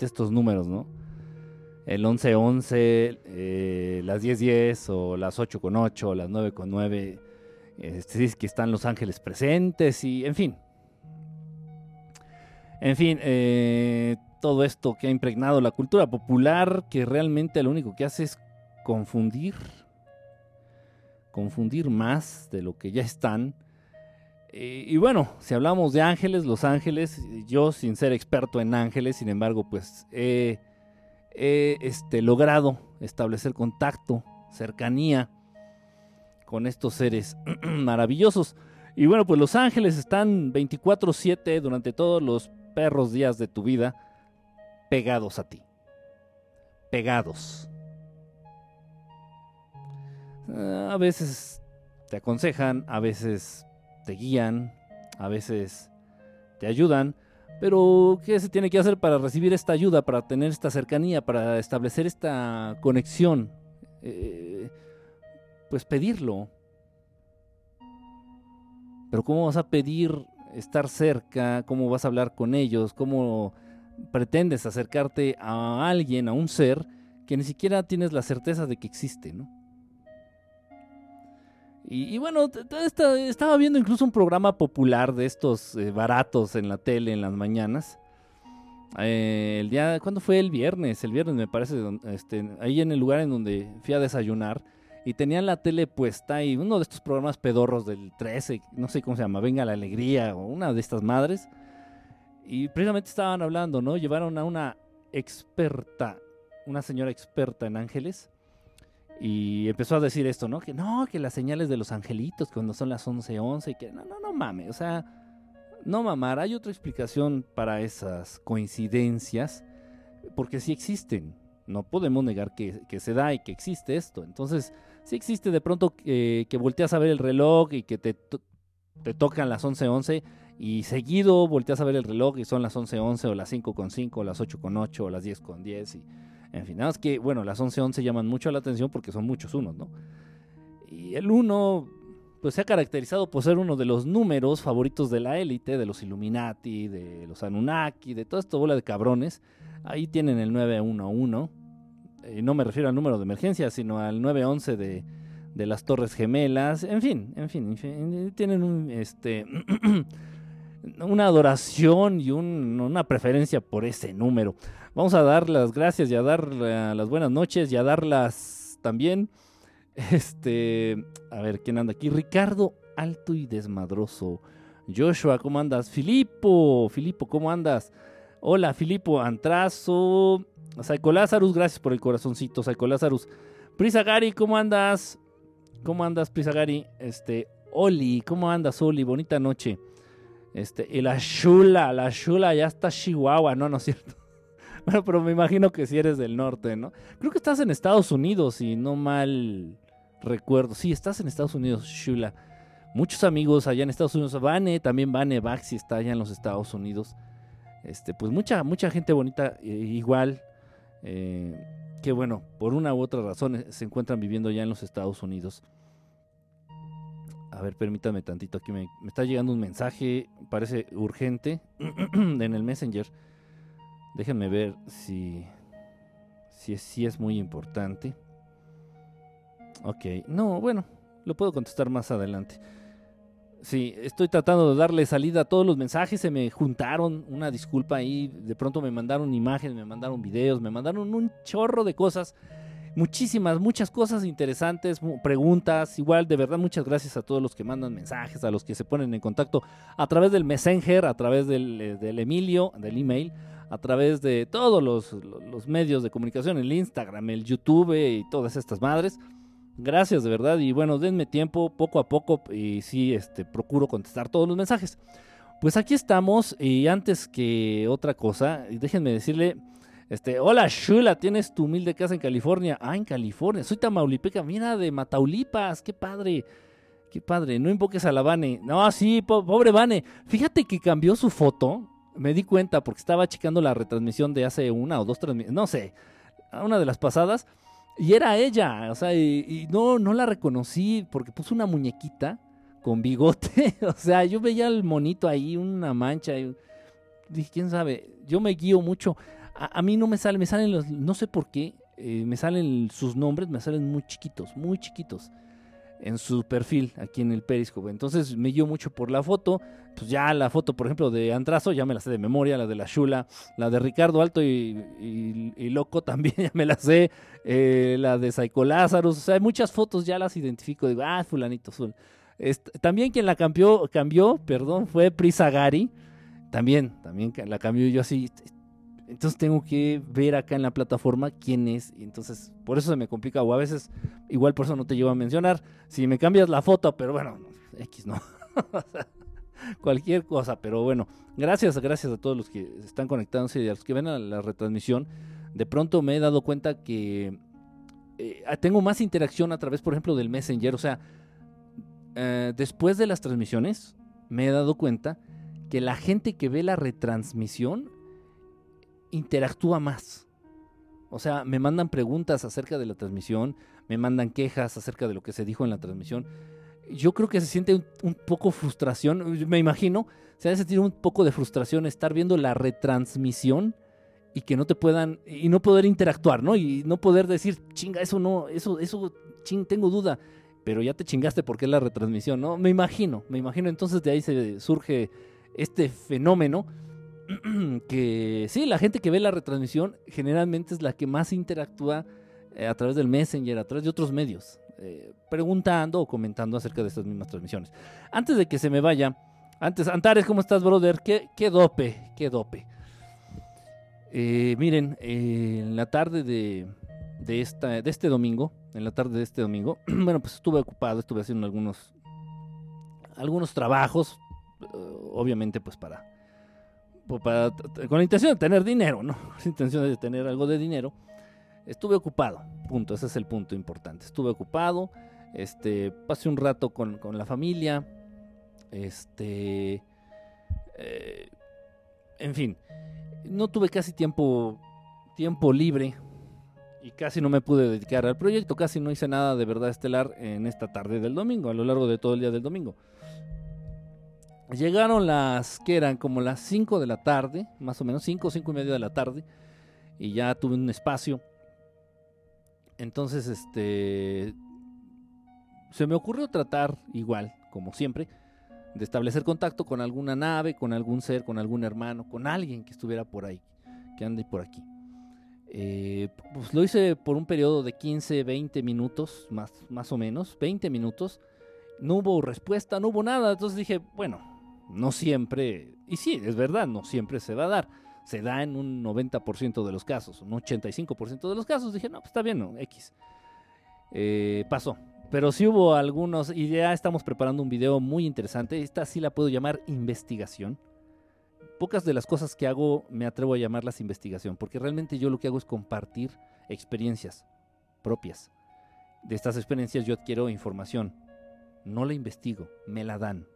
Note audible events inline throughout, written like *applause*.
estos números, ¿no? El 11-11, eh, las 10-10 o las 8 con 8, las 9 con 9. Este, dice que están los ángeles presentes y, en fin. En fin, eh, todo esto que ha impregnado la cultura popular, que realmente lo único que hace es confundir, confundir más de lo que ya están. Y bueno, si hablamos de ángeles, los ángeles, yo sin ser experto en ángeles, sin embargo, pues he este, logrado establecer contacto, cercanía con estos seres *clears throat* maravillosos. Y bueno, pues los ángeles están 24/7 durante todos los perros días de tu vida pegados a ti. Pegados. A veces te aconsejan, a veces te guían, a veces te ayudan, pero ¿qué se tiene que hacer para recibir esta ayuda, para tener esta cercanía, para establecer esta conexión? Eh, pues pedirlo. Pero ¿cómo vas a pedir estar cerca? ¿Cómo vas a hablar con ellos? ¿Cómo pretendes acercarte a alguien, a un ser que ni siquiera tienes la certeza de que existe, ¿no? Y, bueno, estaba viendo incluso un programa popular de estos eh, baratos en la tele en las mañanas. Eh, el día, ¿cuándo fue? El viernes, el viernes me parece, este, ahí en el lugar en donde fui a desayunar. Y tenían la tele puesta y uno de estos programas pedorros del 13, no sé cómo se llama, Venga la Alegría o una de estas madres. Y precisamente estaban hablando, ¿no? Llevaron a una experta, una señora experta en ángeles y empezó a decir esto, ¿no? Que no, que las señales de los angelitos cuando son las 11:11 11, y que no, no, no mames, o sea, no mamar, hay otra explicación para esas coincidencias, porque sí existen, no podemos negar que, se da y que existe esto, entonces sí existe de pronto que volteas a ver el reloj y que te, te tocan las 11:11 11, y seguido volteas a ver el reloj y son las 11:11 11, o las 5:5 o las 8:8 o las 10:10 y en fin, nada más que, bueno, las 11-11 llaman mucho la atención porque son muchos unos, ¿no? Y el 1, pues se ha caracterizado por ser uno de los números favoritos de la élite, de los Illuminati, de los Anunnaki, de toda esta bola de cabrones. Ahí tienen el 911. Y no me refiero al número de emergencia, sino al 911 de, de las Torres Gemelas. En fin, en fin, tienen un, este, *clears throat* una adoración y una preferencia por ese número. Vamos a dar las gracias y a dar eh, las buenas noches y a darlas también. *laughs* Este, a ver, ¿quién anda aquí? Ricardo Alto y Desmadroso. Joshua, ¿cómo andas? Filipo, Filipo, ¿cómo andas? Hola, Filipo, Antrazo. Psycho Lazarus, gracias por el corazoncito, Psycho Lazarus. Prisagari, ¿cómo andas? ¿Cómo andas, Prisagari? Este, Oli, ¿cómo andas, Oli? Bonita noche. Este, y la Shula, la Shula ya está Chihuahua, no, no es cierto. *laughs* Bueno, pero me imagino que si eres del norte, ¿no? Creo que estás en Estados Unidos y no mal recuerdo. Sí, estás en Estados Unidos, Shula. Muchos amigos allá en Estados Unidos. Vane, también Vane Baxi está allá en los Estados Unidos. Este, pues mucha, mucha gente bonita, eh, igual. Eh, que bueno, por una u otra razón eh, se encuentran viviendo ya en los Estados Unidos. A ver, permítame tantito. Aquí me, me está llegando un mensaje, parece urgente, *clears throat* en el Messenger. Déjenme ver si, si, es muy importante. Ok, no, bueno, lo puedo contestar más adelante. Sí, estoy tratando de darle salida a todos los mensajes, se me juntaron, una disculpa ahí, de pronto me mandaron imágenes, me mandaron videos, me mandaron un chorro de cosas, muchísimas, muchas cosas interesantes, preguntas, igual de verdad muchas gracias a todos los que mandan mensajes, a los que se ponen en contacto a través del Messenger, a través del, eh, del Emilio, del email, a través de todos los, medios de comunicación, el Instagram, el YouTube y todas estas madres. Gracias de verdad y bueno, denme tiempo poco a poco y sí, este, procuro contestar todos los mensajes. Pues aquí estamos y antes que otra cosa, déjenme decirle, este, hola Shula, tienes tu humilde casa en California. Ah, en California, soy tamaulipeca, mira de Mataulipas, qué padre. Qué padre, no invoques a la Vane. No, sí, pobre Vane. Fíjate que cambió su foto me di cuenta porque estaba checando la retransmisión de hace una o dos transmisiones, no sé, una de las pasadas, y era ella, o sea, y, no, no la reconocí porque puso una muñequita con bigote, *laughs* o sea, yo veía el monito ahí, una mancha, y dije, quién sabe, yo me guío mucho. A, mí no me salen, me salen los, no sé por qué, eh, me salen sus nombres, me salen muy chiquitos, muy chiquitos en su perfil aquí en el Periscope. Entonces me guió mucho por la foto. Pues ya la foto, por ejemplo, de Antrazo, ya me la sé de memoria, la de la Shula, la de Ricardo Alto y, Loco *laughs* también ya me la sé, eh, la de Psycho Lazarus, o sea, hay muchas fotos ya las identifico, digo, ah, fulanito azul. también quien la cambió, cambió, perdón, fue Prisa Gary. También, también la cambió yo así. Entonces tengo que ver acá en la plataforma quién es. Y entonces, por eso se me complica. O a veces, igual por eso no te llevo a mencionar. Si me cambias la foto, pero bueno, X no. *laughs* cualquier cosa. Pero bueno, gracias, gracias a todos los que están conectándose y a los que ven la retransmisión. De pronto me he dado cuenta que eh, tengo más interacción a través, por ejemplo, del Messenger. O sea, eh, después de las transmisiones, me he dado cuenta que la gente que ve la retransmisión interactúa más. O sea, me mandan preguntas acerca de la transmisión, me mandan quejas acerca de lo que se dijo en la transmisión. Yo creo que se siente un, poco frustración, me imagino, se ha sentir un poco de frustración estar viendo la retransmisión y que no te puedan, y no poder interactuar, ¿no? Y no poder decir, chinga, eso no, eso, eso, ching, tengo duda, pero ya te chingaste porque es la retransmisión, ¿no? Me imagino, me imagino, entonces de ahí surge este fenómeno *clears throat* que sí, la gente que ve la retransmisión generalmente es la que más interactúa eh, a través del Messenger, a través de otros medios, eh, preguntando o comentando acerca de estas mismas transmisiones. Antes de que se me vaya, antes, Antares, ¿cómo estás, brother? Qué, qué dope, qué dope. Eh, miren, en la tarde de, de, esta, de este domingo, en la tarde de este domingo, *clears throat* bueno, pues estuve ocupado, estuve haciendo algunos, algunos trabajos, obviamente pues para pues, con la intención de tener dinero, ¿no? *laughs* Con la intención de tener algo de dinero. Estuve ocupado, punto, ese es el punto importante. Estuve ocupado, este, pasé un rato con, la familia, este, eh, en fin, no tuve casi tiempo, tiempo libre y casi no me pude dedicar al proyecto, casi no hice nada de verdad estelar en esta tarde del domingo, a lo largo de todo el día del domingo. Llegaron las que eran como las 5 de la tarde, más o menos 5 o 5 y media de la tarde, y ya tuve un espacio. Entonces, este. Se me ocurrió tratar, igual, como siempre, de establecer contacto con alguna nave, con algún ser, con algún hermano, con alguien que estuviera por ahí, que ande por aquí. Eh, pues lo hice por un periodo de 15, 20 minutos, más, más o menos, 20 minutos. No hubo respuesta, no hubo nada. Entonces dije, bueno, no siempre, y sí, es verdad, no siempre se va a dar. Se da en un 90% de los casos, un 85% de los casos. Dije, no, pues está bien, no, X. Eh, pasó. Pero sí hubo algunos, y ya estamos preparando un video muy interesante. Esta sí la puedo llamar investigación. Pocas de las cosas que hago me atrevo a llamarlas investigación, porque realmente yo lo que hago es compartir experiencias propias. De estas experiencias yo adquiero información. No la investigo, me la dan.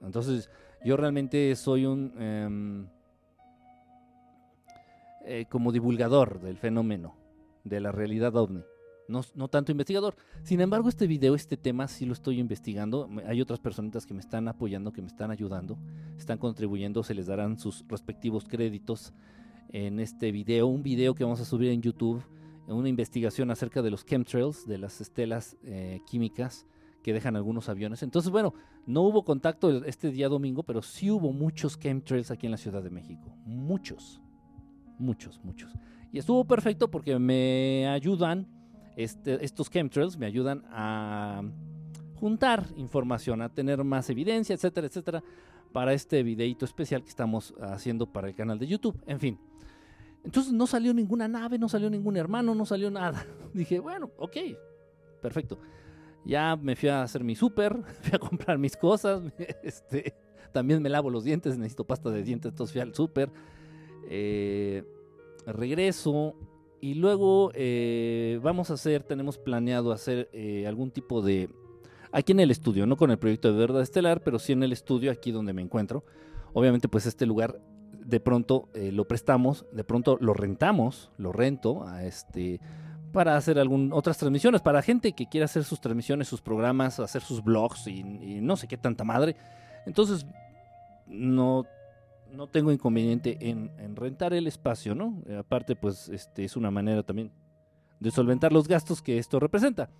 Entonces, yo realmente soy un... Em, eh, como divulgador del fenómeno, de la realidad ovni. No, no, tanto investigador. Sin embargo, este video, este tema, sí lo estoy investigando. Hay otras personitas que me están apoyando, que me están ayudando, están contribuyendo, se les darán sus respectivos créditos en este video. Un video que vamos a subir en YouTube, una investigación acerca de los chemtrails, de las estelas eh, químicas que dejan algunos aviones. Entonces, bueno, no hubo contacto este día domingo, pero sí hubo muchos chemtrails aquí en la Ciudad de México. Muchos, muchos, muchos. Y estuvo perfecto porque me ayudan, este, estos chemtrails me ayudan a juntar información, a tener más evidencia, etcétera, etcétera, para este videito especial que estamos haciendo para el canal de YouTube. En fin. Entonces no salió ninguna nave, no salió ningún hermano, no salió nada. *laughs* Dije, bueno, ok, perfecto. Ya me fui a hacer mi súper, *laughs* fui a comprar mis cosas. *laughs* Este, también me lavo los dientes, necesito pasta de dientes, entonces fui al súper. Eh, regreso y luego eh, vamos a hacer, tenemos planeado hacer eh, algún tipo de... Aquí en el estudio, no con el proyecto de Verdad Estelar, pero sí en el estudio, aquí donde me encuentro. Obviamente pues este lugar de pronto lo prestamos, de pronto lo rentamos, lo rento a este para hacer algún, otras transmisiones, para gente que quiera hacer sus transmisiones, sus programas, hacer sus blogs y, no sé qué tanta madre. Entonces, no, no tengo inconveniente en, rentar el espacio, ¿no? Eh, aparte, pues este es una manera también de solventar los gastos que esto representa.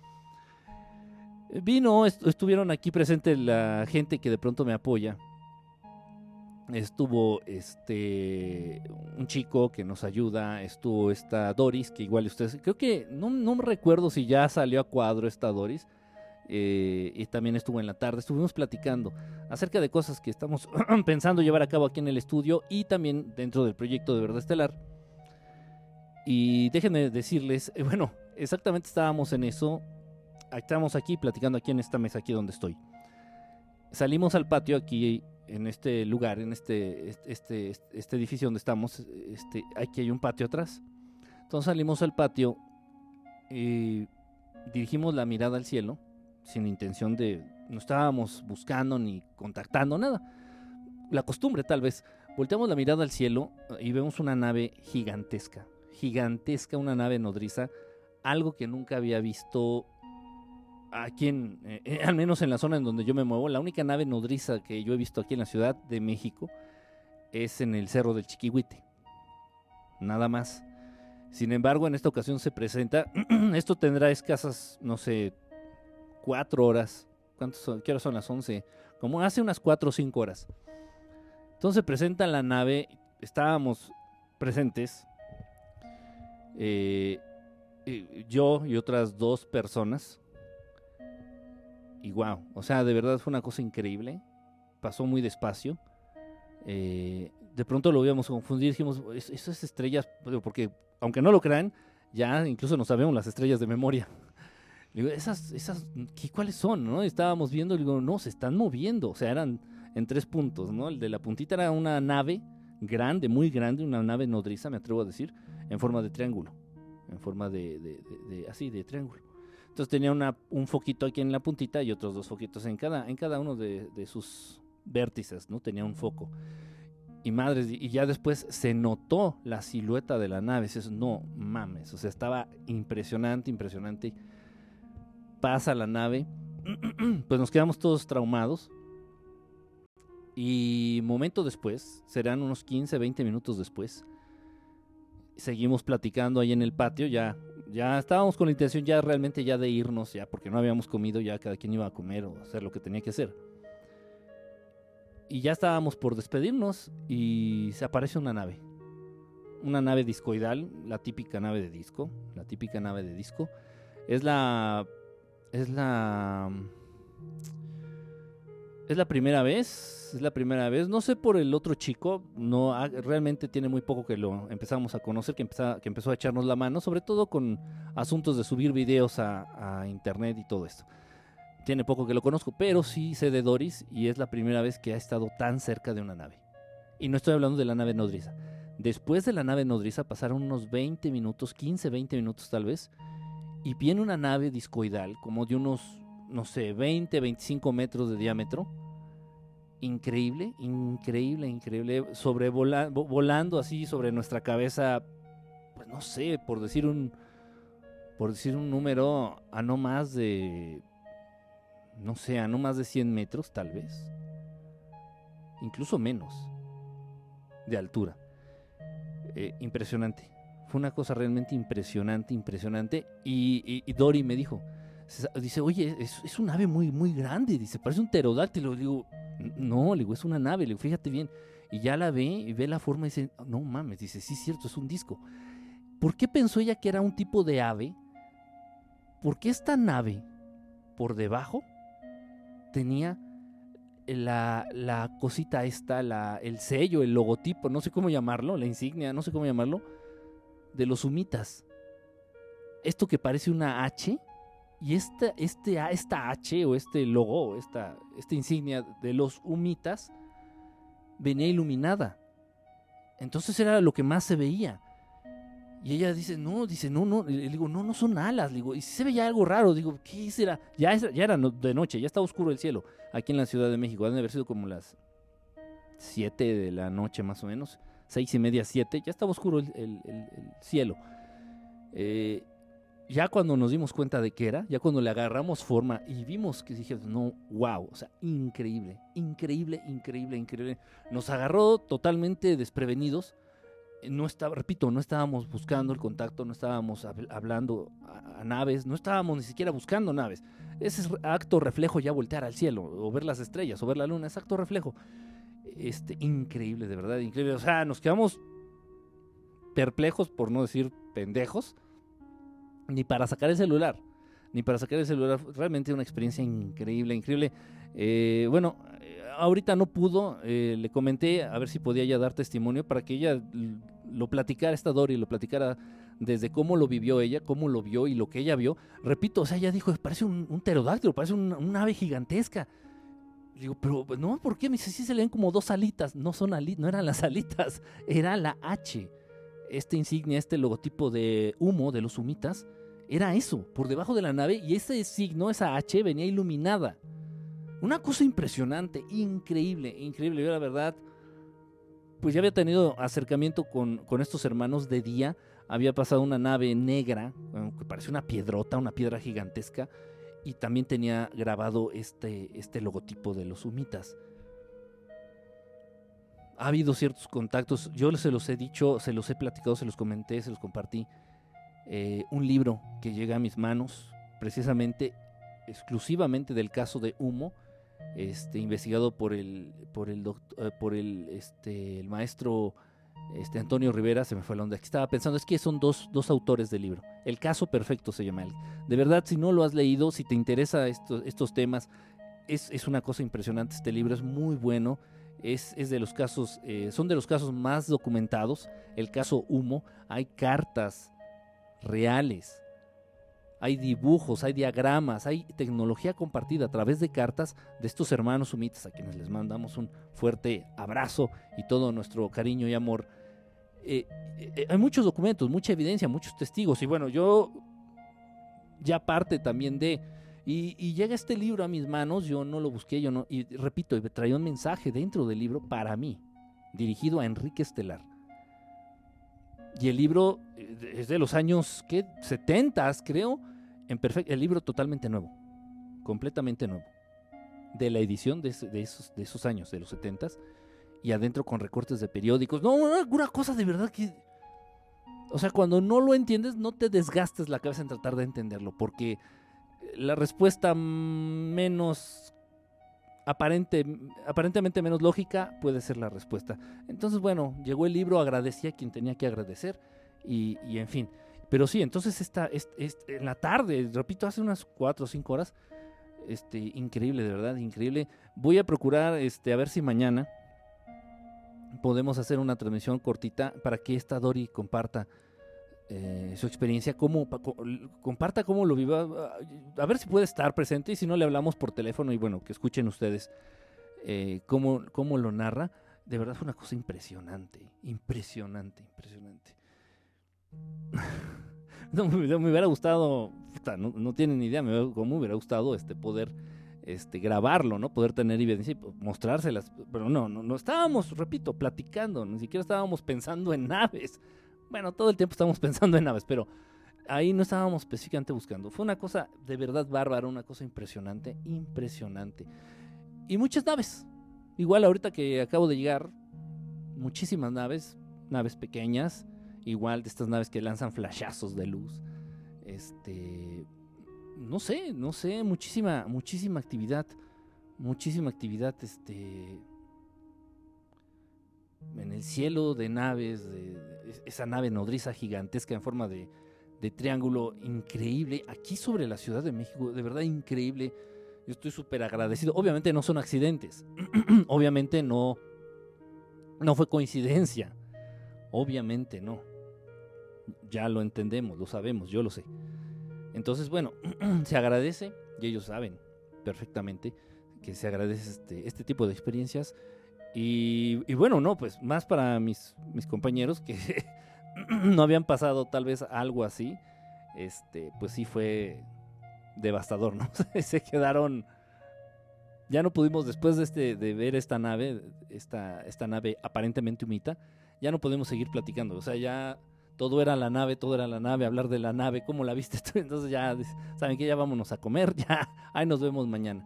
Eh, vino, estuvieron aquí presentes la gente que de pronto me apoya. Estuvo este un chico que nos ayuda, estuvo esta Doris, que igual ustedes, creo que no, no me recuerdo si ya salió a cuadro esta Doris, eh, y también estuvo en la tarde. Estuvimos platicando acerca de cosas que estamos *clears throat* pensando llevar a cabo aquí en el estudio y también dentro del proyecto de Verdad Estelar. Y déjenme decirles, eh, bueno, exactamente estábamos en eso. Estábamos aquí platicando aquí en esta mesa, aquí donde estoy. Salimos al patio aquí en este lugar, en este, este, este, edificio donde estamos. Este, aquí hay un patio atrás. Entonces salimos al patio y dirigimos la mirada al cielo sin intención de, no estábamos buscando ni contactando, nada. La costumbre tal vez. Volteamos la mirada al cielo y vemos una nave gigantesca, gigantesca, una nave nodriza, algo que nunca había visto aquí en, eh, al menos en la zona en donde yo me muevo, la única nave nodriza que yo he visto aquí en la Ciudad de México es en el Cerro del Chiquihuite. Nada más. Sin embargo, en esta ocasión se presenta, *clears throat* esto tendrá escasas, no sé, cuatro horas. ¿Cuántos son? ¿Qué horas son las once? Como hace unas cuatro o cinco horas. Entonces presenta la nave, estábamos presentes, eh, yo y otras dos personas. Y wow, o sea, de verdad fue una cosa increíble. Pasó muy despacio. Eh, de pronto lo íbamos a confundir, dijimos, esas estrellas, porque aunque no lo crean, ya incluso no sabemos las estrellas de memoria digo, esas, esas, ¿qué, ¿cuáles son? ¿no? Estábamos viendo, digo, no, se están moviendo, o sea, eran en tres puntos, ¿no? El de la puntita era una nave grande, muy grande, una nave nodriza, me atrevo a decir, en forma de triángulo, en forma de, de, así, de triángulo. Entonces tenía una, un foquito aquí en la puntita y otros dos foquitos en cada, en cada uno de, sus vértices, ¿no? Tenía un foco. Y madres, y ya después se notó la silueta de la nave. Dices, no mames, o sea, estaba impresionante, impresionante pasa la nave, *clears throat* pues nos quedamos todos traumados. Y momento después, serán unos 15, 20 minutos después, seguimos platicando ahí en el patio, ya, ya estábamos con la intención ya realmente ya de irnos, ya porque no habíamos comido, ya cada quien iba a comer o hacer lo que tenía que hacer. Y ya estábamos por despedirnos y se aparece una nave. Una nave discoidal, la típica nave de disco, la típica nave de disco. Es la es la. Es la primera vez. Es la primera vez. No sé por el otro chico. No, realmente tiene muy poco que lo empezamos a conocer. Que, que empezó a echarnos la mano. Sobre todo con asuntos de subir videos a, internet y todo esto. Tiene poco que lo conozco. Pero sí sé de Doris. Y es la primera vez que ha estado tan cerca de una nave. Y no estoy hablando de la nave nodriza. Después de la nave nodriza pasaron unos 20 minutos, 15, 20 minutos tal vez y viene una nave discoidal, como de unos, no sé, 20, 25 metros de diámetro. Increíble, increíble, increíble. Sobre volando así sobre nuestra cabeza, pues no sé, por decir un, por decir un número, a no más de, no sé, a no más de 100 metros tal vez. Incluso menos de altura. Eh, impresionante. Fue una cosa realmente impresionante, impresionante. Y, y, Dori me dijo, dice, oye, es, un ave muy, muy grande. Dice, parece un pterodáctilo. Digo, no, le digo, es una nave. Le digo, fíjate bien. Y ya la ve y ve la forma y dice, no mames. Dice, sí, es cierto, es un disco. ¿Por qué pensó ella que era un tipo de ave? Porque esta nave, por debajo, tenía la, la cosita esta, la, el sello, el logotipo, no sé cómo llamarlo, la insignia, no sé cómo llamarlo de los humitas. Esto que parece una H y esta, este, esta H o este logo, esta, esta insignia de los humitas venía iluminada. Entonces era lo que más se veía. Y ella dice, no, dice, no, no, le digo, no, no son alas, digo, y si se veía algo raro, digo, ¿qué será? Ya, ya era de noche, ya estaba oscuro el cielo, aquí en la Ciudad de México, deben haber sido como las 7 de la noche más o menos seis y media, siete, ya estaba oscuro el, cielo. Eh, ya cuando nos dimos cuenta de qué era, ya cuando le agarramos forma y vimos que dije, no, wow, o sea, increíble, increíble, increíble, increíble. Nos agarró totalmente desprevenidos. No estaba, repito, no estábamos buscando el contacto, no estábamos hablando a, naves, no estábamos ni siquiera buscando naves. Ese es acto reflejo ya voltear al cielo, o ver las estrellas, o ver la luna, es acto reflejo. Este, increíble, de verdad, increíble. O sea, nos quedamos perplejos, por no decir pendejos ni para sacar el celular, ni para sacar el celular. Realmente una experiencia increíble, increíble. Eh, bueno, ahorita no pudo, eh, le comenté a ver si podía ya dar testimonio para que ella lo platicara, esta Dori, lo platicara desde cómo lo vivió ella, cómo lo vio y lo que ella vio. Repito, o sea, ella dijo, parece un, un parece un, ave gigantesca. Digo, pero no, ¿por qué? Me dice, sí se leen como dos alitas. No son alitas, no eran las alitas, *laughs* era la H. Este insignia, este logotipo de humo de los humitas, era eso, por debajo de la nave, y ese signo, esa H, venía iluminada. Una cosa impresionante, increíble, increíble. Yo la verdad, pues ya había tenido acercamiento con, con estos hermanos de día. Había pasado una nave negra, que parecía una piedrota, una piedra gigantesca, y también tenía grabado este, este logotipo de los humitas. Ha habido ciertos contactos, yo se los he dicho, se los he platicado, se los comenté, se los compartí. Eh, un libro que llega a mis manos, precisamente, exclusivamente del caso de Humo, este, investigado por el, por el, eh, por el, este, el maestro este, Antonio Rivera, se me fue la onda. estaba pensando, es que son dos, dos autores del libro. El caso perfecto se llama. De verdad, si no lo has leído, si te interesa estos, estos temas, es, es, una cosa impresionante. Este libro es muy bueno. Es, es de los casos, eh, son de los casos más documentados. El caso Humo. Hay cartas reales. Hay dibujos, hay diagramas, hay tecnología compartida a través de cartas de estos hermanos sumitas a quienes les mandamos un fuerte abrazo y todo nuestro cariño y amor. Eh, eh, hay muchos documentos, mucha evidencia, muchos testigos y bueno, yo ya parte también de... Y, llega este libro a mis manos, yo no lo busqué, yo no, y repito, traía un mensaje dentro del libro para mí, dirigido a Enrique Estelar. Y el libro eh, es de los años, ¿qué? 70, creo. En el libro totalmente nuevo. Completamente nuevo. De la edición de, esos, de esos años, de los 70 Y adentro con recortes de periódicos. No, una cosa de verdad que... O sea, cuando no lo entiendes, no te desgastes la cabeza en tratar de entenderlo. Porque la respuesta menos aparente, aparentemente menos lógica puede ser la respuesta. Entonces, bueno, llegó el libro, agradecí a quien tenía que agradecer y, en fin. Pero sí, entonces esta, en la tarde, repito, hace unas cuatro o cinco horas, este, increíble, de verdad, increíble. Voy a procurar, este, a ver si mañana podemos hacer una transmisión cortita para que esta Dori comparta eh, su experiencia, cómo, comparta cómo lo viva, a ver si puede estar presente y si no le hablamos por teléfono y bueno, que escuchen ustedes eh, cómo, cómo lo narra. De verdad fue una cosa impresionante, impresionante, impresionante. *laughs* no, me, hubiera gustado, no, no, tienen ni idea, me, cómo hubiera gustado este, poder este, grabarlo, ¿no? Poder tener evidencia y mostrárselas. Pero no, no, no estábamos, repito, platicando, ni siquiera estábamos pensando en *laughs* naves. Bueno, todo el tiempo estábamos *laughs* pensando en naves, pero ahí no estábamos específicamente buscando. Fue una cosa de verdad bárbara, una cosa impresionante, impresionante. Y muchas naves. Igual ahorita que acabo de llegar, muchísimas naves, naves pequeñas, igual de estas naves que lanzan flashazos de luz. Este, no sé, no sé, muchísima, muchísima actividad, muchísima actividad, este, en el cielo de naves, esa nave nodriza gigantesca en forma de, triángulo, increíble, aquí sobre la Ciudad de México, de verdad increíble. Yo estoy súper agradecido. Obviamente no son accidentes, *clears throat* obviamente no, no fue coincidencia, obviamente no. Ya lo entendemos, lo sabemos, yo lo sé. Entonces, bueno, *clears throat* se agradece, y ellos saben perfectamente que se agradece este, este tipo de experiencias y, bueno, no, pues más para mis, mis compañeros que *laughs* no habían pasado tal vez algo así, este, pues sí fue devastador, ¿no? *laughs* Se quedaron, ya no pudimos después de este, de ver esta nave, esta, esta nave aparentemente humita, ya no podemos seguir platicando, o sea, ya todo era la nave, todo era la nave, hablar de la nave, ¿cómo la viste? *laughs* Entonces ya, saben que ya vámonos a comer, ya, ahí nos vemos mañana.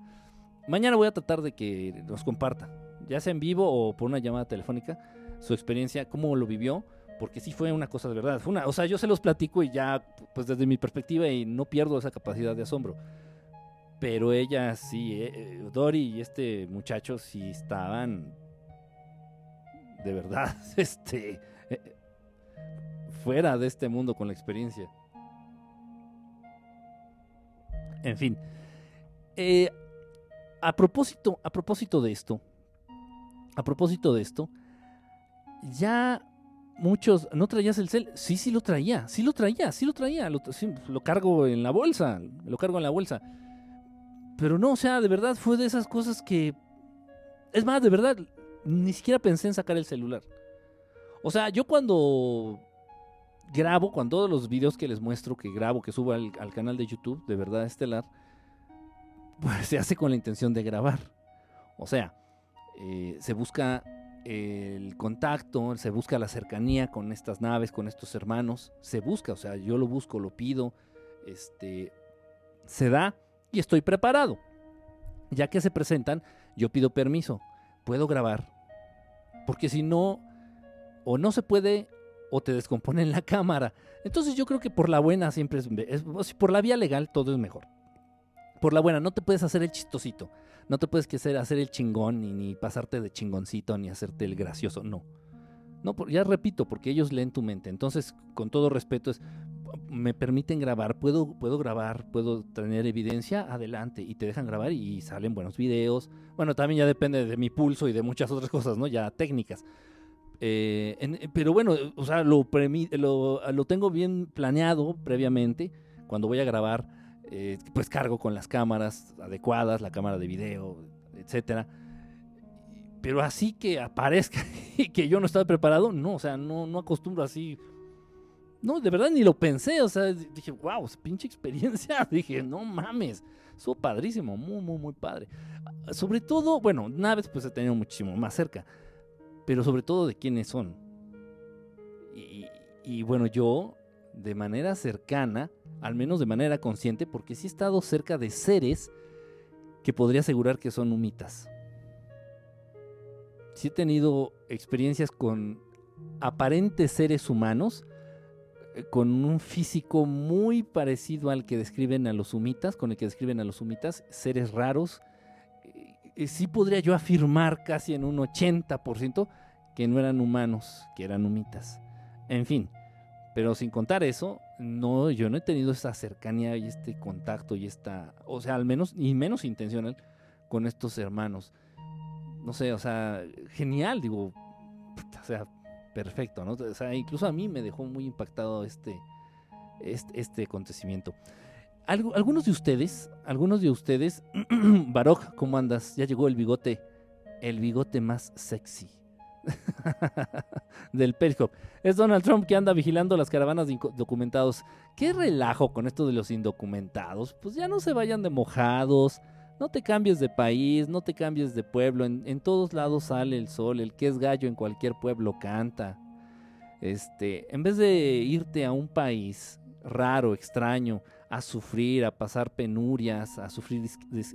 Mañana voy a tratar de que nos comparta, ya sea en vivo o por una llamada telefónica, su experiencia, cómo lo vivió, porque sí fue una cosa de verdad. Fue una, o sea, yo se los platico y ya, pues desde mi perspectiva, y no pierdo esa capacidad de asombro. Pero ella sí, eh, eh, Dory y este muchacho sí estaban de verdad, *laughs* este, eh, fuera de este mundo con la experiencia. En fin, a propósito, a propósito de esto, a propósito de esto, ya muchos, ¿no traías el cel? Sí, sí lo traía, sí lo traía, sí lo traía, lo, cargo en la bolsa, lo cargo en la bolsa. Pero no, o sea, de verdad fue de esas cosas que... Es más, de verdad, ni siquiera pensé en sacar el celular. O sea, yo cuando grabo, cuando todos los videos que les muestro, que grabo, que subo al, canal de YouTube, de verdad estelar, *laughs* pues se hace con la intención de grabar. O sea, eh, se busca el contacto, se busca la cercanía con estas naves, con estos hermanos, se busca, o sea, yo lo busco, lo pido, este, se da y estoy preparado. Ya que se presentan, yo pido permiso, puedo grabar, porque si no, o no se puede, o te descomponen la *laughs* cámara. Entonces yo creo que por la buena siempre es, por la vía legal todo es mejor. Por la buena, no te puedes hacer el chistosito, no te puedes hacer, hacer el chingón, ni, ni pasarte de chingoncito, ni hacerte el gracioso, no. No, ya repito, porque ellos leen tu mente. Entonces, con todo respeto, es, me permiten grabar, puedo, puedo grabar, puedo tener evidencia, adelante, y te dejan grabar y salen buenos videos. Bueno, también ya depende de mi pulso y de muchas otras cosas, ¿no? Ya técnicas. Eh, pero bueno, o sea, lo, lo, tengo bien planeado previamente. Cuando voy a grabar, eh, pues cargo con las cámaras adecuadas, la cámara de video, etcétera. Pero así que aparezca *laughs* y que yo no estaba preparado, no, o sea, no, no acostumbro así no, de verdad ni lo pensé, o sea, dije, wow, pinche experiencia. *laughs* Dije, no mames, estuvo padrísimo, muy, muy, muy padre. Sobre todo, bueno, naves pues he tenido muchísimo más cerca, pero sobre todo de quiénes son. Y, bueno, yo, de manera cercana, al menos de manera consciente, porque sí he estado cerca de seres que podría asegurar que son humitas. Sí he tenido experiencias con aparentes seres humanos eh, con un físico muy parecido al que describen a los humitas, con el que describen a los humitas, seres raros. Eh, eh, sí podría yo afirmar casi en un 80% que no eran humanos, que eran humitas. En fin, pero sin contar eso, no, yo no he tenido esa cercanía y este contacto y esta, o sea, al menos, y menos intencional con estos hermanos. No sé, o sea, genial, digo, o sea, perfecto, ¿no? O sea, incluso a mí me dejó muy impactado este, este, este acontecimiento. algunos de ustedes, algunos de ustedes, *clears throat* Baroj, ¿cómo andas? Ya llegó el bigote, el bigote más sexy *laughs* del Periscope. Es Donald Trump que anda vigilando las caravanas de indocumentados. Qué relajo con esto de los indocumentados. Pues ya no se vayan de mojados. No te cambies de país, no te cambies de pueblo, en, todos lados sale el sol, el que es gallo en cualquier pueblo canta. Este, en vez de irte a un país raro, extraño, a sufrir, a pasar penurias, a sufrir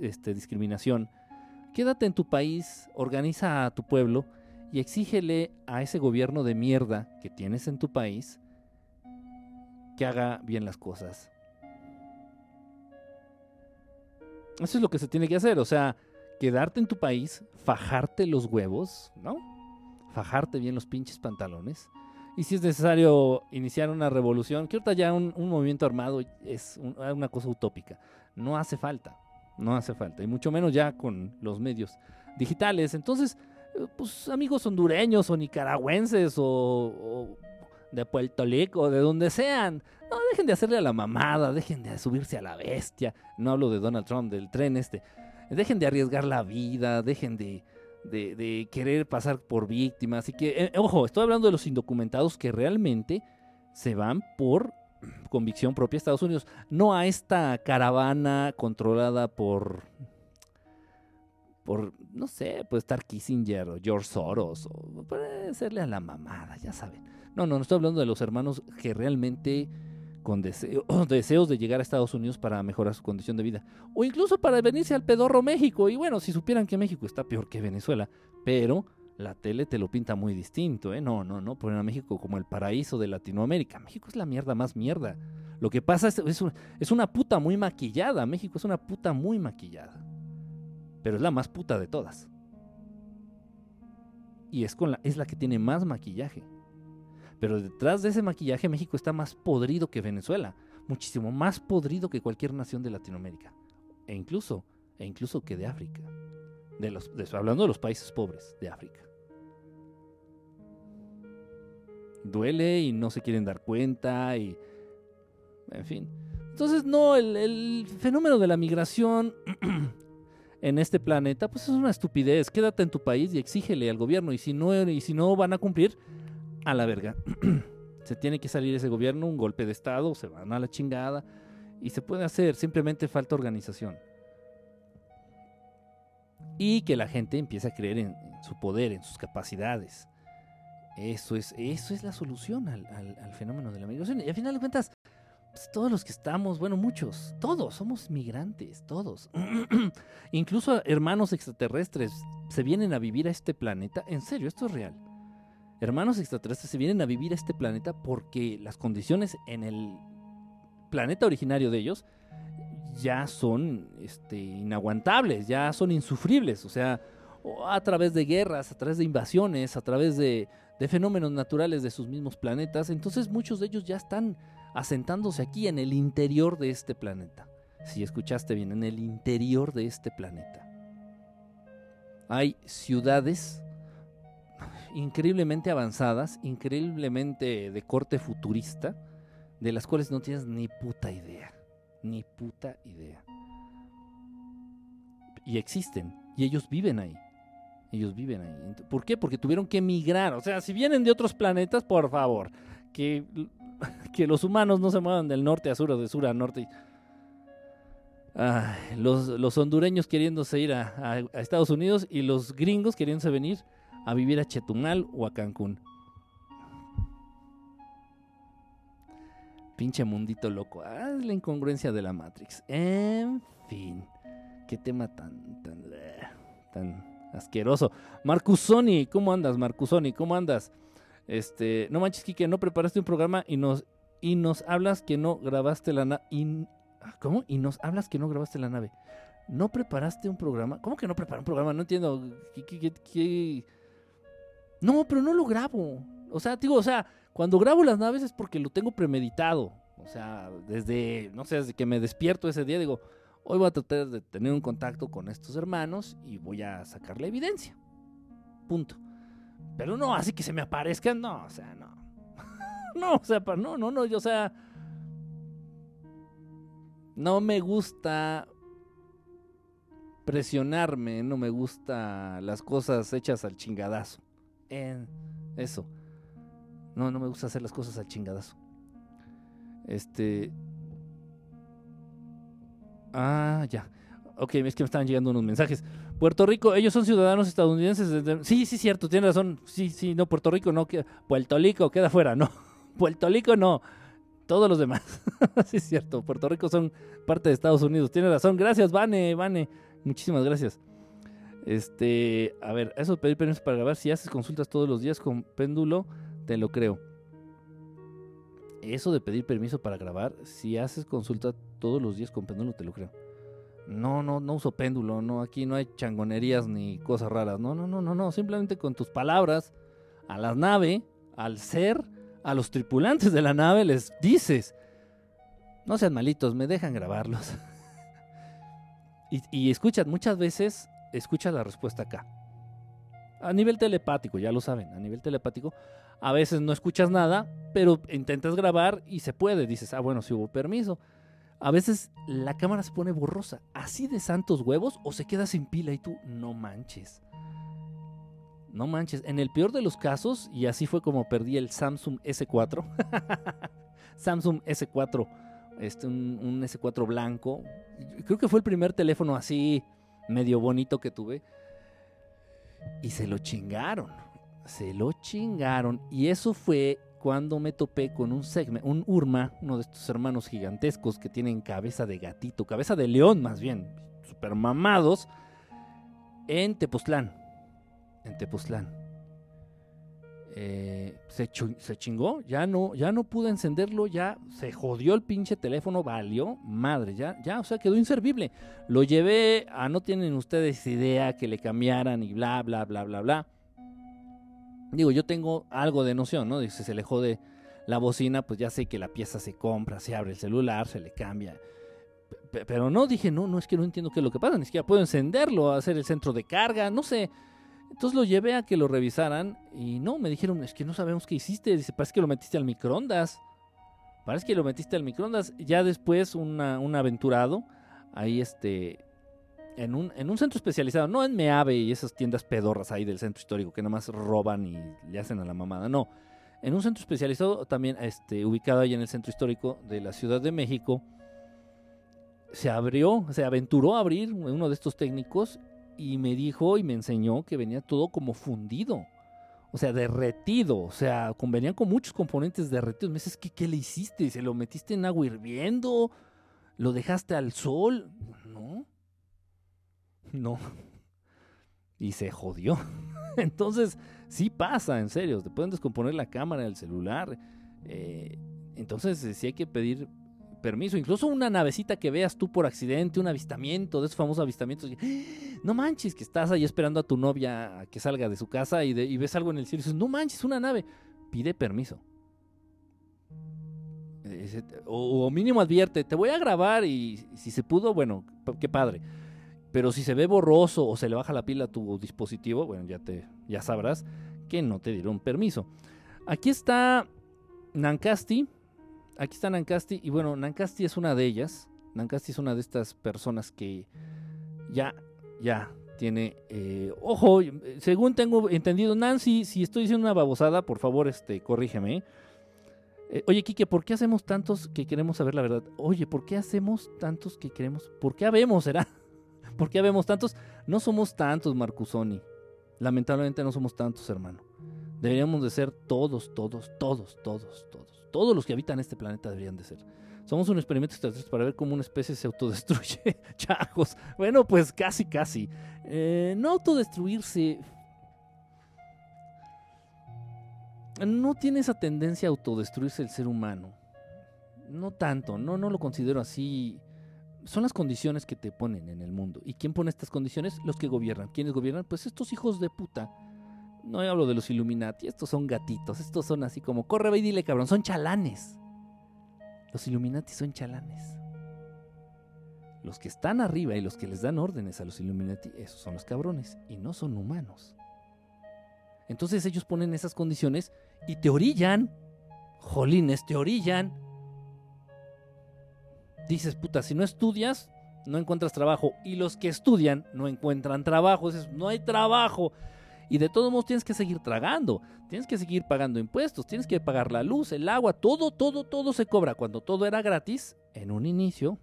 este, discriminación, quédate en tu país, organiza a tu pueblo y exígele a ese gobierno de mierda que tienes en tu país que haga bien las cosas. Eso es lo que se tiene que hacer, o sea, quedarte en tu país, fajarte los huevos, ¿no? Fajarte bien los pinches pantalones. Y si es necesario iniciar una revolución, que ahorita ya un, movimiento armado es una cosa utópica. No hace falta, no hace falta. Y mucho menos ya con los medios digitales. Entonces, pues amigos hondureños o nicaragüenses o de Puerto Rico, de donde sean. No, dejen de hacerle a la mamada, dejen de subirse a la bestia. No hablo de Donald Trump, del tren este. Dejen de arriesgar la vida, dejen de, de, querer pasar por víctimas. Y que, eh, ojo, estoy hablando de los indocumentados que realmente se van por convicción propia a Estados Unidos, no a esta caravana controlada por por, no sé, puede estar Kissinger o George Soros, o puede serle a la mamada, ya saben. No, no, no estoy hablando de los hermanos que realmente con *clears throat* deseos de llegar a Estados Unidos para mejorar su condición de vida. O incluso para venirse al pedorro México. Y bueno, si supieran que México está peor que Venezuela. Pero la tele te lo pinta muy distinto, ¿eh? No, no, no. Ponen a México como el paraíso de Latinoamérica. México es la mierda más mierda. Lo que pasa es, es, es una puta muy maquillada. México es una puta muy maquillada. Pero es la más puta de todas. Y es, con la, es la que tiene más maquillaje. Pero detrás de ese maquillaje México está más podrido que Venezuela, muchísimo más podrido que cualquier nación de Latinoamérica, e incluso, e incluso que de África. De los, hablando de los países pobres de África. Duele y no se quieren dar cuenta y... En fin. Entonces, no, el, el fenómeno de la migración *clears throat* en este planeta, pues es una estupidez. Quédate en tu país y exígele al gobierno. Y si no, y si no van a cumplir, a la verga. *clears throat* se tiene que salir ese gobierno, un golpe de Estado, se van a la chingada. Y se puede hacer, simplemente falta organización. Y que la gente empiece a creer en, su poder, en sus capacidades. Eso es, eso es la solución al, fenómeno de la migración. Y al final de cuentas, pues, todos los que estamos, bueno, muchos, todos somos migrantes, todos. *clears throat* Incluso hermanos extraterrestres se vienen a vivir a este planeta. En serio, esto es real hermanos extraterrestres se vienen a vivir a este planeta porque las condiciones en el planeta originario de ellos ya son este, inaguantables, ya son insufribles. O sea, a través de guerras, a través de invasiones, a través de, de fenómenos naturales de sus mismos planetas. Entonces muchos de ellos ya están asentándose aquí en el interior de este planeta. Si escuchaste bien, en el interior de este planeta. Hay ciudades increíblemente avanzadas, increíblemente de corte futurista, de las cuales no tienes ni puta idea. Ni puta idea. Y existen, y ellos viven ahí. Ellos viven ahí. ¿Por qué? Porque tuvieron que emigrar. O sea, si vienen de otros planetas, por favor, que, *laughs* que los humanos no se muevan del norte a sur o de sur a norte. los, los, hondureños queriéndose ir a, Estados Unidos y los gringos queriéndose venir a vivir a Chetumal o a Cancún. Pinche mundito loco. Ah, la incongruencia de la Matrix. En fin. Qué tema tan, tan, tan asqueroso. Marcusoni, ¿cómo andas, Marcusoni? ¿Cómo andas? Este, no manches, Kike, no preparaste un programa y nos, y nos hablas que no grabaste la nave. ¿Cómo? Y nos hablas que no grabaste la nave. ¿No preparaste un programa? ¿Cómo que no preparé un programa? No entiendo. ¿Qué, qué, qué, no, pero no lo grabo. O sea, digo, o sea, cuando grabo las naves es porque lo tengo premeditado. O sea, desde, no sé, desde que me despierto ese día, digo, hoy voy a tratar de tener un contacto con estos hermanos y voy a sacar la evidencia. Punto. Pero no, así que se me aparezcan, no, o sea, no. *laughs* no, o sea, no, no, no, yo, o sea, no me gusta presionarme, no me gusta las cosas hechas al chingadazo en eso. No, no me gusta hacer las cosas al chingadazo. Este. Ah, ya. Ok, es que me estaban llegando unos mensajes. Puerto Rico, ellos son ciudadanos estadounidenses. Sí, sí, cierto, tiene razón. Sí, sí, no, Puerto Rico no. Puerto Rico queda fuera, no. *laughs* Puerto Rico no. Todos los demás. *laughs* sí, es cierto. Puerto Rico son parte de Estados Unidos. Tiene razón. Gracias, Vane, Vane. Muchísimas gracias. Este, a ver, eso pedir permiso para grabar, si haces consultas todos los días con péndulo, te lo creo. Eso de pedir permiso para grabar, si haces consulta todos los días con péndulo, te lo creo. No, no, no uso péndulo, no, aquí no hay changonerías ni cosas raras. No, no, no, no, no, simplemente con tus palabras a la nave, al ser, a los tripulantes de la nave les dices, no sean malitos, me dejan grabarlos. *laughs* y, y escuchad, muchas veces escucha la respuesta acá. A nivel telepático, ya lo saben, a nivel telepático, a veces no escuchas nada, pero intentas grabar y se puede. Dices, ah, bueno, si hubo permiso. A veces la cámara se pone borrosa, así de santos huevos, o se queda sin pila y tú, no manches. No manches. En el peor de los casos, y así fue como perdí el Samsung S4. *laughs* Samsung S4, este, un, un S4 blanco. Creo que fue el primer teléfono así medio bonito que tuve. Y se lo chingaron. Se lo chingaron. Y eso fue cuando me topé con un segmento, un Urma, uno de estos hermanos gigantescos que tienen cabeza de gatito, cabeza de león más bien, super mamados, en Tepoztlán. En Tepoztlán. Eh, se, se, chingó, ya no, ya no pude encenderlo, ya se jodió el pinche teléfono, valió madre, ya, ya, o sea, quedó inservible. Lo llevé a, no tienen ustedes idea que le cambiaran y bla, bla, bla, bla, bla. Digo, yo tengo algo de noción, ¿no? Si se le jode la bocina, pues ya sé que la pieza se compra, se abre el celular, se le cambia. Pero no, dije, no, no es que no entiendo qué es lo que pasa, ni siquiera puedo encenderlo, hacer el centro de carga, no sé. Entonces lo llevé a que lo revisaran y no, me dijeron, es que no sabemos qué hiciste. Dice, parece que lo metiste al microondas. Parece que lo metiste al microondas. Ya después un aventurado, ahí este, en un, en un centro especializado, no en Meave y esas tiendas pedorras ahí del centro histórico que nada más roban y le hacen a la mamada, no. En un centro especializado también este, ubicado ahí en el centro histórico de la Ciudad de México, se abrió, se aventuró a abrir uno de estos técnicos y me dijo y me enseñó que venía todo como fundido. O sea, derretido. O sea, venían con muchos componentes derretidos. Me dices, ¿qué, ¿qué le hiciste? ¿Se lo metiste en agua hirviendo? ¿Lo dejaste al sol? No. No. Y se jodió. *laughs* Entonces, sí pasa, en serio. Te pueden descomponer la cámara del celular. Eh, entonces, sí hay que pedir permiso, incluso una navecita que veas tú por accidente, un avistamiento, de esos famosos avistamientos. No manches, que estás ahí esperando a tu novia a que salga de su casa y, ves algo en el cielo dices, no manches, una nave. Pide permiso. O, mínimo advierte, te voy a grabar y si se pudo, bueno, qué padre. Pero si se ve borroso o se le baja la pila a tu dispositivo, bueno, ya, te, ya sabrás que no te dieron permiso. Aquí está Nancasti, aquí está Nancasti y bueno, Nancasti es una de ellas. Nancasti es una de estas personas que ya, ya tiene, eh, ojo, según tengo entendido, Nancy, si estoy diciendo una babosada, por favor, este, corrígeme. Eh, oye, Kike, ¿por qué hacemos tantos que queremos saber la verdad? Oye, ¿por qué hacemos tantos que queremos? ¿Por qué habemos, será? ¿Por qué habemos tantos? No somos tantos, Marcusoni. Lamentablemente no somos tantos, hermano. Deberíamos de ser todos, todos, todos, todos, todos. Todos los que habitan este planeta deberían de ser. Somos un experimento extraterrestre para ver cómo una especie se autodestruye. *laughs* Chajos. Bueno, pues casi, casi. Eh, no autodestruirse. No tiene esa tendencia a autodestruirse el ser humano. No tanto, no, no lo considero así. Son las condiciones que te ponen en el mundo. ¿Y quién pone estas condiciones? Los que gobiernan. ¿Quiénes gobiernan? Pues estos hijos de puta no hablo de los Illuminati, estos son gatitos, estos son así como, corre, ve y dile cabrón, son chalanes. Los Illuminati son chalanes. Los que están arriba y los que les dan órdenes a los Illuminati, esos son los cabrones y no son humanos. Entonces ellos ponen esas condiciones y te orillan. Jolines, te orillan. Dices, puta, si no estudias, no encuentras trabajo. Y los que estudian no encuentran trabajo. No hay trabajo. Y de todos modos tienes que seguir tragando, tienes que seguir pagando impuestos, tienes que pagar la luz, el agua, todo, todo, todo se cobra. Cuando todo era gratis, en un inicio,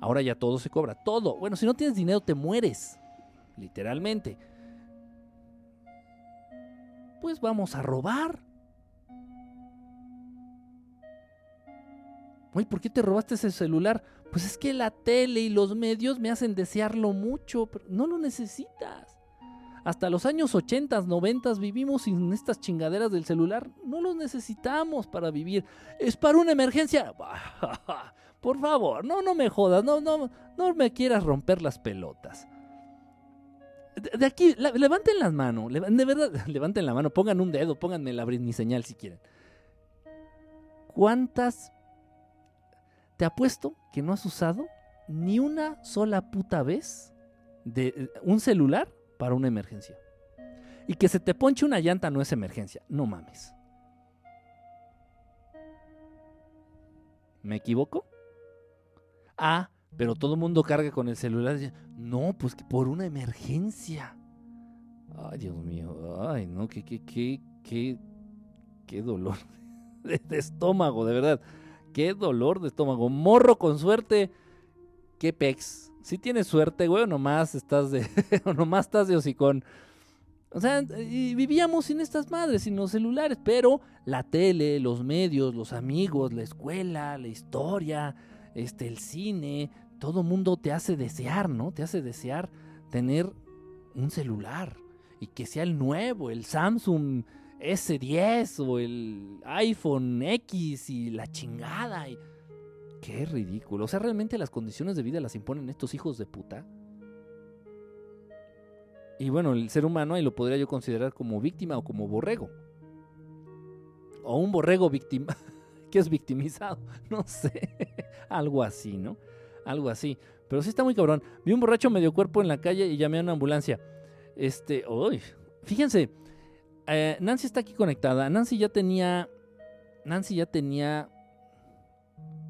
ahora ya todo se cobra, todo. Bueno, si no tienes dinero te mueres, literalmente. Pues vamos a robar. Oye, ¿por qué te robaste ese celular? Pues es que la tele y los medios me hacen desearlo mucho, pero no lo necesitas. Hasta los años 80, 90 vivimos sin estas chingaderas del celular. No los necesitamos para vivir. Es para una emergencia. *laughs* Por favor, no, no me jodas. No, no, no me quieras romper las pelotas. De aquí, levanten las manos. De verdad, *laughs* levanten la mano. Pongan un dedo. Pónganme la Britney señal si quieren. ¿Cuántas te apuesto que no has usado ni una sola puta vez de eh, un celular para una emergencia. Y que se te ponche una llanta no es emergencia, no mames. ¿Me equivoco? Ah, pero todo el mundo carga con el celular. No, pues que por una emergencia. Ay, Dios mío. Ay, no, qué, qué, qué, qué, qué dolor *laughs* de, estómago, de verdad. Qué dolor de estómago. Morro con suerte. Qué pex. Si tienes suerte, güey, o nomás estás de, *laughs* nomás estás de hocicón. O sea, y vivíamos sin estas madres, sin los celulares, pero la tele, los medios, los amigos, la escuela, la historia, este, el cine, todo mundo te hace desear, ¿no? Te hace desear tener un celular y que sea el nuevo, el Samsung S10 o el iPhone X y la chingada. Y... Qué ridículo. O sea, realmente las condiciones de vida las imponen estos hijos de puta. Y bueno, el ser humano ahí lo podría yo considerar como víctima o como borrego. O un borrego víctima *laughs* que es victimizado. *laughs* No sé. Algo así, ¿no? Algo así. Pero sí está muy cabrón. Vi un borracho medio cuerpo en la calle y llamé a una ambulancia. Este, uy, fíjense, eh, Nancy está aquí conectada. Nancy ya tenía, Nancy ya tenía,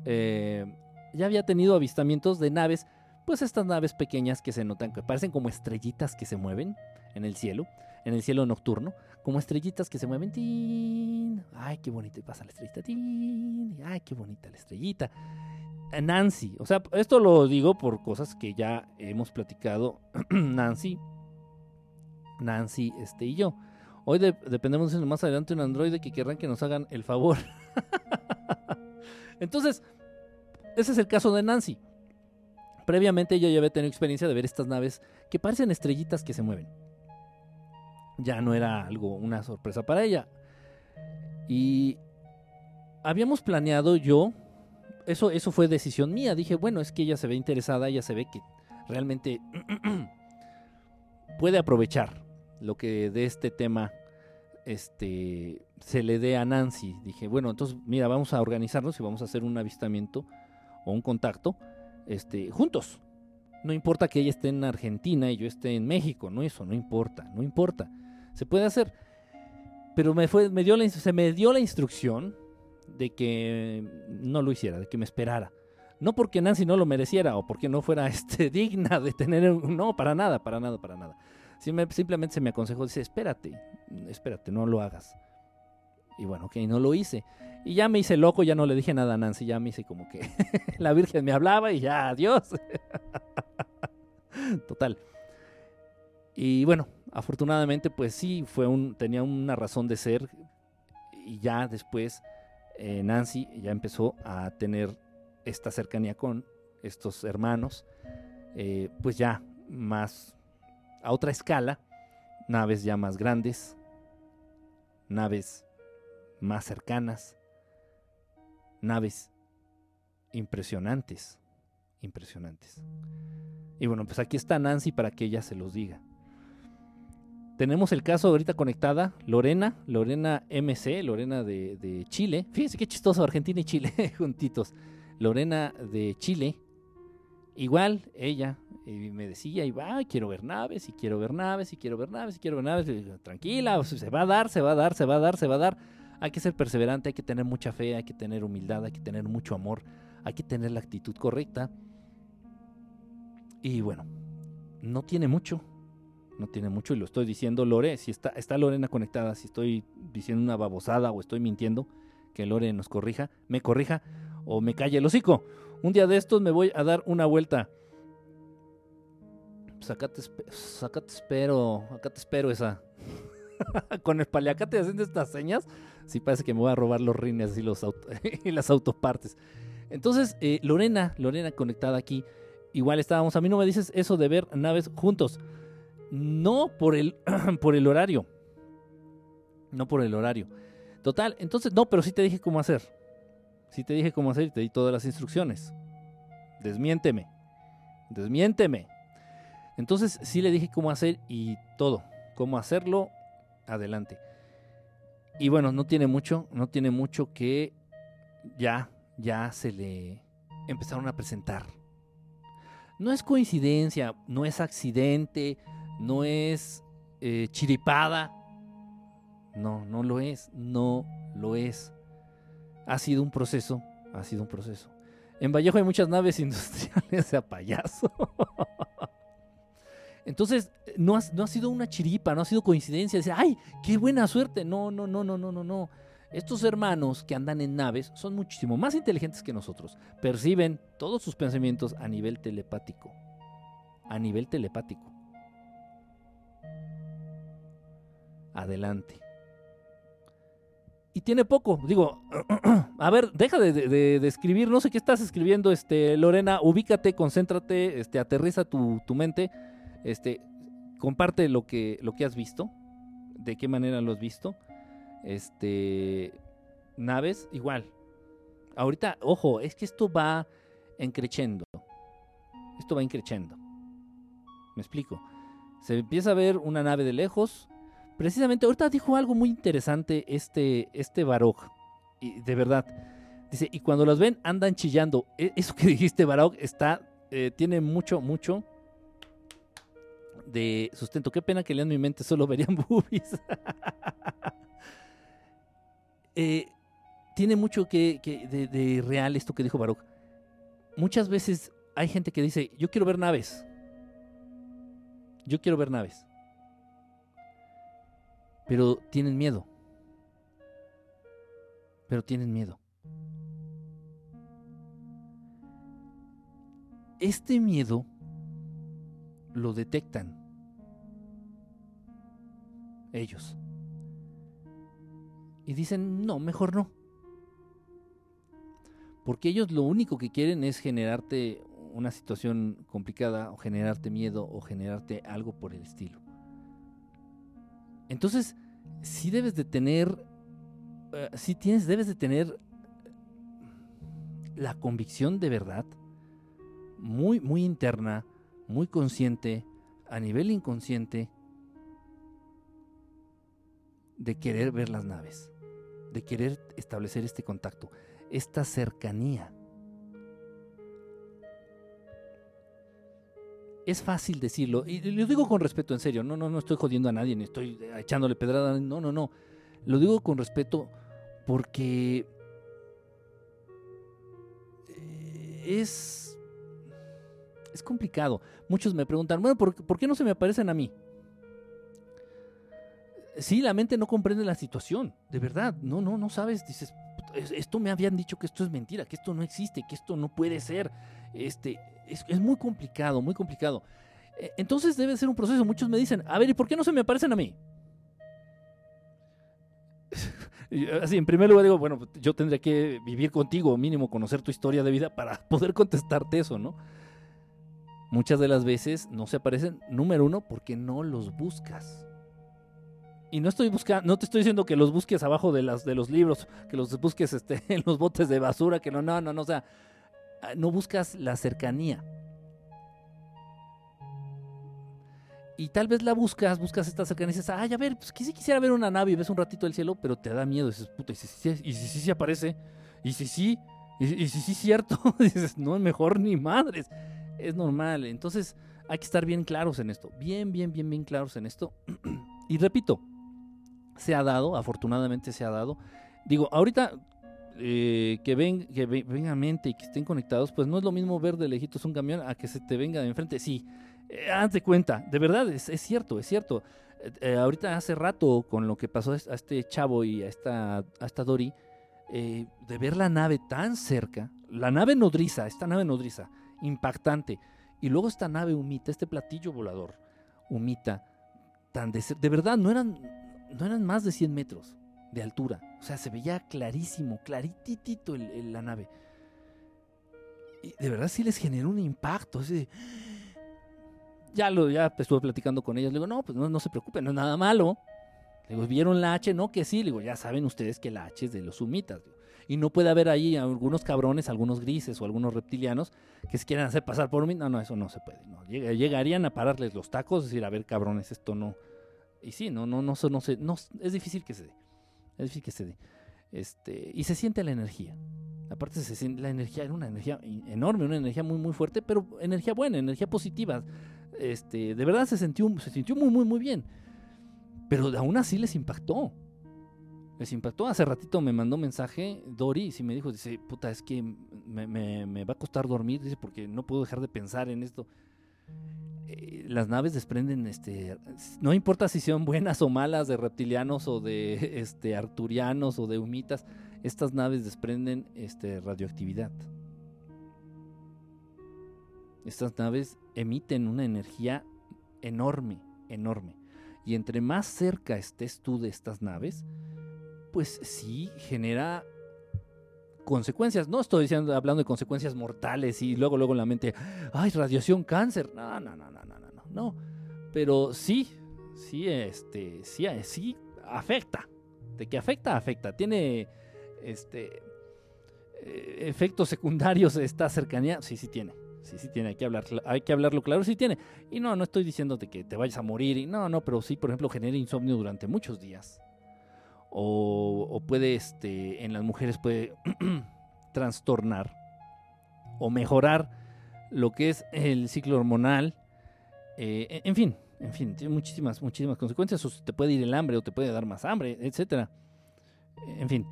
eh, ya había tenido avistamientos de naves, pues estas naves pequeñas que se notan, que parecen como estrellitas que se mueven en el cielo, en el cielo nocturno, como estrellitas que se mueven. Ay, qué bonita pasa la estrellita. Ay, qué bonita la estrellita. Nancy, o sea, esto lo digo por cosas que ya hemos platicado *clears throat* Nancy, Nancy, este y yo. Hoy dependemos de más adelante un androide que querrán que nos hagan el favor. *laughs* Entonces, ese es el caso de Nancy. Previamente yo ya había tenido experiencia de ver estas naves que parecen estrellitas que se mueven. Ya no era algo, una sorpresa para ella. Y habíamos planeado yo, eso, eso fue decisión mía. Dije, bueno, es que ella se ve interesada, ella se ve que realmente *clears throat* puede aprovechar lo que de este tema este, se le dé a Nancy. Dije, bueno, entonces, mira, vamos a organizarnos y vamos a hacer un avistamiento o un contacto este, juntos. No importa que ella esté en Argentina y yo esté en México, no eso, no importa, no importa. Se puede hacer. Pero me fue, me dio la, se me dio la instrucción de que no lo hiciera, de que me esperara. No porque Nancy no lo mereciera o porque no fuera *laughs* este, digna de tener... No, para nada, para nada, para nada simplemente se me aconsejó, dice, espérate, espérate, no lo hagas. Y bueno, ok, no lo hice. Y ya me hice loco, ya no le dije nada a Nancy, ya me hice como que *laughs* la Virgen me hablaba y ya, adiós. *laughs* Total. Y bueno, afortunadamente pues sí, fue un, tenía una razón de ser y ya después eh, Nancy ya empezó a tener esta cercanía con estos hermanos, eh, pues ya más a otra escala, naves ya más grandes, naves más cercanas, naves impresionantes, impresionantes. Y bueno, pues aquí está Nancy para que ella se los diga. Tenemos el caso ahorita conectada, Lorena, Lorena MC, Lorena de, Chile. Fíjense qué chistoso, Argentina y Chile *laughs* juntitos. Lorena de Chile. Igual, ella y me decía, y va, quiero ver naves, y quiero ver naves, y quiero ver naves, y quiero ver naves. Tranquila, se va a dar, se va a dar, se va a dar, se va a dar. Hay que ser perseverante, hay que tener mucha fe, hay que tener humildad, hay que tener mucho amor, hay que tener la actitud correcta. Y bueno, no tiene mucho, no tiene mucho, y lo estoy diciendo, Lore, si está, está Lorena conectada, si estoy diciendo una babosada o estoy mintiendo, que Lore nos corrija, me corrija o me calle el hocico. Un día de estos me voy a dar una vuelta pues acá te, espero, acá te espero esa. *laughs* Con el paliacate haciendo estas señas, sí parece que me voy a robar los rines *laughs* y las autopartes. Entonces, eh, Lorena, Lorena conectada aquí, igual estábamos, a mí no me dices eso de ver naves juntos. No por el, *clears throat* por el horario. No por el horario. Total, entonces, no, pero sí te dije cómo hacer. Sí te dije cómo hacer te di todas las instrucciones. Desmiénteme. Desmiénteme. Entonces sí le dije cómo hacer y todo, cómo hacerlo, adelante. Y bueno, no tiene mucho, no tiene mucho que ya, ya se le empezaron a presentar. No es coincidencia, no es accidente, no es eh, chiripada. No, no lo es, no lo es. Ha sido un proceso, ha sido un proceso. En Vallejo hay muchas naves *laughs* industriales a payaso. *laughs* Entonces, no ha, no ha sido una chiripa, no ha sido coincidencia. Decir, ¡ay, qué buena suerte! No, no, no, no, no, no, no. Estos hermanos que andan en naves son muchísimo más inteligentes que nosotros. Perciben todos sus pensamientos a nivel telepático. A nivel telepático. adelante. Y tiene poco, digo, *clears throat* a ver, deja de, escribir, no sé qué estás escribiendo, este, Lorena, ubícate, concéntrate, este, aterriza tu, mente, este, comparte lo que, lo que has visto, de qué manera lo has visto, este, naves, igual. Ahorita, ojo, es que esto va encrechendo, esto va encrechendo, me explico, se empieza a ver una nave de lejos, Precisamente, ahorita dijo algo muy interesante este, este de verdad. Dice, y cuando los ven, andan chillando. E, eso que *laughs* dijiste, Barok, está, eh, tiene mucho, mucho de sustento. Qué pena que lean mi mente, solo verían boobies. *laughs* Eh, tiene mucho que, de, de, real esto que dijo Barok. Muchas veces hay gente que dice, yo quiero ver naves. Yo quiero ver naves pero tienen miedo. Pero tienen miedo. Este miedo lo detectan ellos. Y dicen, no, mejor no. Porque ellos lo único que quieren es generarte una situación complicada o generarte miedo o generarte algo por el estilo. Entonces, sí debes de tener, eh, sí tienes, debes de tener la convicción de verdad, muy, muy interna, muy consciente, a nivel inconsciente, de querer ver las naves, de querer establecer este contacto, esta cercanía. Es fácil decirlo, y lo digo con respeto, en serio, no, no, no estoy jodiendo a nadie, ni estoy echándole pedrada, no, no, no. Lo digo con respeto porque eh, es, es complicado. Muchos me preguntan, bueno, ¿por, ¿por qué no se me aparecen a mí? Sí, la mente no comprende la situación, de verdad, no, no, no sabes, dices, esto me habían dicho que esto es mentira, que esto no existe, que esto no puede ser, este, es, muy complicado, muy complicado. E, entonces debe ser un proceso. Muchos me dicen, a ver, ¿y por qué no se me aparecen a mí? *laughs* Así, en primer lugar digo, bueno, pues, yo tendría que vivir contigo, mínimo conocer tu historia de vida para *laughs* poder contestarte eso, ¿no? Muchas de las veces no se aparecen, número uno, porque no los buscas. Y no estoy buscando, no te estoy diciendo que los busques abajo de las de los libros, que los busques este, *laughs* en los botes de basura, que no, no, no, no, o sea, no buscas la cercanía. Y tal vez la buscas, buscas esta cercanía y dices, ay, a ver, pues si quisiera ver una nave y ves un ratito el cielo, pero te da miedo. dices, puta, y si sí si, aparece, y si sí, y, si sí es cierto, *laughs* dices, no, mejor ni madres. Es normal. Entonces hay que estar bien claros en esto. Bien, bien, bien, bien claros en esto. *clears throat* y repito, se ha dado, afortunadamente se ha dado. Digo, ahorita eh, que, ven, que vengan mente y que estén conectados, pues no es lo mismo ver de lejitos un camión a que se te venga de enfrente. Sí, eh, hazte cuenta, de verdad, es, cierto, es cierto. Eh, ahorita hace rato con lo que pasó a este chavo y a esta, a esta Dori, de ver la nave tan cerca, la nave nodriza, esta nave nodriza, impactante, y luego esta nave humita, este platillo volador, humita, tan de, de verdad, no eran, no eran más de 100 metros de altura. O sea, se veía clarísimo, clarititito la nave. Y de verdad sí les generó un impacto. ya lo ya estuve platicando con ellos. Le digo, no, pues no, se preocupen, no es nada malo. Le digo, ¿vieron la H? No, que sí. Le digo, ya saben ustedes que la H es de los sumitas. Y no puede haber ahí algunos cabrones, algunos grises o algunos reptilianos que se quieran hacer pasar por mí. No, no, eso no se puede. No. Llegarían a pararles los tacos, decir, a ver, cabrones, esto no. Y sí, no, no, no, no, no, no es difícil que se dé. Es difícil que se. Este, y se siente la energía. Aparte se siente la energía, era una energía enorme, una energía muy muy fuerte, pero energía buena, energía positiva. Este, de verdad se sintió, se sintió muy muy muy bien. Pero aún así les impactó. Les impactó. Hace ratito me mandó mensaje Dori y me dijo, dice, puta, es que me va a costar dormir, dice, porque no puedo dejar de pensar en esto. Eh, las naves desprenden, este, no importa si son buenas o malas de reptilianos o de *laughs* este, arturianos o de humitas, estas naves desprenden este, radioactividad. Estas naves emiten una energía enorme, enorme. y entre más cerca estés tú de estas naves, pues sí genera consecuencias. No estoy diciendo, hablando de consecuencias mortales y luego, luego en la mente, ay, radiación, cáncer. No, no, no, no, no, no, no. Pero sí, sí, este, sí, sí afecta. De que afecta, afecta. Tiene, este, eh, efectos secundarios esta cercanía. Sí, sí tiene. Sí, sí tiene, hay que, hablar, hay que hablarlo claro, sí tiene. Y no, no estoy diciéndote que te vayas a morir, y no, no, pero sí, por ejemplo, genera insomnio durante muchos días. O, puede, este, en las mujeres puede *clears throat* trastornar o mejorar lo que es el ciclo hormonal. Eh, en fin, en fin, tiene muchísimas, muchísimas consecuencias. O te puede ir el hambre, o te puede dar más hambre, etcétera. En fin,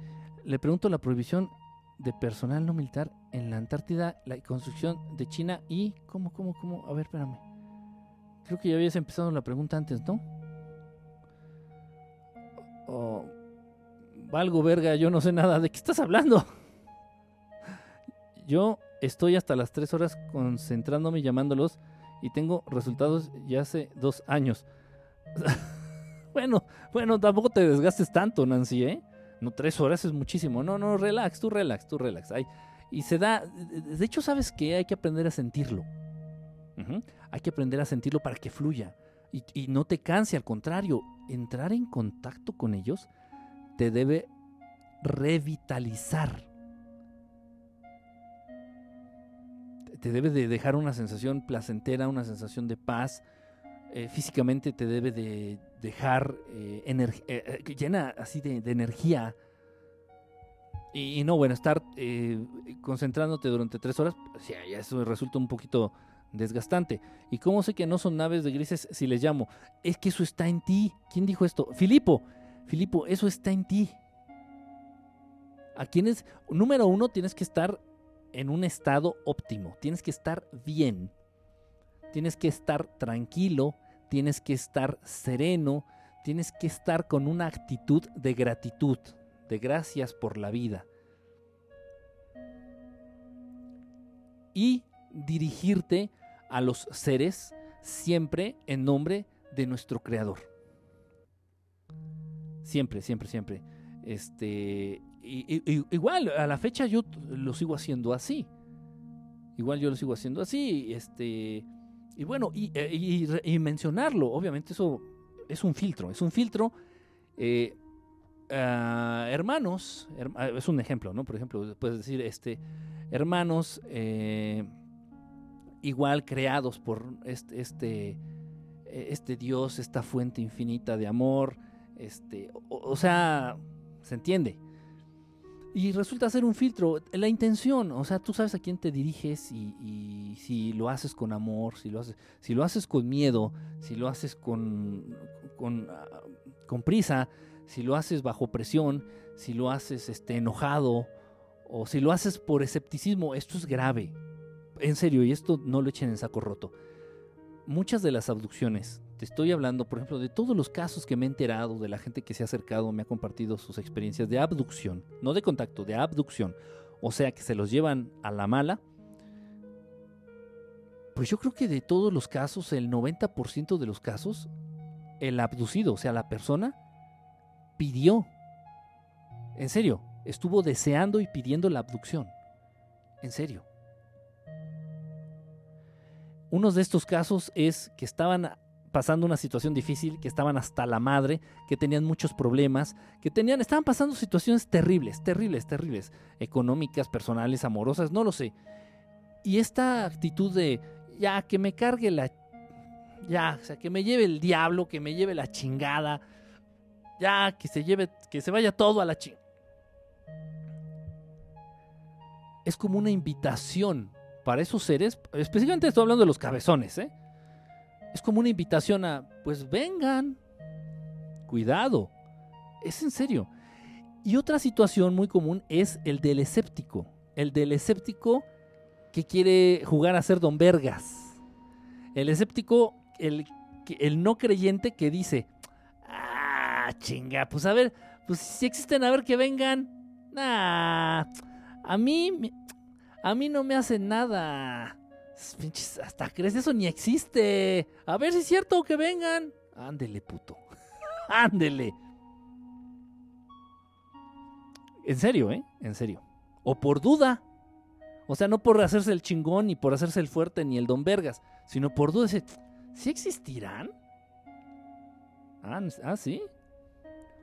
le pregunto la prohibición de personal no militar en la Antártida, la construcción de China y... ¿Cómo, cómo, cómo? A ver, espérame. Creo que ya habías empezado la pregunta antes, ¿no? Oh, valgo verga, yo no sé nada. ¿De qué estás hablando? Yo estoy hasta las 3 horas concentrándome llamándolos y tengo resultados ya hace dos años. *laughs* bueno, bueno, tampoco te desgastes tanto, Nancy, ¿eh? No, tres horas es muchísimo. No, no, relax, tú relax, tú relax. y se da, de hecho, ¿sabes que Hay que aprender a sentirlo. Hay que aprender a sentirlo para que fluya. Y, y, no te canse, al contrario, entrar en contacto con ellos te debe revitalizar. Te debe de dejar una sensación placentera, una sensación de paz, eh, físicamente te debe de dejar eh, eh, llena así de, energía. Y, no, bueno, estar concentrándote durante tres horas, pues ya, eso resulta un poquito desgastante. ¿Y cómo sé que no son naves de grises si les llamo? Es que eso está en ti. ¿Quién dijo esto? Filipo. Filipo, eso está en ti. A quienes, número uno, tienes que estar en un estado óptimo. Tienes que estar bien. Tienes que estar tranquilo, tienes que estar sereno, tienes que estar con una actitud de gratitud, de gracias por la vida. Y dirigirte a los seres siempre en nombre de nuestro Creador. Siempre, siempre, siempre. Este, igual, a la fecha yo lo sigo haciendo así. Igual yo lo sigo haciendo así. Este, y bueno, eh, y, mencionarlo, obviamente eso es un filtro, es un filtro. Eh, ah, hermanos, ah, es un ejemplo, ¿no? Por ejemplo, puedes decir, este, hermanos eh, igual creados por este, este, este, Dios, esta fuente infinita de amor, este, o sea, se entiende. Y resulta ser un filtro, la intención, o sea, tú sabes a quién te diriges y, si lo haces con amor, si lo haces, si lo haces con miedo, si lo haces con, con, ah, con prisa, si lo haces bajo presión, si lo haces este, enojado o si lo haces por escepticismo, esto es grave. En serio, y esto no lo echen en saco roto. Muchas de las abducciones te estoy hablando, por ejemplo, de todos los casos que me he enterado, de la gente que se ha acercado, me ha compartido sus experiencias de abducción, no de contacto, de abducción. O sea, que se los llevan a la mala. Pues yo creo que de todos los casos, el 90% de los casos, el abducido, o sea, la persona, pidió. En serio, estuvo deseando y pidiendo la abducción. En serio. Uno de estos casos es que estaban pasando una situación difícil, que estaban hasta la madre, que tenían muchos problemas, que tenían, estaban pasando situaciones terribles, terribles, terribles, económicas, personales, amorosas, no lo sé. Y esta actitud de, ya, que me cargue la, ya, o sea, que me lleve el diablo, que me lleve la chingada, ya, que se lleve, que se vaya todo a la chingada. Es como una invitación para esos seres, específicamente estoy hablando de los cabezones, ¿eh? Es como una invitación a, pues vengan, cuidado, es en serio. Y otra situación muy común es el del escéptico. El del escéptico que quiere jugar a ser don Vergas. El escéptico, el, el no creyente que dice, ah, chinga, pues a ver, pues si existen, a ver que vengan. Nah, a mí, a mí no me hacen nada hasta crees eso ni existe. A ver si es cierto que vengan. Ándele, puto. *laughs* Ándele. En serio, ¿eh? En serio. O por duda. O sea, no por hacerse el chingón, ni por hacerse el fuerte, ni el don Vergas, sino por duda. ¿Sí existirán? Ah, ah, sí.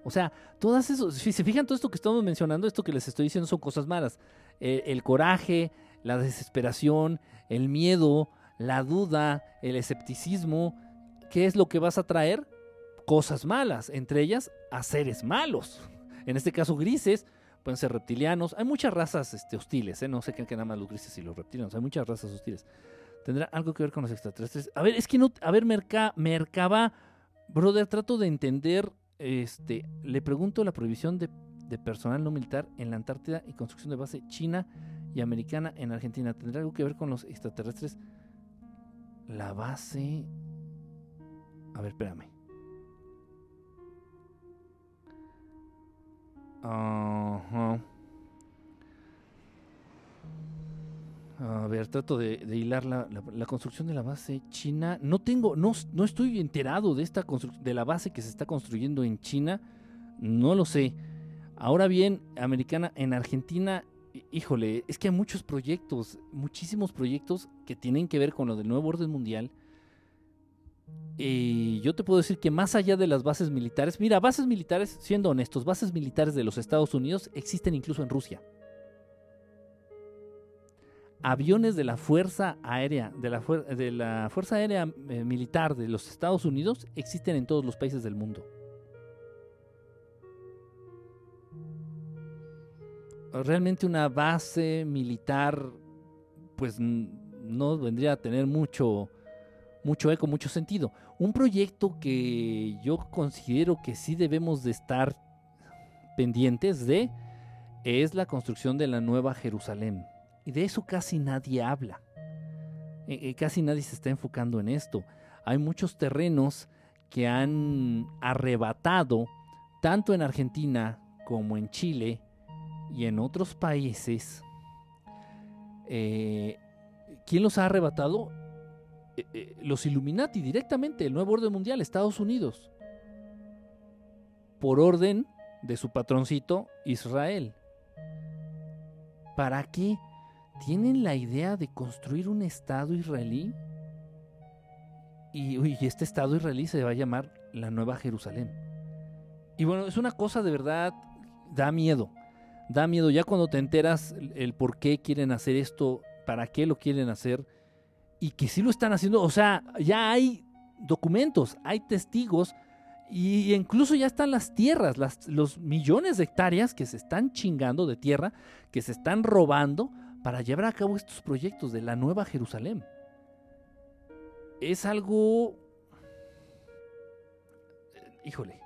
O sea, todas eso, si se fijan todo esto que estamos mencionando, esto que les estoy diciendo son cosas malas. Eh, el coraje, la desesperación, el miedo, la duda, el escepticismo, ¿qué es lo que vas a traer? Cosas malas, entre ellas a seres malos. En este caso grises, pueden ser reptilianos. Hay muchas razas este, hostiles, ¿eh? no sé qué que nada más los grises y los reptilianos, hay muchas razas hostiles. ¿Tendrá algo que ver con los extraterrestres? A ver, es que no, a ver, Merca, Mercaba, brother, trato de entender, este, le pregunto la prohibición de personal no militar en la Antártida y construcción de base china y americana en Argentina. ¿Tendrá algo que ver con los extraterrestres? La base... A ver, espérame. A ver, trato de, hilar la, construcción de la base china. No tengo, no, no estoy enterado de esta de la base que se está construyendo en China. No lo sé. Ahora bien, americana en Argentina, híjole, es que hay muchos proyectos, muchísimos proyectos que tienen que ver con lo del nuevo orden mundial y yo te puedo decir que más allá de las bases militares, mira, bases militares, siendo honestos, bases militares de los Estados Unidos existen incluso en Rusia. Aviones de la Fuerza Aérea, de la, de la Fuerza Aérea eh, Militar de los Estados Unidos existen en todos los países del mundo. Realmente una base militar, pues no vendría a tener mucho, mucho eco, mucho sentido. Un proyecto que yo considero que sí debemos de estar pendientes de es la construcción de la Nueva Jerusalén. Y de eso casi nadie habla. E, e, casi nadie se está enfocando en esto. Hay muchos terrenos que han arrebatado, tanto en Argentina como en Chile y en otros países. Eh, ¿Quién los ha arrebatado? Eh, eh, los Illuminati directamente, el nuevo orden mundial, Estados Unidos, por orden de su patroncito Israel. ¿Para qué? ¿Tienen la idea de construir un Estado israelí? Y, y, este Estado israelí se va a llamar la Nueva Jerusalén. Y bueno, es una cosa de verdad, da miedo. Da miedo ya cuando te enteras el por qué quieren hacer esto, para qué lo quieren hacer y que sí lo están haciendo. O sea, ya hay documentos, hay testigos y incluso ya están las tierras, las, los millones de hectáreas que se están chingando de tierra, que se están robando para llevar a cabo estos proyectos de la Nueva Jerusalén. Es algo... Híjole.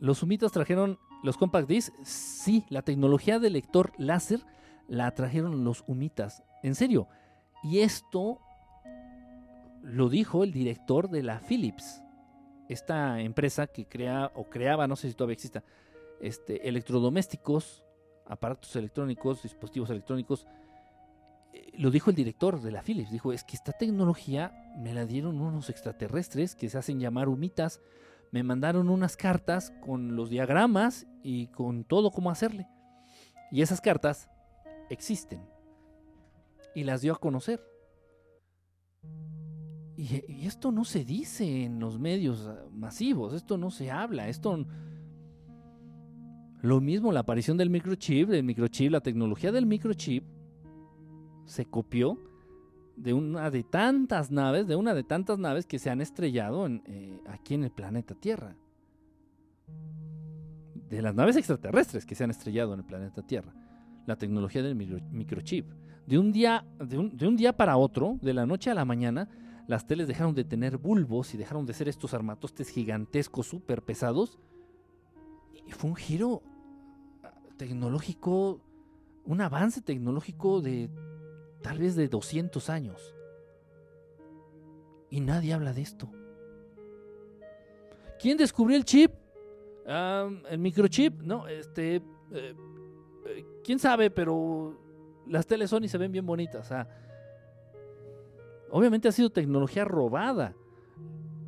Los sumitas trajeron los compact discs. Sí, la tecnología de lector láser la trajeron los humitas. En serio, y esto lo dijo el director de la Philips, esta empresa que crea o creaba, no sé si todavía exista, este, electrodomésticos, aparatos electrónicos, dispositivos electrónicos. Eh, lo dijo el director de la Philips, dijo, es que esta tecnología me la dieron unos extraterrestres que se hacen llamar humitas, me mandaron unas cartas con los diagramas y con todo cómo hacerle. Y esas cartas existen y las dio a conocer. Y, esto no se dice en los medios ah, masivos, esto no se habla, esto... Lo mismo, la aparición del microchip, del microchip, la tecnología del microchip se copió de una de tantas naves, de una de tantas naves que se han estrellado eh, aquí en el planeta Tierra. De las naves extraterrestres que se han estrellado en el planeta Tierra. La tecnología del microchip. De un, día, de, un, día para otro, de la noche a la mañana, las teles dejaron de tener bulbos y dejaron de ser estos armatostes gigantescos, súper pesados. Y fue un giro ah, tecnológico, un avance tecnológico de tal vez de 200 años. Y nadie habla de esto. ¿Quién descubrió el chip? el microchip, no, este, eh, eh, quién sabe, pero las teles Sony se ven bien bonitas. obviamente ha sido tecnología robada.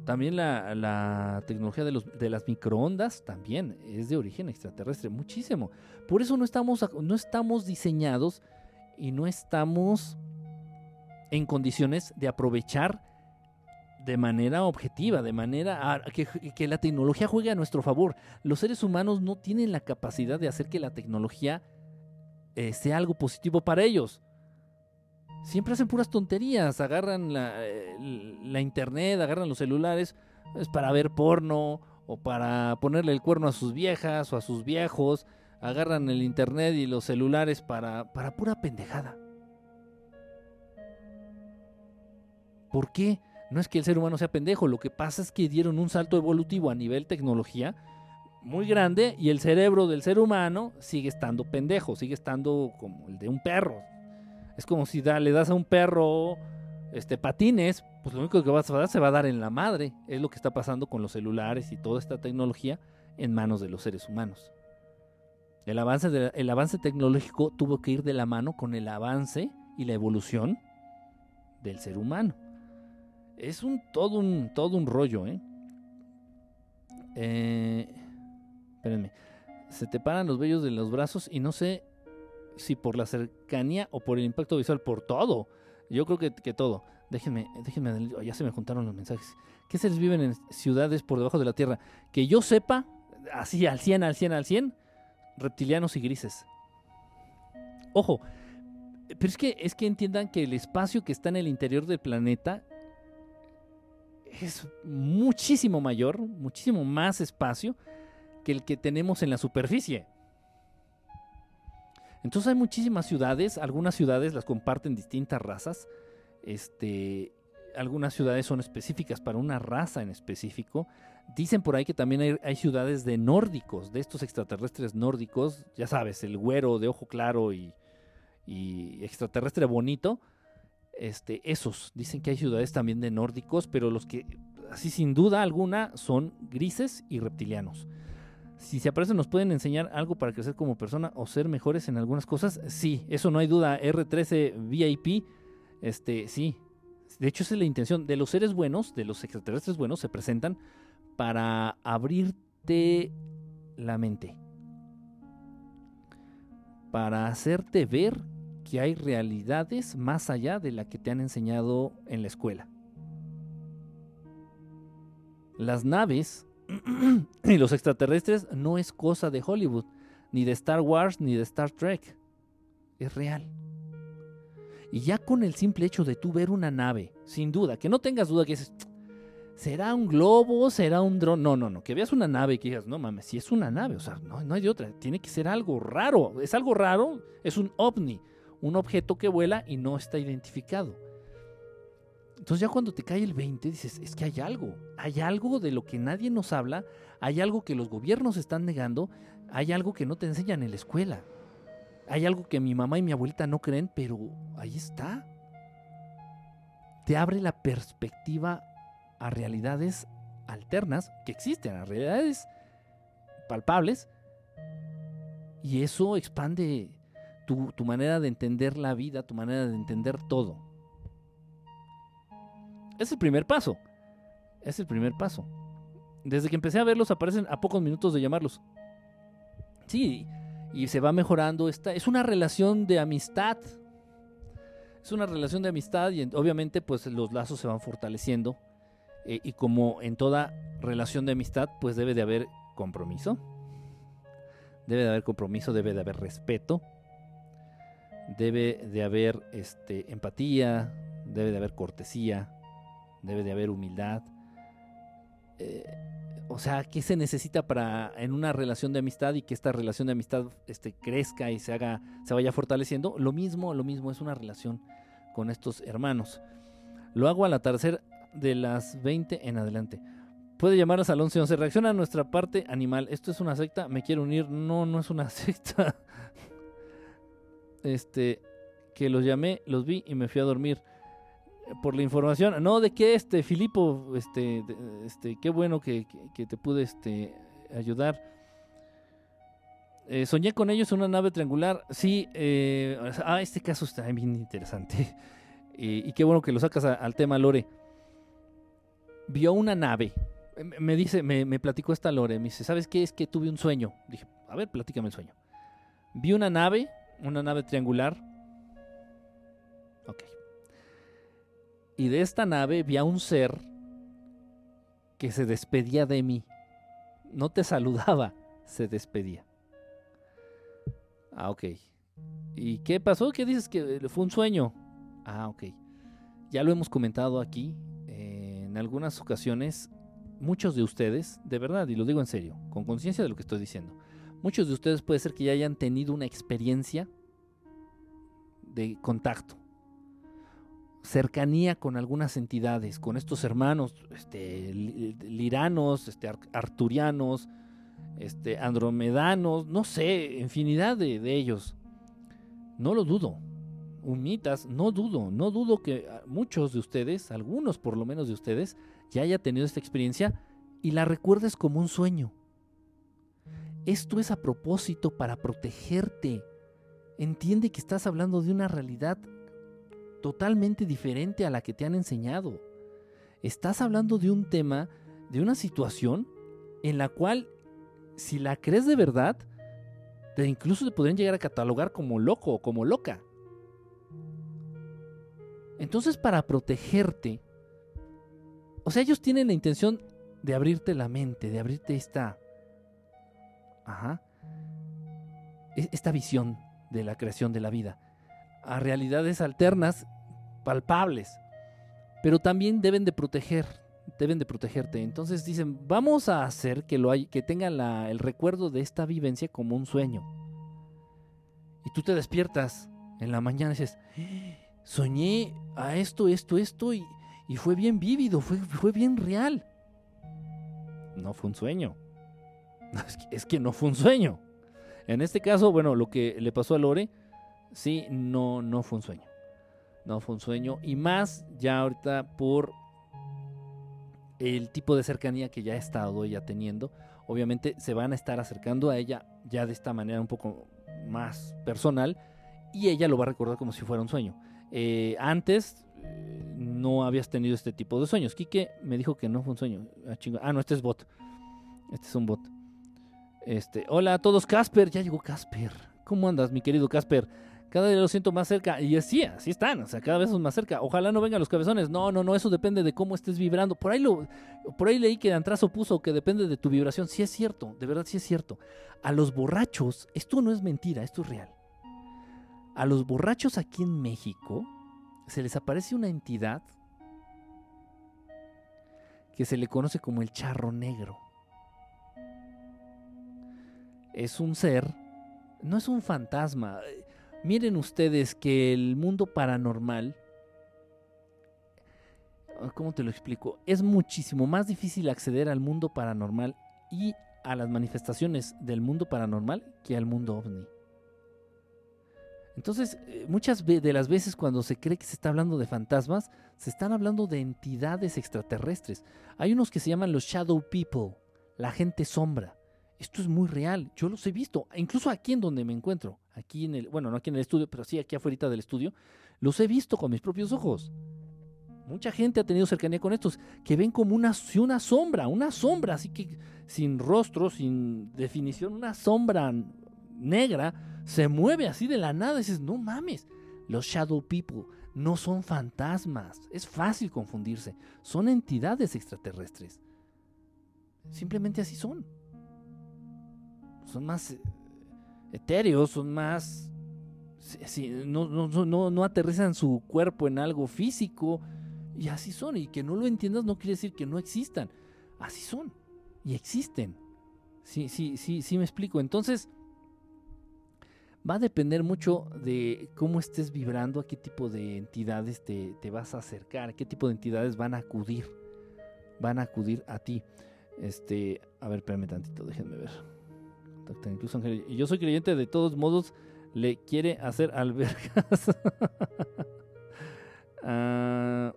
También la, la tecnología de, los, de las microondas también es de origen extraterrestre, muchísimo. Por eso no estamos, no estamos diseñados y no estamos en condiciones de aprovechar de manera objetiva, de manera que la tecnología juegue a nuestro favor. Los seres humanos no tienen la capacidad de hacer que la tecnología eh, sea algo positivo para ellos. Siempre hacen puras tonterías, agarran la, eh, la internet, agarran los celulares es para ver porno o para ponerle el cuerno a sus viejas o a sus viejos, agarran el internet y los celulares para, para pura pendejada. ¿Por qué? No es que el ser humano sea pendejo, lo que pasa es que dieron un salto evolutivo a nivel tecnología muy grande y el cerebro del ser humano sigue estando pendejo, sigue estando como el de un perro. Es como si le das a un perro este, patines, pues lo único que vas a dar se va a dar en la madre. Es lo que está pasando con los celulares y toda esta tecnología en manos de los seres humanos. El avance, el avance tecnológico tuvo que ir de la mano con el avance y la evolución del ser humano. Es un todo un todo un rollo, ¿eh? Eh, espérenme. Se te paran los vellos de los brazos y no sé si por la cercanía o por el impacto visual, por todo. Yo creo que, que todo. Déjenme, déjenme, ya se me juntaron los mensajes. ¿Qué seres viven en ciudades por debajo de la tierra? Que yo sepa, así al 100, al 100, al 100, reptilianos y grises. Ojo, pero es que, es que entiendan que el espacio que está en el interior del planeta es muchísimo mayor, muchísimo más espacio que el que tenemos en la superficie. Entonces hay muchísimas ciudades, algunas ciudades las comparten distintas razas, este, algunas ciudades son específicas para una raza en específico. Dicen por ahí que también hay, ciudades de nórdicos, de estos extraterrestres nórdicos, ya sabes, el güero de ojo claro y, y extraterrestre bonito. Este, esos, dicen que hay ciudades también de nórdicos, pero los que, así sin duda alguna, son grises y reptilianos. Si se aparecen, nos pueden enseñar algo para crecer como persona o ser mejores en algunas cosas. Sí, eso no hay duda. R13 VIP, este, sí. De hecho, esa es la intención. De los seres buenos, de los extraterrestres buenos, se presentan para abrirte la mente. Para hacerte ver que hay realidades más allá de la que te han enseñado en la escuela. Las naves *clears throat* y los extraterrestres no es cosa de Hollywood, ni de Star Wars, ni de Star Trek. Es real. Y ya con el simple hecho de tú ver una nave, sin duda, que no tengas duda que dices, ¿será un globo? ¿Será un dron? No, no, no. Que veas una nave y que digas, no mames, si es una nave, o sea, no, hay de otra. Tiene que ser algo raro. Es algo raro, es un ovni, un objeto que vuela y no está identificado. Entonces ya cuando te cae el 20 dices, es que hay algo, hay algo de lo que nadie nos habla, hay algo que los gobiernos están negando, hay algo que no te enseñan en la escuela, hay algo que mi mamá y mi abuelita no creen, pero ahí está. Te abre la perspectiva a realidades alternas que existen, a realidades palpables, y eso expande tu, manera de entender la vida, tu manera de entender todo. Es el primer paso. Es el primer paso. Desde que empecé a verlos aparecen a pocos minutos de llamarlos. Sí, y se va mejorando esta. Es una relación de amistad. Es una relación de amistad y en- obviamente pues los lazos se van fortaleciendo. Eh, y como en toda relación de amistad pues debe de haber compromiso. Debe de haber compromiso, debe de haber respeto. Debe de haber este, empatía, debe de haber cortesía, debe de haber humildad. Eh, o sea, ¿qué se necesita para en una relación de amistad y que esta relación de amistad este, crezca y se haga, se vaya fortaleciendo? Lo mismo, lo mismo es una relación con estos hermanos. Lo hago al atardecer de las 20 en adelante. Puede llamarnos al 1111. Reacciona a nuestra parte animal. ¿Esto es una secta? ¿Me quiero unir? No, no es una *laughs* secta. Este, que los llamé, los vi y me fui a dormir por la información. No, de qué este, Filipo, este, este, qué bueno que, que- te pude este, ayudar. Eh, soñé con ellos una nave triangular. Sí, eh, ah, este caso está bien interesante. *laughs* y, y qué bueno que lo sacas al tema, Lore. Vio una nave. Me dice, me, me platicó esta Lore, me dice, ¿sabes qué? Es que tuve un sueño. Dije, a ver, platícame el sueño. Vi una nave, una nave triangular. Ok. Y de esta nave vi a un ser que se despedía de mí. No te saludaba, se despedía. Ah, ok. ¿Y qué pasó? ¿Qué dices que fue un sueño? Ah, ok. Ya lo hemos comentado aquí. En algunas ocasiones, muchos de ustedes, de verdad, y lo digo en serio, con conciencia de lo que estoy diciendo, muchos de ustedes puede ser que ya hayan tenido una experiencia de contacto, cercanía con algunas entidades, con estos hermanos este, li- liranos, este, ar- arturianos, este, andromedanos, no sé, infinidad de, de ellos. No lo dudo. Humitas, no dudo, no dudo que ah, muchos de ustedes, algunos por lo menos de ustedes, ya haya tenido esta experiencia y la recuerdes como un sueño. Esto es a propósito para protegerte. Entiende que estás hablando de una realidad totalmente diferente a la que te han enseñado. Estás hablando de un tema, de una situación en la cual, si la crees de verdad, incluso te podrían llegar a catalogar como loco o como loca. Entonces, para protegerte, o sea, ellos tienen la intención de abrirte la mente, de abrirte esta, ajá, e- esta visión de la creación de la vida a realidades alternas, palpables, pero también deben de proteger, deben de protegerte. Entonces dicen, vamos a hacer que lo hay, que tengan la- el recuerdo de esta vivencia como un sueño. Y tú te despiertas en la mañana y dices, "Eh, soñé a esto, esto, esto y, y fue bien vívido, fue, fue bien real. No fue un sueño. *laughs* Es que, no fue un sueño. En este caso, bueno, lo que le pasó a Lore, sí, no, no fue un sueño. No fue un sueño. Y más ya ahorita por el tipo de cercanía que ya ha estado ella teniendo. Obviamente se van a estar acercando a ella ya de esta manera un poco más personal. Y ella lo va a recordar como si fuera un sueño. Eh, antes eh, no habías tenido este tipo de sueños. Quique me dijo que no fue un sueño. Ah. Ah, no, este es bot. Este es un bot. Este, hola a todos, Casper. Ya llegó Casper. ¿Cómo andas, mi querido Casper? Cada día lo siento más cerca. Y así, así están. O sea, cada vez son más cerca. Ojalá no vengan los cabezones. No, no, no. Eso depende de cómo estés vibrando. Por ahí lo, por ahí leí que Antrazo puso que depende de tu vibración. Sí es cierto. De verdad sí es cierto. A los borrachos, esto no es mentira, esto es real. A los borrachos aquí en México se les aparece una entidad que se le conoce como el charro negro. Es un ser, no es un fantasma. Miren ustedes que el mundo paranormal, ¿cómo te lo explico? Es muchísimo más difícil acceder al mundo paranormal y a las manifestaciones del mundo paranormal que al mundo ovni. Entonces, eh, muchas de las veces cuando se cree que se está hablando de fantasmas, se están hablando de entidades extraterrestres. Hay unos que se llaman los Shadow People, la gente sombra. Esto es muy real, yo los he visto, incluso aquí en donde me encuentro, aquí en el, bueno, no aquí en el estudio, pero sí aquí afuera del estudio, los he visto con mis propios ojos. Mucha gente ha tenido cercanía con estos, que ven como una, una sombra, una sombra, así que sin rostro, sin definición, una sombra negra, se mueve así de la nada. Dices, no mames, los Shadow People no son fantasmas. Es fácil confundirse. Son entidades extraterrestres. Simplemente así son. Son más eh, etéreos, son más... no, no, no, no aterrizan su cuerpo en algo físico. Y así son. Y que no lo entiendas no quiere decir que no existan. Así son. Y existen. Sí, sí, sí, sí me explico. Entonces, va a depender mucho de cómo estés vibrando, a qué tipo de entidades te, vas a acercar, a qué tipo de entidades van a acudir. Van a acudir a ti. Este, a ver, espérame tantito, déjenme ver. Incluso yo soy creyente, de todos modos, le quiere hacer albergas. *laughs* Ah,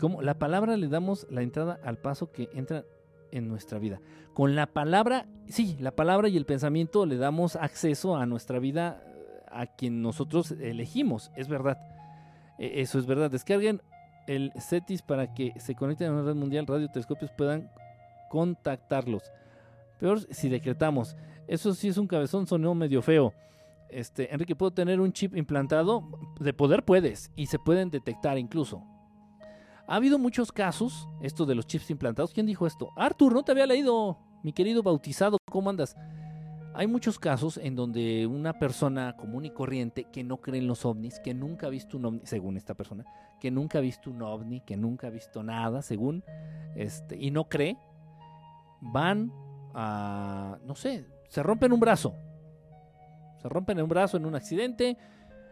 ¿Cómo? La palabra le damos la entrada al paso que entra en nuestra vida. Con la palabra, sí, la palabra y el pensamiento le damos acceso a nuestra vida eh, a quien nosotros elegimos, es verdad. E- Eso es verdad. Descarguen el CETIS para que se conecten a una red mundial, radiotelescopios puedan contactarlos. Peor si decretamos. Eso sí es un cabezón sonó medio feo. Este, Enrique, ¿puedo tener un chip implantado? De poder puedes, y se pueden detectar incluso. Ha habido muchos casos, esto de los chips implantados. ¿Quién dijo esto? Arthur, no te había leído, mi querido bautizado, ¿cómo andas? Hay muchos casos en donde una persona común y corriente que no cree en los ovnis, que nunca ha visto un ovni, según esta persona, que nunca ha visto un ovni, que nunca ha visto nada, según, este, y no cree, van a, no sé, se rompen un brazo, se rompen un brazo en un accidente,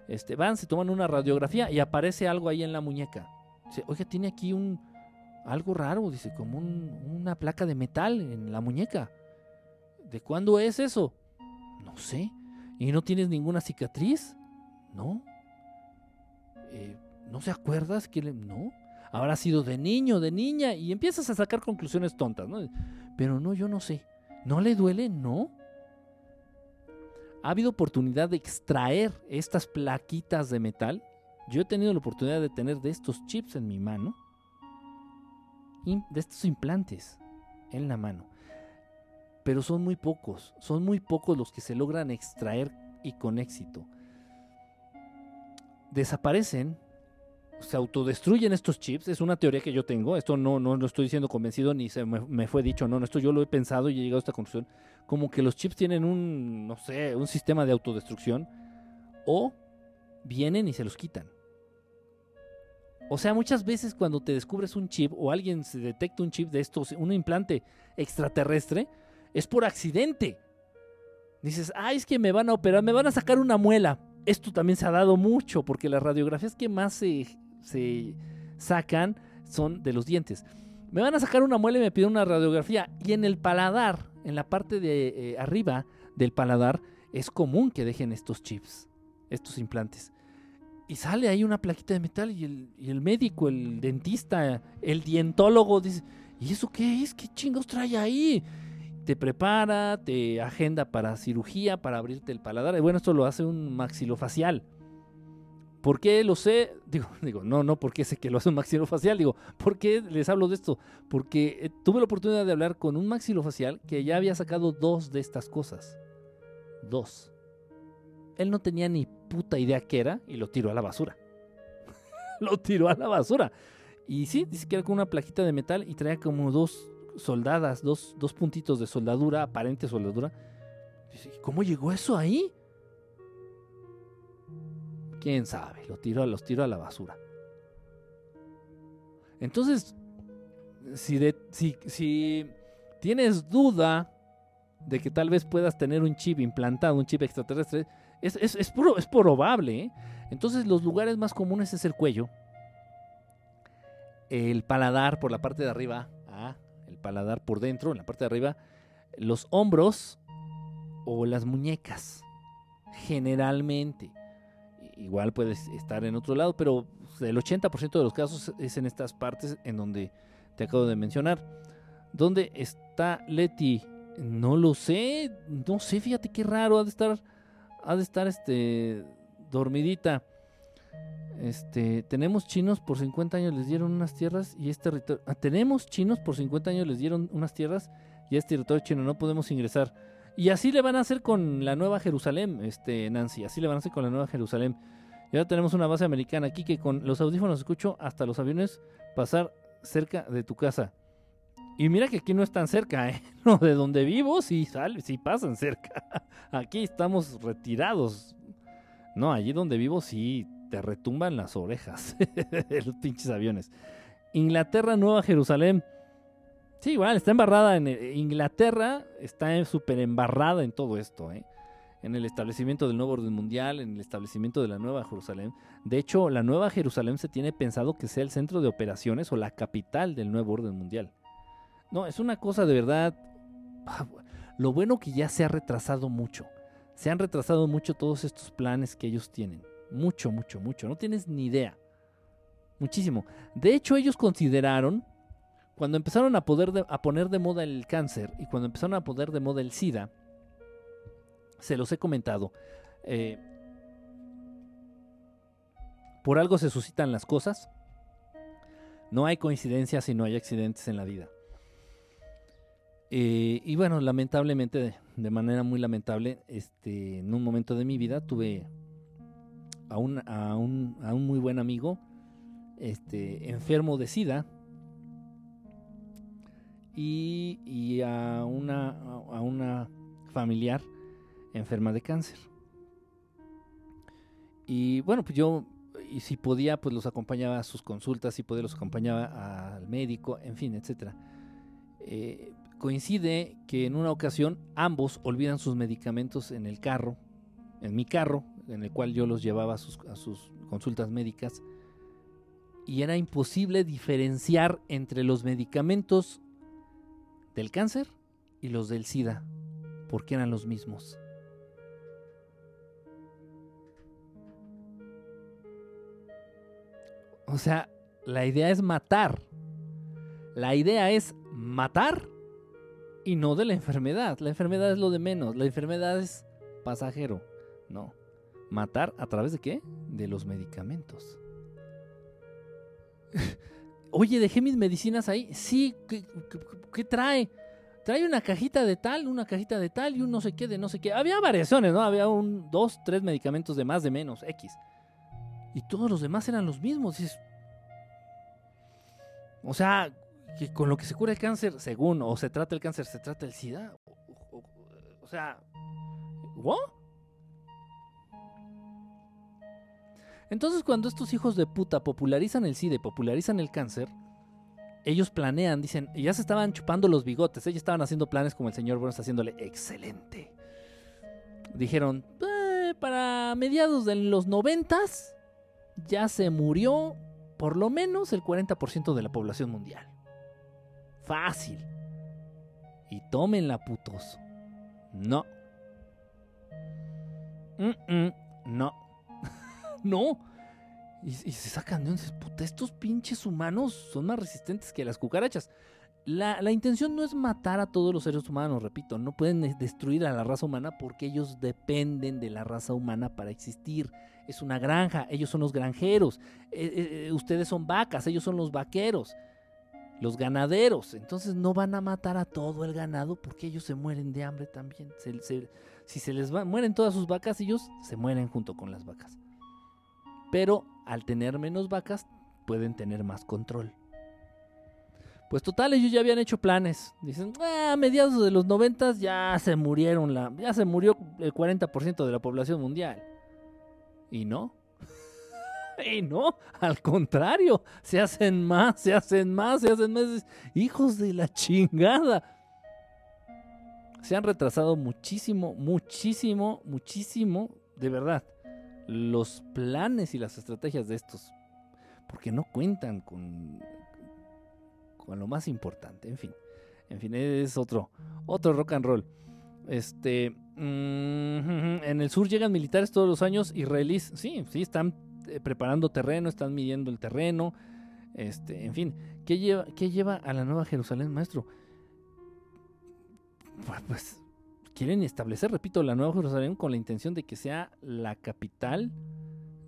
este, van, se toman una radiografía y aparece algo ahí en la muñeca. Dice, oye, tiene aquí un algo raro, dice, como una placa de metal en la muñeca. ¿De cuándo es eso? No sé. ¿Y no tienes ninguna cicatriz? No. Eh, ¿No se acuerdas que le... No. Habrá sido de niño, de niña, y empiezas a sacar conclusiones tontas, ¿no? Pero no, yo no sé. ¿No le duele? No. Ha habido oportunidad de extraer estas plaquitas de metal yo he tenido la oportunidad de tener de estos chips en mi mano, de estos implantes en la mano. Pero son muy pocos, son muy pocos los que se logran extraer y con éxito. Desaparecen, se autodestruyen estos chips, es una teoría que yo tengo, esto no, no lo estoy diciendo convencido ni se me, me, fue dicho, no, esto yo lo he pensado y he llegado a esta conclusión, como que los chips tienen un, no sé, un sistema de autodestrucción o vienen y se los quitan. O sea, muchas veces cuando te descubres un chip o alguien se detecta un chip de estos, un implante extraterrestre, es por accidente. Dices, ay, es que me van a operar, me van a sacar una muela. Esto también se ha dado mucho porque las radiografías que más se, sacan son de los dientes. Me van a sacar una muela y me piden una radiografía. Y en el paladar, en la parte de eh, arriba del paladar, es común que dejen estos chips, estos implantes y sale ahí una plaquita de metal y el, médico, el dentista, el dientólogo dice, ¿y eso qué es? ¿Qué chingos trae ahí? Te prepara, te agenda para cirugía, para abrirte el paladar. Y bueno, esto lo hace un maxilofacial. ¿Por qué lo sé? *laughs* Digo, digo, no, no porque sé que lo hace un maxilofacial, digo, ¿por qué les hablo de esto? Porque eh, tuve la oportunidad de hablar con un maxilofacial que ya había sacado dos de estas cosas. Dos. Él no tenía ni puta idea qué era y lo tiró a la basura. *laughs* lo tiró a la basura. Y sí, dice que era con una plaquita de metal y traía como dos soldadas, dos, dos puntitos de soldadura, aparente soldadura. Dice, ¿cómo llegó eso ahí? ¿Quién sabe? Lo tiró, los tiró a la basura. Entonces, si, de, si, si tienes duda de que tal vez puedas tener un chip implantado, un chip extraterrestre, es, es, es, es probable. ¿eh? Entonces los lugares más comunes es el cuello, el paladar por la parte de arriba, ah, el paladar por dentro, en la parte de arriba, los hombros o las muñecas, generalmente. Igual puedes estar en otro lado, pero el 80% de los casos es en estas partes en donde te acabo de mencionar. ¿Dónde está Leti? No lo sé, no sé, fíjate qué raro ha de estar ha de estar este dormidita. Este, tenemos chinos por 50 años les dieron unas tierras y este territorio. Ah, tenemos chinos por 50 años les dieron unas tierras y este territorio chino no podemos ingresar. Y así le van a hacer con la Nueva Jerusalén, este Nancy, así le van a hacer con la Nueva Jerusalén. Y ahora tenemos una base americana aquí que con los audífonos escucho hasta los aviones pasar cerca de tu casa. Y mira que aquí no es tan cerca, ¿eh? *laughs* No, de donde vivo sí, sale, sí pasan cerca. *laughs* Aquí estamos retirados. No, allí donde vivo sí te retumban las orejas *laughs* los pinches aviones. Inglaterra, Nueva Jerusalén. Sí, igual, está embarrada en Inglaterra, está súper embarrada en todo esto, ¿eh? En el establecimiento del nuevo orden mundial, en el establecimiento de la Nueva Jerusalén. De hecho, la Nueva Jerusalén se tiene pensado que sea el centro de operaciones o la capital del nuevo orden mundial. No, es una cosa de verdad. Lo bueno que ya se ha retrasado mucho. Se han retrasado mucho todos estos planes que ellos tienen. Mucho, mucho, mucho. No tienes ni idea. Muchísimo. De hecho, ellos consideraron, cuando empezaron a, poder a poner de moda el cáncer y cuando empezaron a poner de moda el SIDA, se los he comentado, eh, por algo se suscitan las cosas. No hay coincidencias y no hay accidentes en la vida. Eh, y bueno, lamentablemente, de, manera muy lamentable, este, en un momento de mi vida tuve a un, a un, a un muy buen amigo este, enfermo de SIDA y, y a, una, a una familiar enferma de cáncer. Y bueno, pues yo, y si podía, pues los acompañaba a sus consultas, si podía, los acompañaba al médico, en fin, etc. Eh, coincide que en una ocasión ambos olvidan sus medicamentos en el carro, en mi carro, en el cual yo los llevaba a sus, consultas médicas, y era imposible diferenciar entre los medicamentos del cáncer y los del SIDA, porque eran los mismos. O sea, la idea es matar. La idea es matar y no de la enfermedad. La enfermedad es lo de menos. La enfermedad es pasajero. No. Matar a través de qué? De los medicamentos. *laughs* Oye, dejé mis medicinas ahí. Sí, ¿qué, trae? Trae una cajita de tal, una cajita de tal y un no sé qué de no sé qué. Había variaciones, ¿no? Había un, dos, tres medicamentos de más, de menos, X y todos los demás eran los mismos. o sea, que con lo que se cura el cáncer, según, o se trata el cáncer, se trata el SIDA. O, sea, ¿what? Entonces, cuando estos hijos de puta popularizan el SIDA y popularizan el cáncer, ellos planean, dicen, ya se estaban chupando los bigotes, ellos estaban haciendo planes como el señor Burns haciéndole excelente. Dijeron, eh, para mediados de los noventas, ya se murió por lo menos el 40% de la población mundial. Fácil. Y tómenla, putos. No. no. *laughs* no. Y, se sacan de once. Puta, estos pinches humanos son más resistentes que las cucarachas. La, la, intención no es matar a todos los seres humanos, repito, no pueden destruir a la raza humana porque ellos dependen de la raza humana para existir es una granja, ellos son los granjeros, eh, eh, eh, ustedes son vacas, ellos son los vaqueros, los ganaderos. Entonces no van a matar a todo el ganado porque ellos se mueren de hambre también. si se les mueren todas sus vacas, ellos se mueren junto con las vacas. Pero al tener menos vacas, pueden tener más control. Pues total, ellos ya habían hecho planes. Dicen, ah, a mediados de los noventas ya se murieron ya se murió el 40% de la población mundial. Y no. Y no, al contrario, se hacen más, se hacen más, se hacen más. Hijos de la chingada. Se han retrasado muchísimo, muchísimo, muchísimo, de verdad, los planes y las estrategias de estos. Porque no cuentan con, con lo más importante. En fin, en fin, es otro, otro rock and roll. Este, mm, en el sur llegan militares todos los años israelíes. Sí, sí, están preparando terreno, están midiendo el terreno. Este, en fin, ¿qué lleva, qué lleva a la Nueva Jerusalén, maestro? Pues quieren establecer, repito, la Nueva Jerusalén con la intención de que sea la capital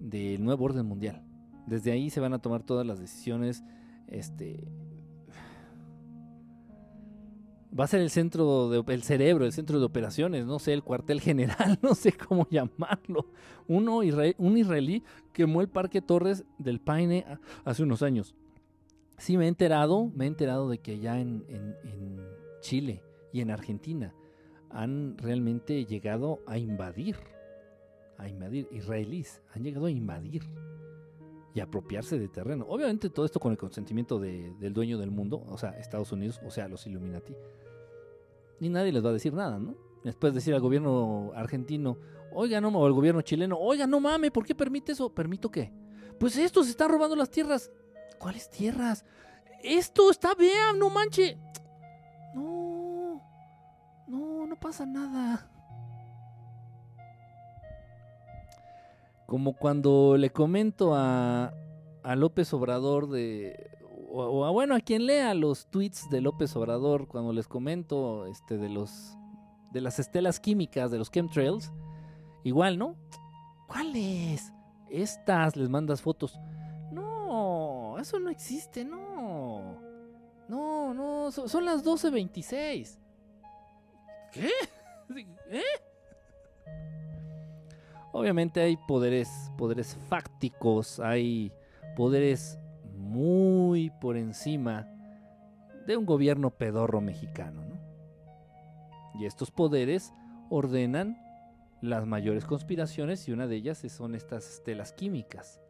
del nuevo orden mundial. Desde ahí se van a tomar todas las decisiones este, va a ser el centro, de, el cerebro, el centro de operaciones, no sé, el cuartel general, *laughs* no sé cómo llamarlo. Uno, un israelí quemó el Parque Torres del Paine hace unos años. Sí, me he enterado, me he enterado de que ya en Chile y en Argentina han realmente llegado a invadir, a invadir, israelíes, han llegado a invadir y apropiarse de terreno. Obviamente todo esto con el consentimiento del dueño del mundo, o sea, Estados Unidos, o sea, los Illuminati. Ni nadie les va a decir nada, ¿no? Después decir al gobierno argentino, oiga, no, o al gobierno chileno, oiga, no mames, ¿por qué permite eso? ¿Permito qué? Pues estos están robando las tierras. ¿Cuáles tierras? Esto está bien, no manche. No, no, no pasa nada. Como cuando le comento a, a López Obrador de. O, a, bueno, a quien lea los tweets de López Obrador, cuando les comento este, de los. de las estelas químicas, de los chemtrails. Igual, ¿no? ¿Cuáles? Estas, les mandas fotos. No, eso no existe, no. No, no, son, las 12.26. ¿Qué? *laughs* ¿Eh? Obviamente hay poderes, poderes fácticos, hay poderes muy por encima de un gobierno pedorro mexicano, ¿no? Y estos poderes ordenan las mayores conspiraciones y una de ellas son estas estelas químicas.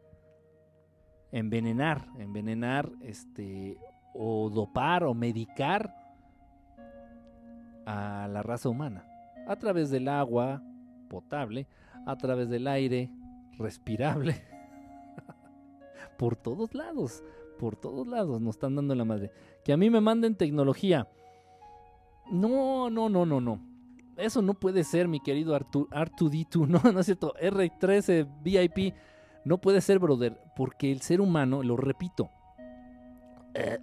Envenenar, envenenar este o dopar o medicar a la raza humana a través del agua potable, a través del aire respirable, *laughs* por todos lados, por todos lados nos están dando la madre. Que a mí me manden tecnología. No, no, no, no, no. Eso no puede ser, mi querido R2D2. *laughs* No, no es cierto. R13 VIP. No puede ser, brother. Porque el ser humano, lo repito, eh,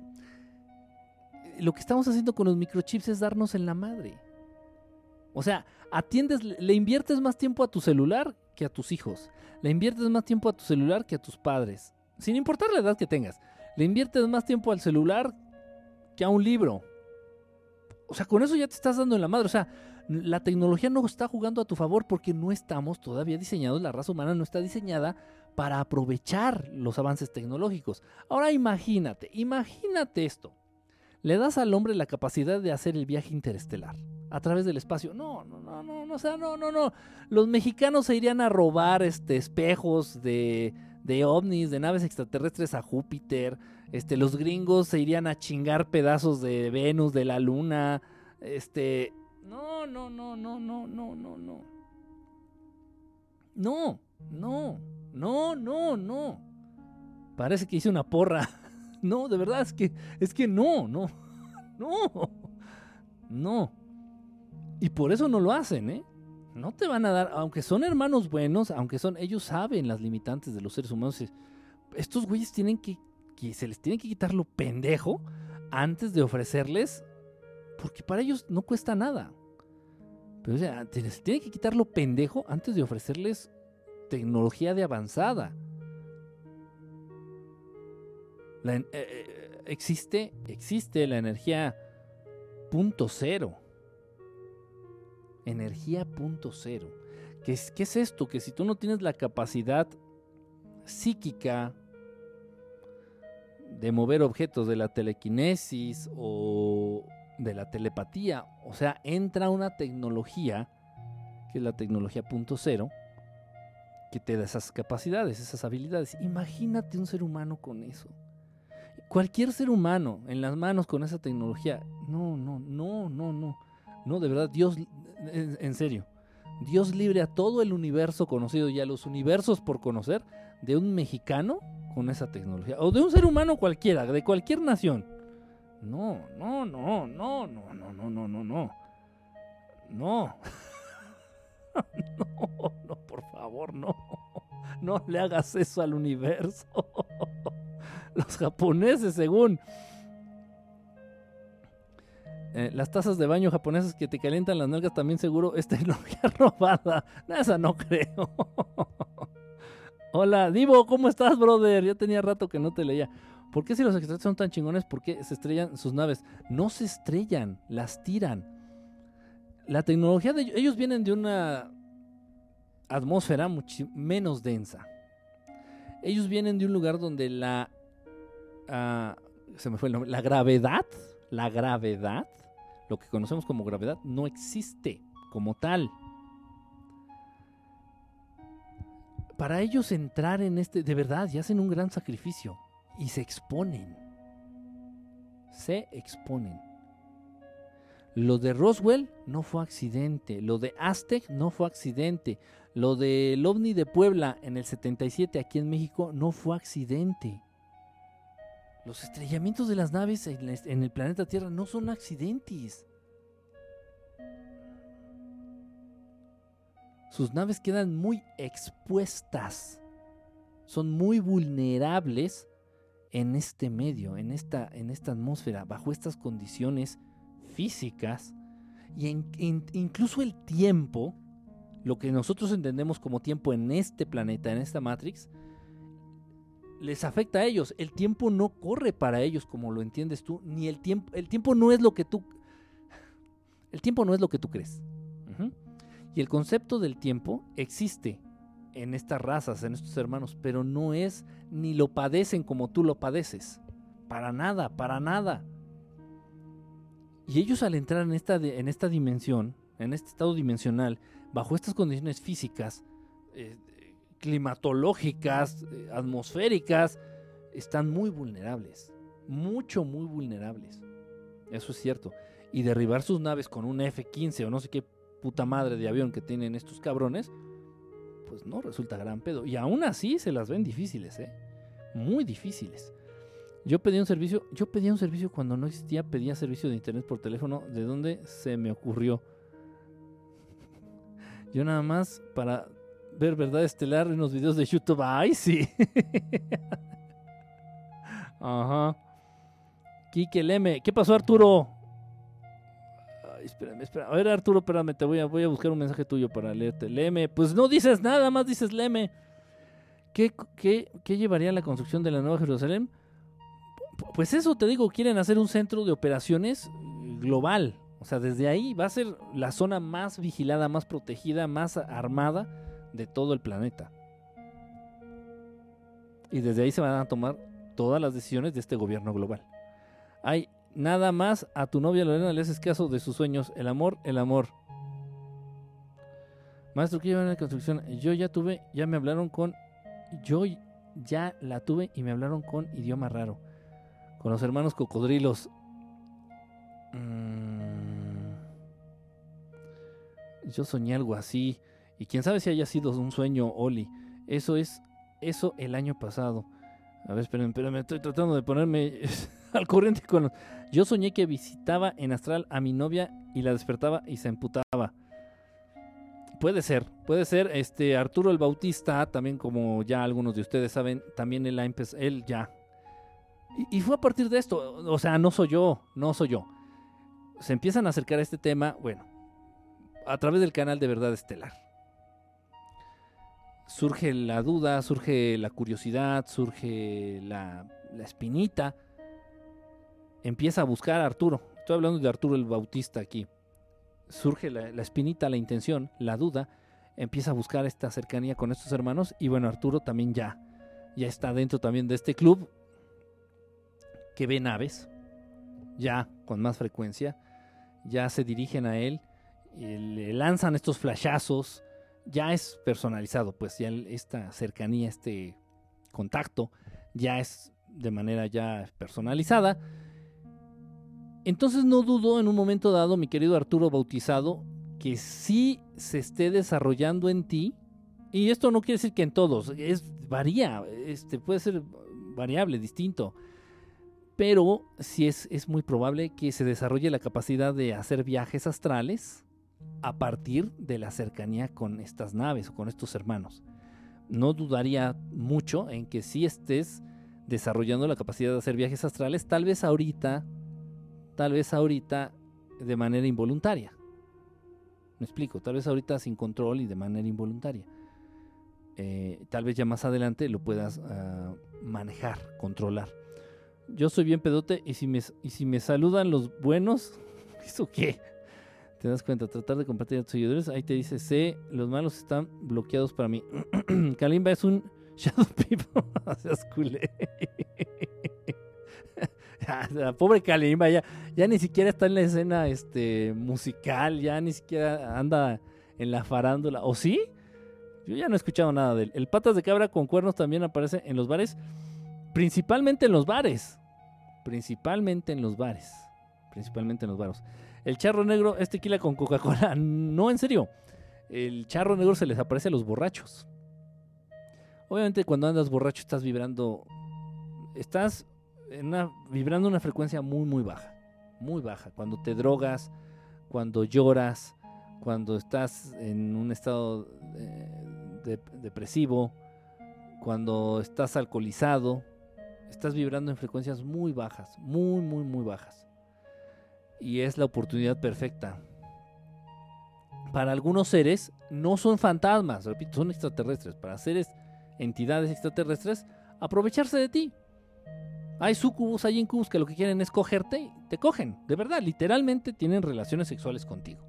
lo que estamos haciendo con los microchips es darnos en la madre. O sea, atiendes, le inviertes más tiempo a tu celular que a tus hijos. Le inviertes más tiempo a tu celular que a tus padres. Sin importar la edad que tengas. Le inviertes más tiempo al celular que a un libro. O sea, con eso ya te estás dando en la madre. O sea, la tecnología no está jugando a tu favor porque no estamos todavía diseñados, la raza humana no está diseñada para aprovechar los avances tecnológicos. Ahora imagínate, imagínate esto le das al hombre la capacidad de hacer el viaje interestelar a través del espacio. No, no, no, no, no, o sea, no, no, no. Los mexicanos se irían a robar este, espejos de, de ovnis, de naves extraterrestres a Júpiter. Este, los gringos se irían a chingar pedazos de Venus, de la Luna. Este, no, no, no, no, no, no, no, no. No, no, no, no, no. Parece que hice una porra. No, de verdad, es que, es que no, no, *laughs* no, no. Y por eso no lo hacen, ¿eh? No te van a dar, aunque son hermanos buenos, aunque son, ellos saben las limitantes de los seres humanos. Estos güeyes tienen que, que se les tiene que quitar lo pendejo antes de ofrecerles, porque para ellos no cuesta nada. Pero se les tiene que quitar lo pendejo antes de ofrecerles tecnología de avanzada. Eh, eh, existe, existe la energía punto cero. Energía punto cero. ¿Qué es, ¿Qué es esto? Que si tú no tienes la capacidad psíquica de mover objetos de la telequinesis o de la telepatía, o sea, entra una tecnología, que es la tecnología punto cero, que te da esas capacidades, esas habilidades. Imagínate un ser humano con eso cualquier ser humano en las manos con esa tecnología, no, no, no, no, no. No, de verdad, Dios, en, serio, Dios libre a todo el universo conocido y a los universos por conocer de un mexicano con esa tecnología. O de un ser humano cualquiera, de cualquier nación. No, no, no, no, no, no, no, no, no, no. No. no, no, por favor, no. No le hagas eso al universo. *laughs* los japoneses, según. Eh, las tazas de baño japonesas que te calientan las nalgas también seguro es *laughs* tecnología robada. esa no creo. *laughs* Hola, Divo, ¿cómo estás, brother? Ya tenía rato que no te leía. ¿Por qué si los extraterrestres son tan chingones, por qué se estrellan sus naves? No se estrellan, las tiran. La tecnología de ellos vienen de una atmósfera mucho menos densa. Ellos vienen de un lugar donde la Ah, se me fue la gravedad, la gravedad, lo que conocemos como gravedad, no existe como tal. Para ellos entrar en este, de verdad, y hacen un gran sacrificio y se exponen. Se exponen. Lo de Roswell no fue accidente. Lo de Aztec no fue accidente. Lo del ovni de Puebla en el 77 aquí en México no fue accidente. Los estrellamientos de las naves en el planeta Tierra no son accidentes. Sus naves quedan muy expuestas. Son muy vulnerables en este medio, en esta, en esta atmósfera, bajo estas condiciones físicas. Y incluso el tiempo, lo que nosotros entendemos como tiempo en este planeta, en esta Matrix, les afecta a ellos. El tiempo no corre para ellos como lo entiendes tú, ni el tiempo, el tiempo no es lo que tú, el tiempo no es lo que tú crees. Y el concepto del tiempo existe en estas razas, en estos hermanos, pero no es ni lo padecen como tú lo padeces. Para nada, para nada. Y ellos al entrar en esta, en esta dimensión, en este estado dimensional, bajo estas condiciones físicas, eh, climatológicas, eh, atmosféricas, están muy vulnerables. Mucho, muy vulnerables. Eso es cierto. Y derribar sus naves con un F-15 o no sé qué puta madre de avión que tienen estos cabrones, pues no resulta gran pedo. Y aún así se las ven difíciles, ¿eh? Muy difíciles. Yo pedí un servicio, yo pedía un servicio cuando no existía, pedía servicio de internet por teléfono, ¿de dónde se me ocurrió? Yo nada más para ver verdad estelar en los videos de YouTube. ¡Ay, sí! *laughs* Ajá. Kike Leme. ¿Qué pasó, Arturo? Ay, espérame, espérame. A ver, Arturo, espérame, te voy a, voy a buscar un mensaje tuyo para leerte. Leme. Pues no dices nada, más dices Leme. ¿Qué, qué, qué llevaría a la construcción de la Nueva Jerusalén? Pues eso te digo, quieren hacer un centro de operaciones global. O sea, desde ahí va a ser la zona más vigilada, más protegida, más armada de todo el planeta. Y desde ahí se van a tomar todas las decisiones de este gobierno global. Hay nada más a tu novia Lorena le haces caso de sus sueños. El amor, el amor. Maestro, ¿qué lleva en la construcción? Yo ya tuve, ya me hablaron con. Yo ya la tuve y me hablaron con idioma raro con los hermanos cocodrilos. Mm. Yo soñé algo así. Y quién sabe si haya sido un sueño, Oli. Eso es, eso el año pasado. A ver, espérenme, espérenme, estoy tratando de ponerme *laughs* al corriente con... Yo soñé que visitaba en astral a mi novia y la despertaba y se emputaba. Puede ser, puede ser. Este Arturo el Bautista, también como ya algunos de ustedes saben, también él, él ya y, fue a partir de esto, o sea, no soy yo, no soy yo. Se empiezan a acercar a este tema, bueno, a través del canal de Verdad Estelar. Surge la duda, surge la curiosidad, surge la, espinita. Empieza a buscar a Arturo. Estoy hablando de Arturo el Bautista aquí. Surge la, la espinita, la intención, la duda. Empieza a buscar esta cercanía con estos hermanos. Y bueno, Arturo también ya, ya está dentro también de este club que ve naves, ya con más frecuencia, ya se dirigen a él, le lanzan estos flashazos, ya es personalizado, pues ya esta cercanía, este contacto, ya es de manera ya personalizada. Entonces no dudo en un momento dado, mi querido Arturo Bautizado, que sí se esté desarrollando en ti, y esto no quiere decir que en todos, es varía, este puede ser variable, distinto pero sí es, es muy probable que se desarrolle la capacidad de hacer viajes astrales a partir de la cercanía con estas naves o con estos hermanos. No dudaría mucho en que si estés desarrollando la capacidad de hacer viajes astrales, tal vez ahorita, tal vez ahorita de manera involuntaria. Me explico, tal vez ahorita sin control y de manera involuntaria. Eh, tal vez ya más adelante lo puedas ah, manejar, controlar yo soy bien pedote y si me, y si me saludan los buenos, *laughs* ¿eso qué? Te das cuenta, tratar de compartir a tus seguidores, ahí te dice, sé, los malos están bloqueados para mí. *clears throat* Kalimba es un *laughs* Shadow People, *laughs* seas culé. *laughs* la pobre Kalimba ya, ya ni siquiera está en la escena este, musical, ya ni siquiera anda en la farándula. ¿O sí? Yo ya no he escuchado nada de él. El patas de cabra con cuernos también aparece en los bares. Principalmente en los bares. Principalmente en los bares. Principalmente en los bares. El charro negro es tequila con Coca-Cola. *laughs* No, en serio. El charro negro se les aparece a los borrachos. Obviamente cuando andas borracho estás vibrando... Estás en una, vibrando una frecuencia muy, muy baja. Muy baja. Cuando te drogas, cuando lloras, cuando estás en un estado eh, depresivo, cuando estás alcoholizado, estás vibrando en frecuencias muy bajas, muy, muy, muy bajas. Y es la oportunidad perfecta. Para algunos seres no son fantasmas, repito, son extraterrestres. Para seres, entidades extraterrestres, aprovecharse de ti. Hay sucubus, hay incubus que lo que quieren es cogerte te cogen. De verdad, literalmente tienen relaciones sexuales contigo.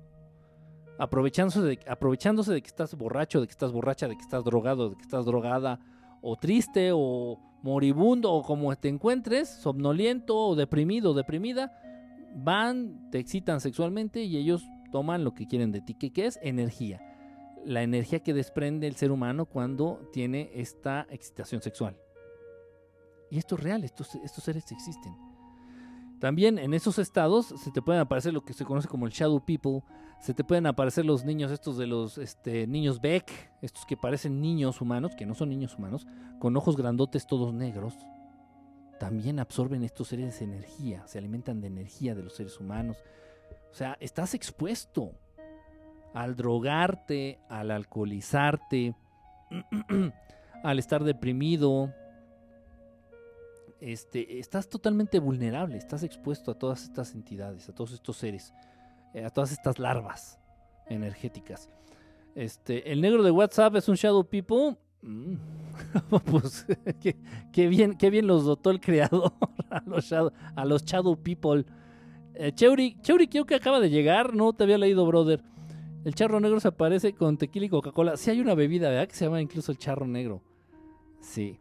Aprovechándose de, aprovechándose de que estás borracho, de que estás borracha, de que estás drogado, de que estás drogada, o triste, o moribundo, o como te encuentres, somnoliento, o deprimido, o deprimida, van, te excitan sexualmente y ellos toman lo que quieren de ti. ¿Qué, qué es? Energía. La energía que desprende el ser humano cuando tiene esta excitación sexual. Y esto es real, estos, estos seres existen. También en esos estados se te pueden aparecer lo que se conoce como el Shadow People, se te pueden aparecer los niños estos de los este, niños Beck, estos que parecen niños humanos, que no son niños humanos, con ojos grandotes todos negros. También absorben estos seres energía, se alimentan de energía de los seres humanos. O sea, estás expuesto al drogarte, al alcoholizarte, *clears throat* al estar deprimido, este, estás totalmente vulnerable, estás expuesto a todas estas entidades, a todos estos seres, eh, a todas estas larvas energéticas. Este, el negro de WhatsApp es un Shadow People. Mm. *laughs* pues *laughs* qué, bien, qué bien los dotó el creador *laughs* a los Shadow, People. Eh, Cheuri, creo que acaba de llegar, no te había leído, brother. El charro negro se aparece con tequila y Coca-Cola. Sí hay una bebida, ¿verdad? Que se llama incluso el charro negro. Sí.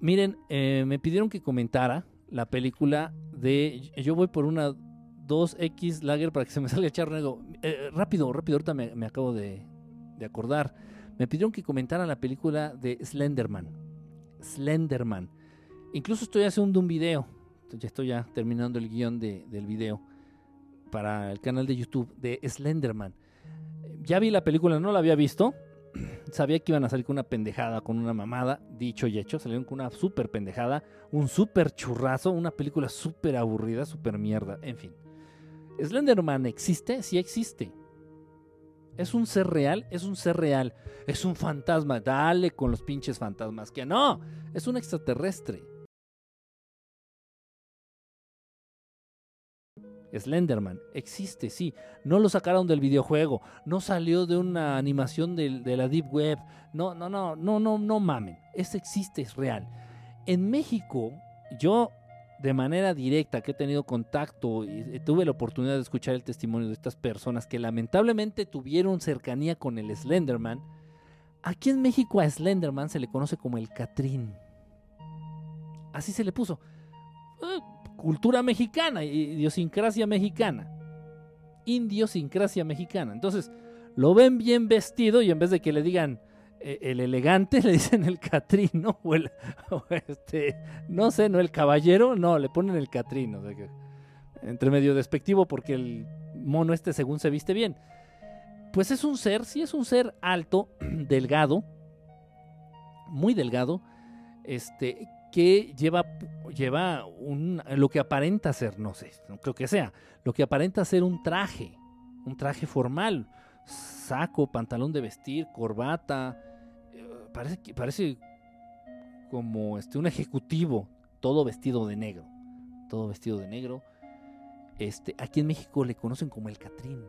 Miren, eh, me pidieron que comentara la película de. Yo voy por una 2X Lager para que se me salga el charro negro. Eh, rápido, rápido, ahorita me, acabo de, acordar. Me pidieron que comentara la película de Slenderman. Slenderman. Incluso estoy haciendo un video. Ya estoy ya terminando el guion del video para el canal de YouTube de Slenderman. Ya vi la película, no la había visto *clears throat* sabía que iban a salir con una pendejada, con una mamada, dicho y hecho, salieron con una super pendejada, un super churrazo, una película súper aburrida, súper mierda, en fin. ¿Slenderman existe? Sí existe. ¿Es un ser real? Es un ser real. Es un fantasma. Dale con los pinches fantasmas. Que no. Es un extraterrestre. Slenderman existe, sí. No lo sacaron del videojuego, no salió de una animación de, la Deep Web. No, no, no, no, no, no mamen. Ese existe, es real. En México, yo de manera directa que he tenido contacto y tuve la oportunidad de escuchar el testimonio de estas personas que lamentablemente tuvieron cercanía con el Slenderman. Aquí en México a Slenderman se le conoce como el Catrín. Así se le puso. Eh, cultura mexicana, idiosincrasia mexicana. Indiosincrasia mexicana. Entonces, lo ven bien vestido y en vez de que le digan eh, el elegante, *laughs* le dicen el catrino o el, *laughs* este, no sé, no el caballero, no, le ponen el catrino. entre medio despectivo porque el mono este según se viste bien. Pues es un ser, sí es un ser alto, *clears throat* delgado, muy delgado, este, que lleva, lleva un, lo que aparenta ser, no sé, creo que sea, lo que aparenta ser un traje, un traje formal, saco, pantalón de vestir, corbata, eh, parece, como este, un ejecutivo, todo vestido de negro, todo vestido de negro. Este, aquí en México le conocen como el Catrín.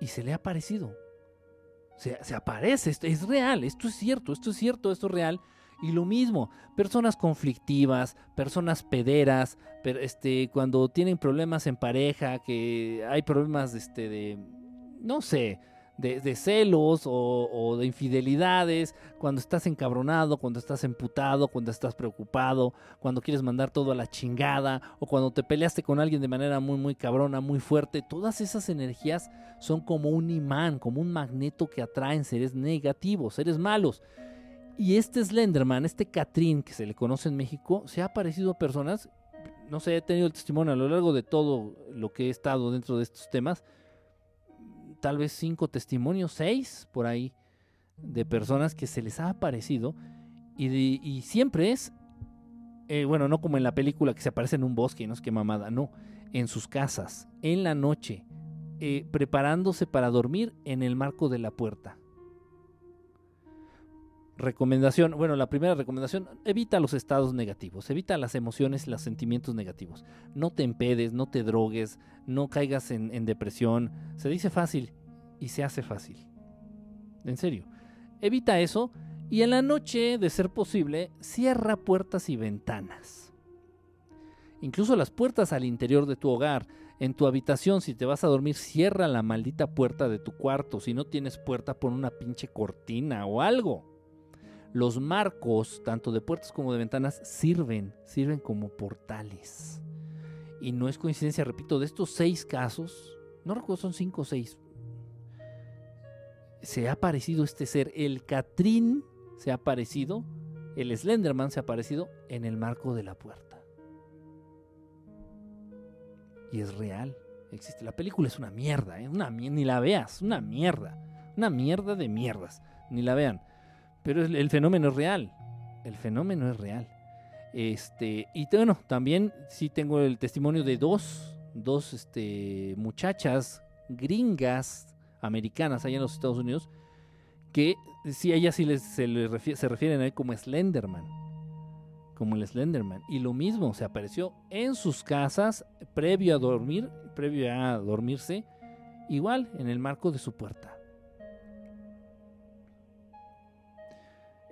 Y se le ha parecido. Se, se aparece, esto es real, esto es cierto, esto es cierto, esto es real. Y lo mismo, personas conflictivas, personas pederas, este, cuando tienen problemas en pareja, que hay problemas este, de, no sé, de, celos o, o, de infidelidades, cuando estás encabronado, cuando estás emputado, cuando estás preocupado, cuando quieres mandar todo a la chingada, o cuando te peleaste con alguien de manera muy, muy cabrona, muy fuerte, todas esas energías son como un imán, como un magneto que atraen seres negativos, seres malos. Y este Slenderman, este Catrín que se le conoce en México, se ha parecido a personas, no sé, he tenido el testimonio a lo largo de todo lo que he estado dentro de estos temas, tal vez cinco testimonios, seis por ahí, de personas que se les ha aparecido y, siempre es, eh, bueno, no como en la película que se aparece en un bosque y no es que mamada, no, en sus casas, en la noche, eh, preparándose para dormir en el marco de la puerta recomendación, bueno, la primera recomendación, evita los estados negativos, evita las emociones, los sentimientos negativos. No te empedes, no te drogues, no caigas en, depresión. Se dice fácil y se hace fácil. En serio. Evita eso Y en la noche, de ser posible, cierra puertas y ventanas. Incluso las puertas al interior de tu hogar. En tu habitación, si te vas a dormir, cierra la maldita puerta de tu cuarto. Si no tienes puerta, pon una pinche cortina o algo. Los marcos, tanto de puertas como de ventanas, sirven, sirven como portales. Y no es coincidencia, repito, de estos seis casos, no recuerdo, son cinco o seis, se ha aparecido este ser, el Catrín se ha aparecido, el Slenderman se ha aparecido en el marco de la puerta. Y es real, existe. La película es una mierda, ¿eh? ni la veas, una mierda, una mierda de mierdas, ni la vean. Pero el, fenómeno es real, el fenómeno es real. Este, y bueno, también sí tengo el testimonio de dos, dos este, muchachas gringas americanas allá en los Estados Unidos que sí, a ellas sí les, se, se refieren a él como Slenderman. Como el Slenderman. Y lo mismo, se apareció en sus casas previo a dormir, previo a dormirse, igual en el marco de su puerta.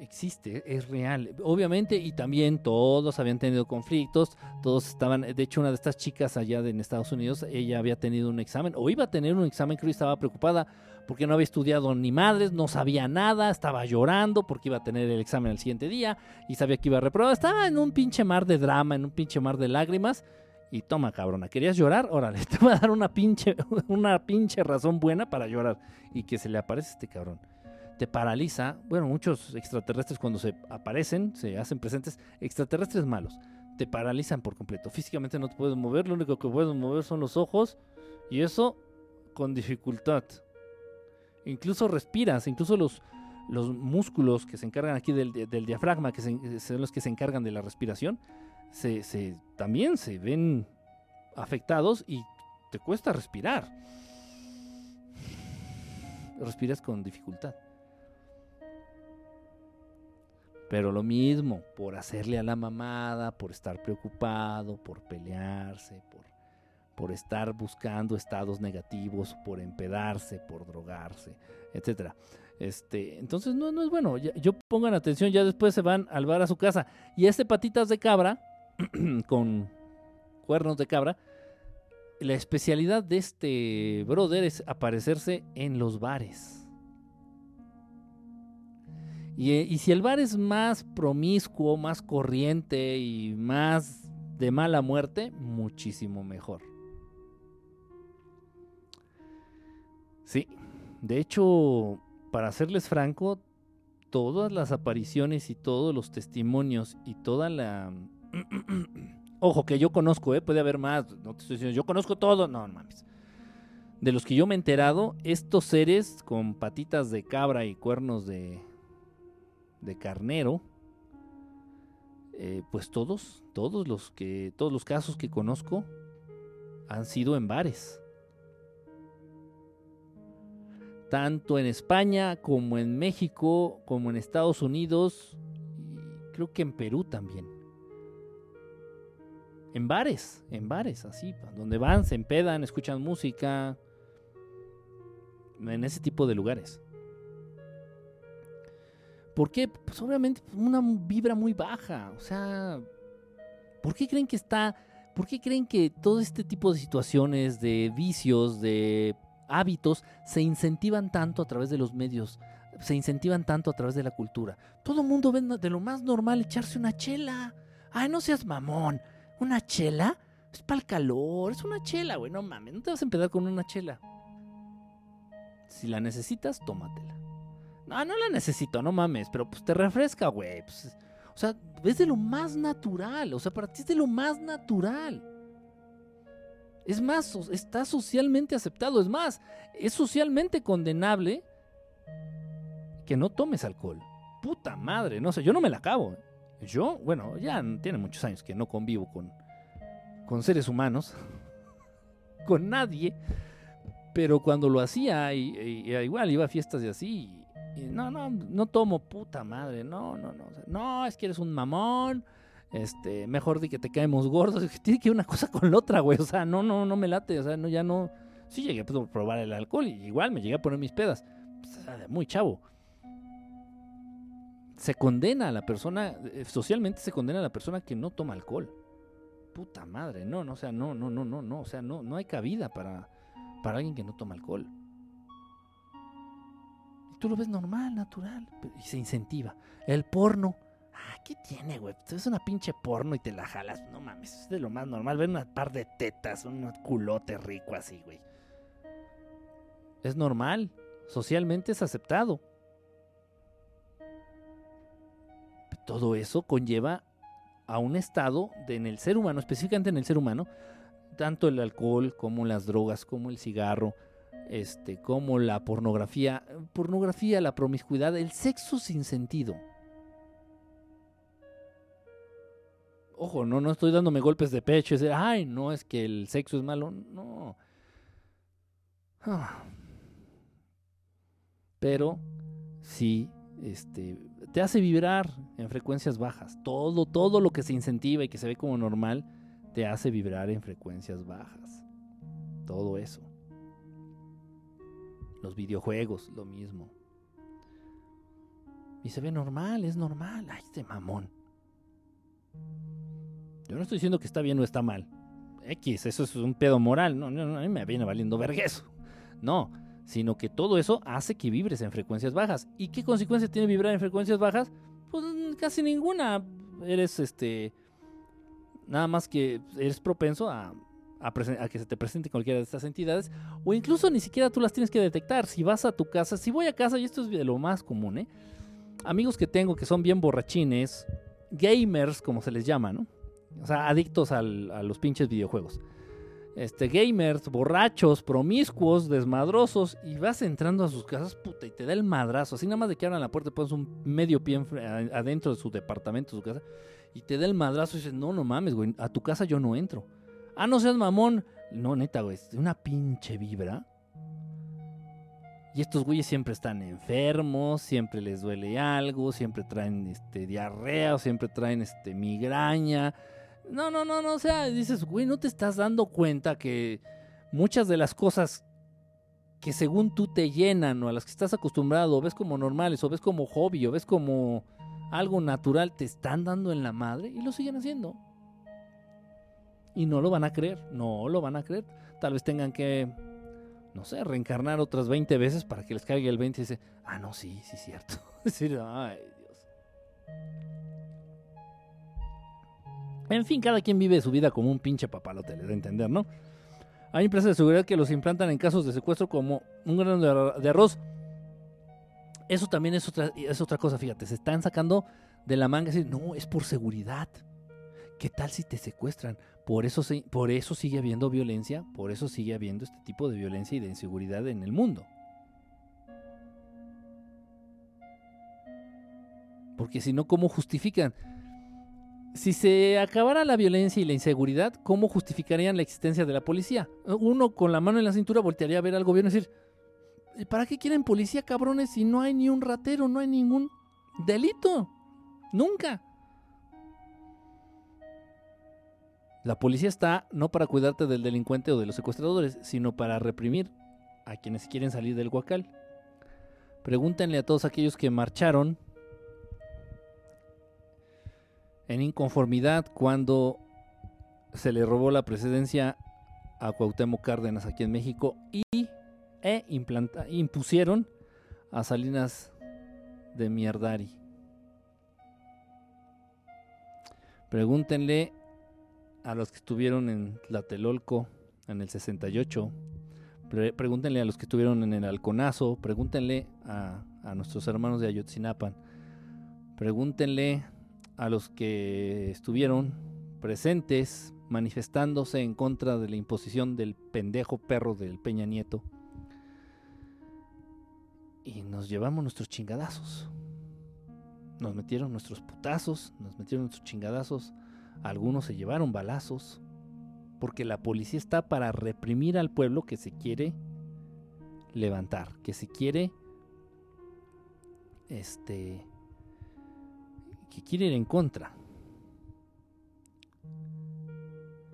Existe, es real. Obviamente, y también todos habían tenido conflictos, todos estaban, de hecho una de estas chicas allá en Estados Unidos, ella había tenido un examen, o iba a tener un examen, creo que estaba preocupada porque no había estudiado ni madres, no sabía nada, estaba llorando porque iba a tener el examen el siguiente día y sabía que iba a reprobar, estaba en un pinche mar de drama, en un pinche mar de lágrimas. Y toma, cabrona, ¿querías llorar? Órale, *laughs* te voy a dar una pinche, *laughs* una pinche razón buena para llorar. Y que se le aparece este cabrón te paraliza. Bueno, muchos extraterrestres cuando se aparecen, se hacen presentes, extraterrestres malos, te paralizan por completo. Físicamente no te puedes mover, lo único que puedes mover son los ojos y eso con dificultad. Incluso respiras, incluso los, los músculos que se encargan aquí del, diafragma, que son los que se encargan de la respiración, se, también se ven afectados y te cuesta respirar. Respiras con dificultad. Pero lo mismo, por hacerle a la mamada, por estar preocupado, por pelearse, por, por estar buscando estados negativos, por empedarse, por drogarse, etc. Este, entonces no, no es bueno. yo pongan atención, ya después se van al bar a su casa. Y este patitas de cabra, *clears throat* con cuernos de cabra, la especialidad de este brother es aparecerse en los bares. Y, si el bar es más promiscuo, más corriente y más de mala muerte, muchísimo mejor. Sí, de hecho, para serles franco, todas las apariciones y todos los testimonios y toda la... *clears throat* Ojo, que yo conozco, ¿eh? puede haber más, no te estoy diciendo, yo conozco todo, no, no mames. De los que yo me he enterado, estos seres con patitas de cabra y cuernos de, de carnero, eh, pues todos, todos los que, todos los casos que conozco han sido en bares. Tanto en España como en México, como en Estados Unidos, y creo que en Perú también. En bares, en bares, así, donde van, se empedan, escuchan música, en ese tipo de lugares. ¿Por qué? Pues obviamente una vibra muy baja. O sea, ¿por qué creen que está... ¿Por qué creen que todo este tipo de situaciones, de vicios, de hábitos, se incentivan tanto a través de los medios? Se incentivan tanto a través de la cultura. Todo el mundo ve de lo más normal echarse una chela. Ay, no seas mamón. ¿Una chela? Es para el calor. Es una chela, güey. No mames. No te vas a empezar con una chela. Si la necesitas, tómatela. No, no la necesito, no mames, pero pues te refresca, güey. Pues, o sea, es de lo más natural. O sea, para ti es de lo más natural. Es más, está socialmente aceptado. Es más, es socialmente condenable que no tomes alcohol. Puta madre, no sé, yo no me la acabo. Yo, bueno, ya tiene muchos años que no convivo con, con seres humanos, *laughs* con nadie, pero cuando lo hacía, y, igual iba a fiestas y así, no, no, no tomo puta madre, no, no, no. no, es que eres un mamón. Este, mejor de que te caemos gordos. Tiene que ir una cosa con la otra, güey. O sea, no, no, no me late. O sea, no, ya no. Sí llegué a probar el alcohol y igual me llegué a poner mis pedas. Pues, muy chavo. se condena a la persona, eh, socialmente se condena a la persona que no toma alcohol. Puta madre, no, no, o sea, no, no, no, no, no, o sea, no, no hay cabida para, para alguien que no toma alcohol. Tú lo ves normal, natural, y se incentiva. El porno, ah, ¿qué tiene, güey? Es una pinche porno y te la jalas, no mames, es de lo más normal, ver una par de tetas, un culote rico así, güey. Es normal, socialmente es aceptado. Todo eso conlleva a un estado de, en el ser humano, específicamente en el ser humano, tanto el alcohol como las drogas, como el cigarro, este, como la pornografía, pornografía, la promiscuidad, el sexo sin sentido. Ojo, no, no estoy dándome golpes de pecho y decir, ay, no, es que el sexo es malo. No. Ah. Pero sí, este, te hace vibrar en frecuencias bajas. Todo, todo lo que se incentiva y que se ve como normal, te hace vibrar en frecuencias bajas. Todo eso. Los videojuegos, lo mismo. Y se ve normal, es normal. Ay, este mamón. Yo no estoy diciendo que está bien o está mal. X, eso es un pedo moral. No, no, no a mí me viene valiendo vergueso. No, sino que todo eso hace que vibres en frecuencias bajas. ¿Y qué consecuencias tiene vibrar en frecuencias bajas? Pues casi ninguna. Eres este. Nada más que eres propenso a, que se te presente cualquiera de estas entidades. O incluso ni siquiera tú las tienes que detectar. Si vas a tu casa, si voy a casa, y esto es de lo más común, ¿eh? Amigos que tengo que son bien borrachines, gamers, como se les llama, ¿no? O sea, adictos a los pinches videojuegos este, gamers, borrachos, promiscuos, desmadrosos, y vas entrando a sus casas, puta, y te da el madrazo. Así nada más de que abran la puerta, pones un medio pie adentro de su departamento, su casa, y te da el madrazo y dices, no, no mames, güey, a tu casa yo no entro. Ah, no seas mamón. No, neta, güey, es una pinche vibra. Y estos güeyes siempre están enfermos, siempre les duele algo, siempre traen este, diarrea, siempre traen este, migraña no, no, no, no, o sea, dices, güey, no te estás dando cuenta que muchas de las cosas que según tú te llenan o a las que estás acostumbrado, o ves como normales, o ves como hobby, o ves como algo natural, te están dando en la madre y lo siguen haciendo. Y no lo van a creer, no lo van a creer. Tal vez tengan que, no sé, reencarnar otras 20 veces para que les caiga el 20 y dice, ah, no, sí, sí, cierto. *laughs* decir, ay, Dios. En fin, cada quien vive su vida como un pinche papalote, le da a entender, ¿no? Hay empresas de seguridad que los implantan en casos de secuestro como un grano de arroz. Eso también es otra, es otra cosa, fíjate, se están sacando de la manga y decir, no, es por seguridad. ¿Qué tal si te secuestran? Por eso, por eso sigue habiendo violencia, por eso sigue habiendo este tipo de violencia y de inseguridad en el mundo. Porque si no, ¿cómo justifican? si se acabara la violencia y la inseguridad, ¿cómo justificarían la existencia de la policía? Uno con la mano en la cintura voltearía a ver al gobierno y decir, ¿para qué quieren policía, cabrones, si no hay ni un ratero, no hay ningún delito? Nunca. La policía está no para cuidarte del delincuente o de los secuestradores, sino para reprimir a quienes quieren salir del huacal. Pregúntenle a todos aquellos que marcharon en inconformidad cuando se le robó la presidencia a Cuauhtémoc Cárdenas aquí en México y e impusieron a Salinas de Mierdari. Pregúntenle a los que estuvieron en Tlatelolco en el 68, pregúntenle a los que estuvieron en el Alconazo, pregúntenle a, a nuestros hermanos de Ayotzinapan, pregúntenle a los que estuvieron presentes manifestándose en contra de la imposición del pendejo perro del Peña Nieto. Y nos llevamos nuestros chingadazos. Nos metieron nuestros putazos, nos metieron nuestros chingadazos. Algunos se llevaron balazos. Porque la policía está para reprimir al pueblo que se quiere levantar, que se quiere este que quiere ir en contra.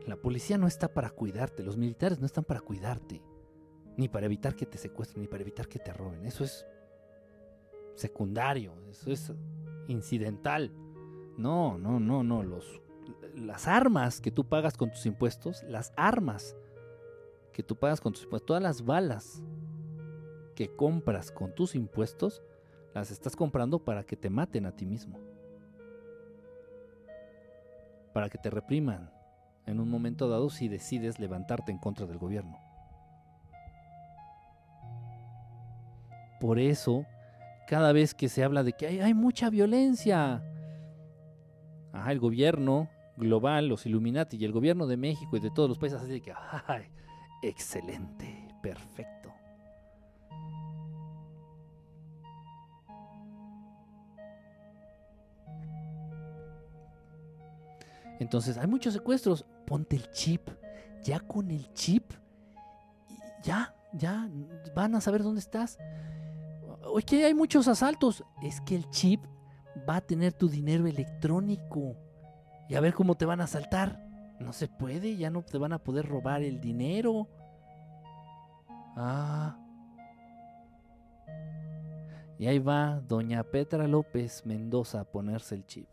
La policía no está para cuidarte, los militares no están para cuidarte, ni para evitar que te secuestren, ni para evitar que te roben. Eso es secundario, eso es incidental. No, no, no, no. Los, las armas que tú pagas con tus impuestos, las armas que tú pagas con tus impuestos, todas las balas que compras con tus impuestos, las estás comprando para que te maten a ti mismo. Para que te repriman en un momento dado si decides levantarte en contra del gobierno. Por eso, cada vez que se habla de que hay, mucha violencia, ajá, el gobierno global, los Illuminati y el gobierno de México y de todos los países así que. Excelente, perfecto. Entonces, hay muchos secuestros. Ponte el chip. Ya con el chip, ya, ya van a saber dónde estás. Oye, hay muchos asaltos. Es que el chip va a tener tu dinero electrónico. Y a ver cómo te van a asaltar. No se puede, ya no te van a poder robar el dinero. Ah. Y ahí va doña Petra López Mendoza a ponerse el chip.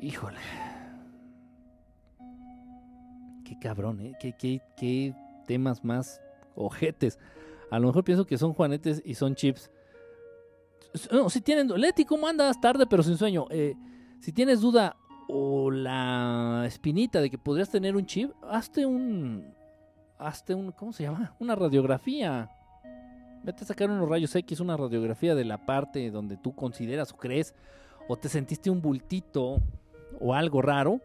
Híjole. Qué cabrón, ¿eh? Qué, qué, qué temas más ojetes. A lo mejor pienso que son juanetes y son chips. No, si tienen... Leti, ¿cómo andas? Tarde pero sin sueño. Eh, si tienes duda o la espinita de que podrías tener un chip, hazte un... Hazte un... ¿Cómo se llama? Una radiografía. Vete a sacar unos rayos X, una radiografía de la parte donde tú consideras o crees o te sentiste un bultito o algo raro.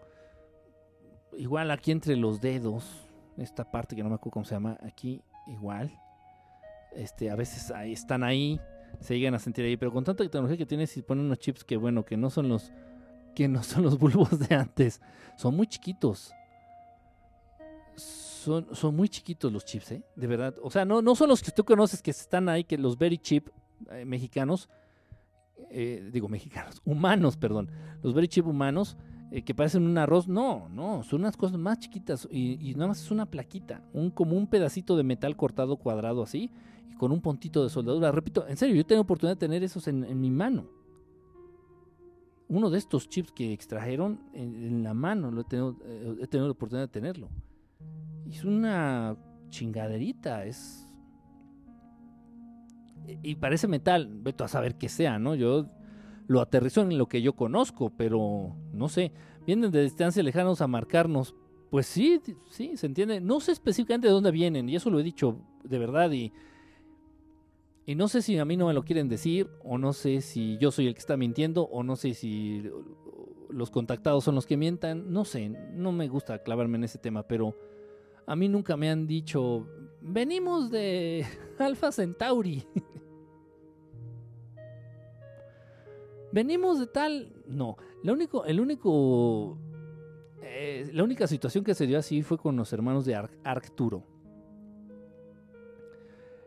Igual aquí entre los dedos, esta parte que no me acuerdo cómo se llama, aquí igual este, a veces ahí, están ahí, se llegan a sentir ahí, pero con tanta tecnología que tienes y ponen unos chips que bueno, que no son los que no son los *laughs* bulbos de antes, son muy chiquitos. Son, son muy chiquitos los chips, ¿eh? De verdad. O sea, no, no son los que tú conoces que están ahí, que los very chip eh, mexicanos, eh, digo mexicanos, *laughs* humanos, perdón, los very chip humanos, eh, que parecen un arroz. No, no, son unas cosas más chiquitas y, y, nada más es una plaquita, un, como un pedacito de metal cortado cuadrado así con un puntito de soldadura. Repito, en serio, yo tengo oportunidad de tener esos en, mi mano. Uno de estos chips que extrajeron en, la mano, lo he tenido, eh, he tenido la oportunidad de tenerlo. Es una chingaderita, es... Y parece metal, veto a saber qué sea, ¿no? Yo lo aterrizo en lo que yo conozco, pero no sé, vienen de distancia lejanos a marcarnos. Pues sí, sí, se entiende. No sé específicamente de dónde vienen, y eso lo he dicho de verdad, y y no sé si a mí no me lo quieren decir, o no sé si yo soy el que está mintiendo, o no sé si los contactados son los que mientan. No sé, no me gusta clavarme en ese tema, pero a mí nunca me han dicho, venimos de *laughs* Alpha Centauri. venimos de tal. No, lo único, el único. Eh, la única situación que se dio así fue con los hermanos de Arcturo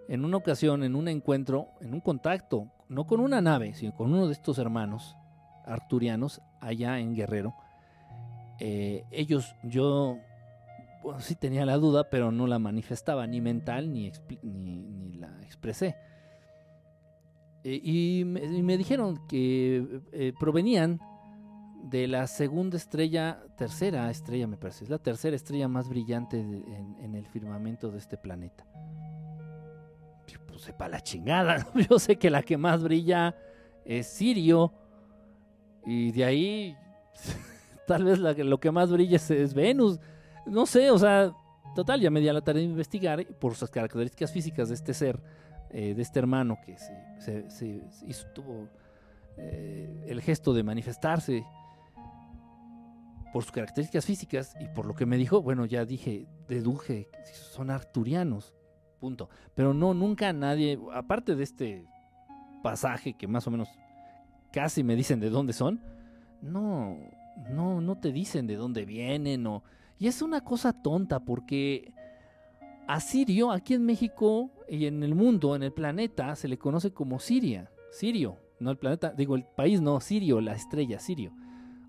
en una ocasión, en un encuentro, en un contacto, no con una nave, sino con uno de estos hermanos arturianos allá en Guerrero. Eh, ellos, yo sí tenía la duda, pero no la manifestaba ni mental ni, la expresé. Eh, y, me, dijeron que eh, provenían de la segunda estrella, tercera estrella me parece, es la tercera estrella más brillante en el firmamento de este planeta sepa la chingada. *laughs* Yo sé que la que más brilla es Sirio. Y de ahí, *laughs* tal vez lo que más brilla es, Venus. No sé, o sea, total, ya me di a la tarea de investigar por sus características físicas de este ser, eh, de este hermano que se, hizo, tuvo eh, el gesto de manifestarse por sus características físicas y por lo que me dijo, bueno, ya dije, deduje, son arturianos punto. Pero no, nunca nadie, aparte de este pasaje que más o menos casi me dicen de dónde son, no, no, no te dicen de dónde vienen o... Y es una cosa tonta porque a Sirio, aquí en México y en el mundo, en el planeta, se le conoce como Siria. Sirio, no el planeta, digo el país, no, Sirio, la estrella, Sirio.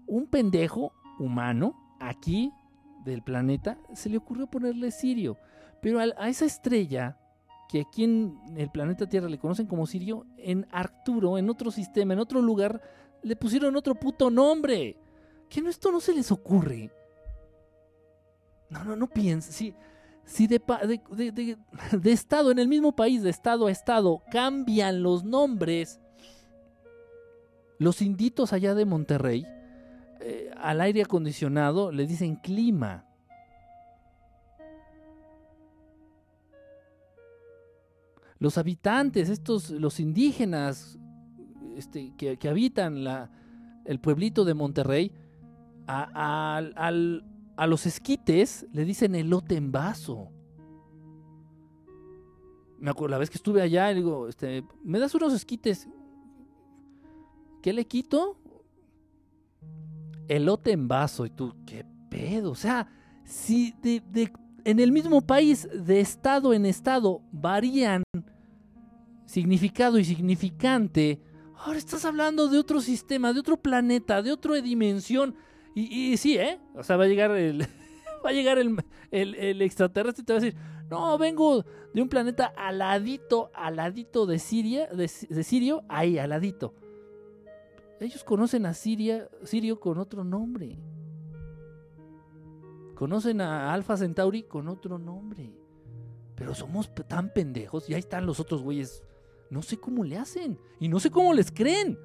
Un pendejo humano aquí del planeta se le ocurrió ponerle Sirio. Pero a esa estrella, que aquí en el planeta Tierra le conocen como Sirio, en Arcturo, en otro sistema, en otro lugar, le pusieron otro puto nombre. ¿Que no esto no se les ocurre? No, no, no piensen. Si, si de, de, estado, en el mismo país, de estado a estado, cambian los nombres, los inditos allá de Monterrey, eh, al aire acondicionado le dicen clima. Los habitantes, estos, los indígenas este, que, habitan la, el pueblito de Monterrey, a, a los esquites le dicen elote en vaso. Me acuerdo, la vez que estuve allá, digo, este, ¿me das unos esquites? ¿Qué le quito? Elote en vaso. Y tú, ¿qué pedo? O sea, si de, en el mismo país, de estado en estado, varían significado y significante, ahora estás hablando de otro sistema, de otro planeta, de otra dimensión. Y, sí, ¿eh? O sea, va a llegar el, *laughs* va a llegar el, el, extraterrestre y te va a decir, no, vengo de un planeta aladito, aladito de Siria, de, de Sirio, ahí, aladito. Ellos conocen a Siria, Sirio con otro nombre. Conocen a Alpha Centauri con otro nombre. Pero somos tan pendejos y ahí están los otros güeyes. No sé cómo le hacen y no sé cómo les creen.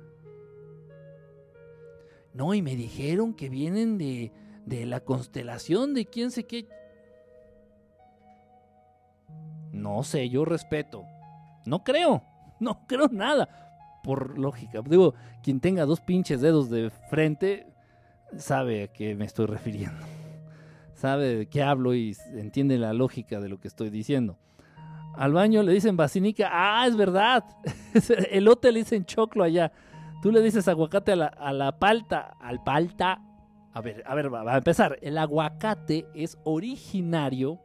No, y me dijeron que vienen de, de la constelación de quién sé qué. No sé, yo respeto. No creo, *laughs* no creo nada. Por lógica. Digo, quien tenga dos pinches dedos de frente sabe a qué me estoy refiriendo. Sabe de qué hablo y entiende la lógica de lo que estoy diciendo. Al baño le dicen basinica. Ah, es verdad. *laughs* Elote le dicen choclo allá. Tú le dices aguacate a la, a la palta, al palta. A ver, a ver, va, a empezar. El aguacate es originario.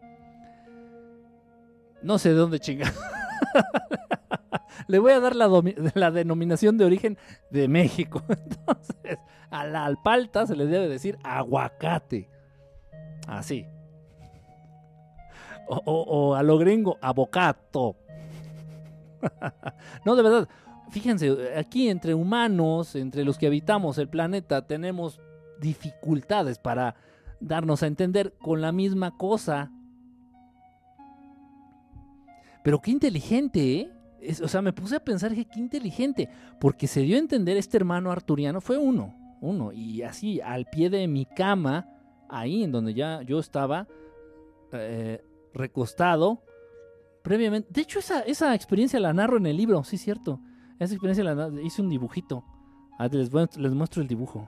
No sé de dónde chinga. *laughs* le voy a dar la, la, denominación de origen de México. *laughs* Entonces, a la alpalta se le debe decir aguacate. Así. O, a lo gringo, abocato. *laughs* no, de verdad fíjense, aquí entre humanos, entre los que habitamos el planeta, tenemos dificultades para darnos a entender con la misma cosa. Pero qué inteligente, ¿eh? o sea, me puse a pensar que qué inteligente, porque se dio a entender este hermano arturiano, fue uno, uno, y así al pie de mi cama, ahí en donde ya yo estaba eh, recostado, previamente, de hecho esa, esa experiencia la narro en el libro, sí, cierto. Esa experiencia la hice un dibujito. Ah, les, les muestro el dibujo.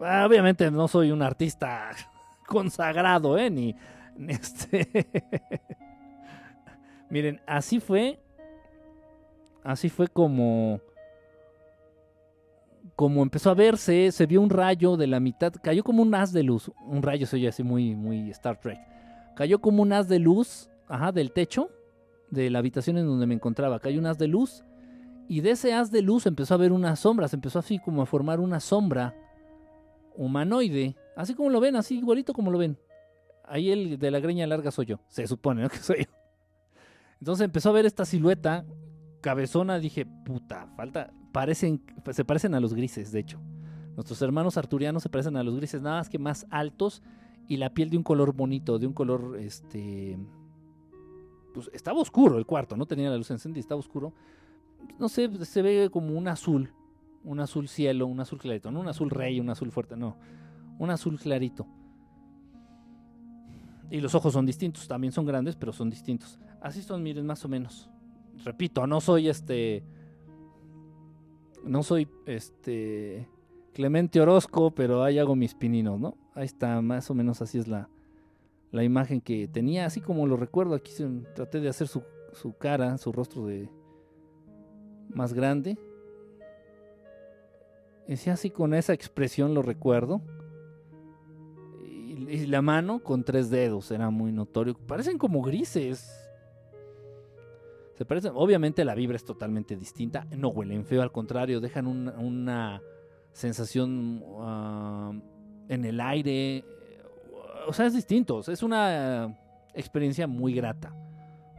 Ah, obviamente no soy un artista *laughs* consagrado, ¿eh? Ni, *laughs* este. *laughs* Miren, así fue. Así fue como. Como empezó a verse, se vio un rayo de la mitad. Cayó como un haz de luz. Un rayo se así muy, muy Star Trek. Cayó como un haz de luz. Ajá, del techo de la habitación en donde me encontraba. Cayó un haz de luz y de ese haz de luz empezó a ver una sombra, se empezó así como a formar una sombra humanoide, así como lo ven, así igualito como lo ven. Ahí el de la greña larga soy yo, se supone ¿no? *laughs* que soy yo. Entonces empezó a ver esta silueta cabezona, dije, puta, falta, parecen, se parecen a los grises, de hecho. Nuestros hermanos arturianos se parecen a los grises, nada más que más altos y la piel de un color bonito, de un color, este, pues estaba oscuro el cuarto, no tenía la luz encendida, estaba oscuro. No sé, se ve como un azul, un azul cielo, un azul clarito, no un azul rey, un azul fuerte, no, un azul clarito. Y los ojos son distintos, también son grandes, pero son distintos. Así son, miren, más o menos. Repito, no soy este. No soy este. Clemente Orozco, pero ahí hago mis pininos, ¿no? Ahí está, más o menos así es la, la imagen que tenía, así como lo recuerdo, aquí traté de hacer su, cara, su rostro de más grande. Ese así con esa expresión lo recuerdo. Y, la mano con tres dedos, era muy notorio. Parecen como grises. Se parecen, obviamente la vibra es totalmente distinta. No huelen feo, al contrario, dejan una sensación ah, en el aire, o sea, es distinto. Es una experiencia muy grata,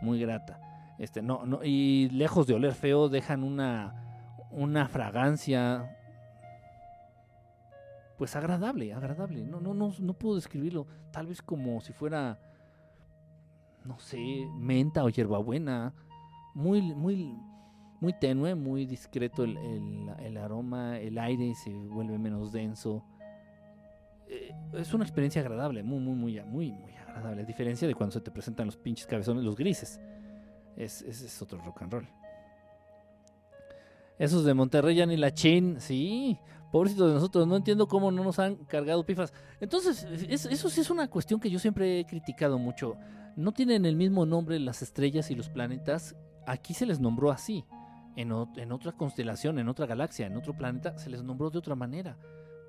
muy grata. Este, no, no, y lejos de oler feo, dejan una, una fragancia, pues agradable, agradable. No, no, no, no puedo describirlo. Tal vez como si fuera, no sé, menta o hierbabuena. Muy, muy, muy tenue, muy discreto el, el, aroma, el aire se vuelve menos denso. Eh, es una experiencia agradable, muy, muy, muy, muy, muy agradable. A diferencia de cuando se te presentan los pinches cabezones, los grises. Es, es, es otro rock and roll. Esos de Monterrey ya ni la chin, sí. Pobrecitos de nosotros, no entiendo cómo no nos han cargado pifas. Entonces, eso sí es una cuestión que yo siempre he criticado mucho. No tienen el mismo nombre las estrellas y los planetas. Aquí se les nombró así. En, otra constelación, en otra galaxia, en otro planeta, se les nombró de otra manera.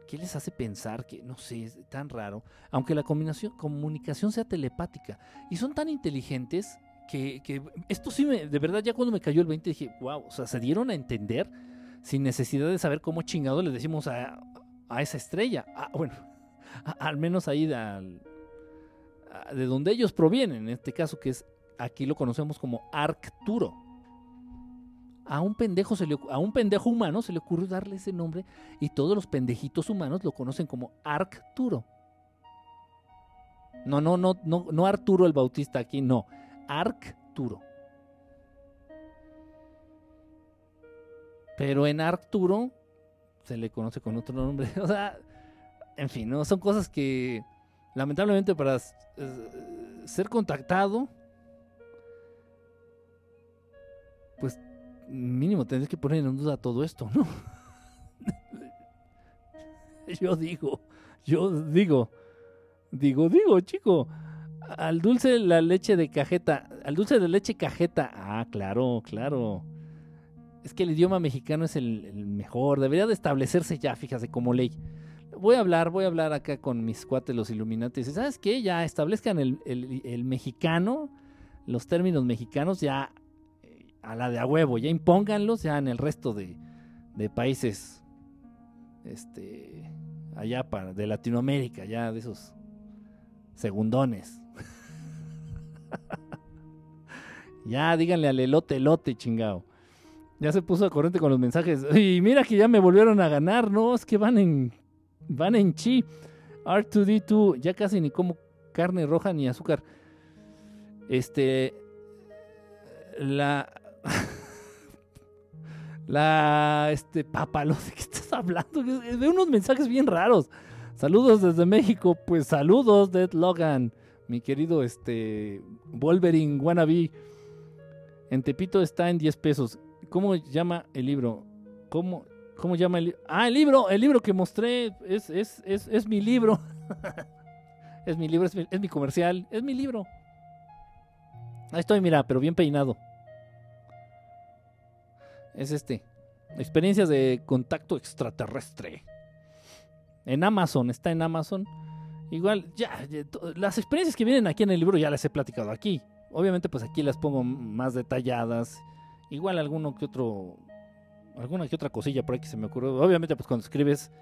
¿Qué les hace pensar que, no sé, es tan raro? Aunque la comunicación sea telepática. Y son tan inteligentes que, esto sí me, de verdad, ya cuando me cayó el 20 dije, wow, o sea, se dieron a entender sin necesidad de saber cómo chingado le decimos a, esa estrella. Ah, bueno, *laughs* al menos ahí de donde ellos provienen, en este caso que es, aquí lo conocemos como Arcturo. A un pendejo se le, a un pendejo humano se le ocurrió darle ese nombre y todos los pendejitos humanos lo conocen como Arcturo. No, no, no, no, no Arturo el Bautista aquí, no. Arcturo. Pero en Arcturo se le conoce con otro nombre. *laughs* O sea, en fin, ¿no? son cosas que lamentablemente para ser contactado, mínimo tendrías que poner en duda todo esto, ¿no? *laughs* yo digo, yo digo, digo, digo, chico, al dulce la leche de cajeta, al dulce de leche cajeta, ah, claro, claro es que el idioma mexicano es el, mejor, debería de establecerse ya, fíjate, como ley. Voy a hablar, voy a hablar acá con mis cuates los Illuminati. ¿Sabes qué? Ya establezcan el, mexicano, los términos mexicanos ya a la de a huevo, ya impónganlos ya en el resto de, países este allá para, de Latinoamérica, ya de esos segundones. *laughs* ya díganle al elote elote, chingado. Ya se puso a corriente con los mensajes. Y mira que ya me volvieron a ganar, ¿no? Es que van en. Van en chi. R2D2. Ya casi ni como carne roja ni azúcar. Este. La. *laughs* la. Este. Papalote. ¿Qué estás hablando? Veo unos mensajes bien raros. Saludos desde México. Pues saludos, Dead Logan. Mi querido este. Wolverine Wannabe. En Tepito está en 10 pesos. ¿Cómo llama el libro? ¿Cómo, cómo llama el libro? Ah, el libro, el libro que mostré es, es, es, es mi libro. *laughs* es mi libro, es mi, es mi comercial, es mi libro. Ahí estoy, mira, pero bien peinado. Es este. Experiencias de contacto extraterrestre. En Amazon, está en Amazon. Igual, ya, las experiencias que vienen aquí en el libro ya las he platicado aquí. Obviamente, pues aquí las pongo más detalladas Igual alguno que otro, alguna que otra cosilla por ahí que se me ocurrió. Obviamente, pues cuando escribes,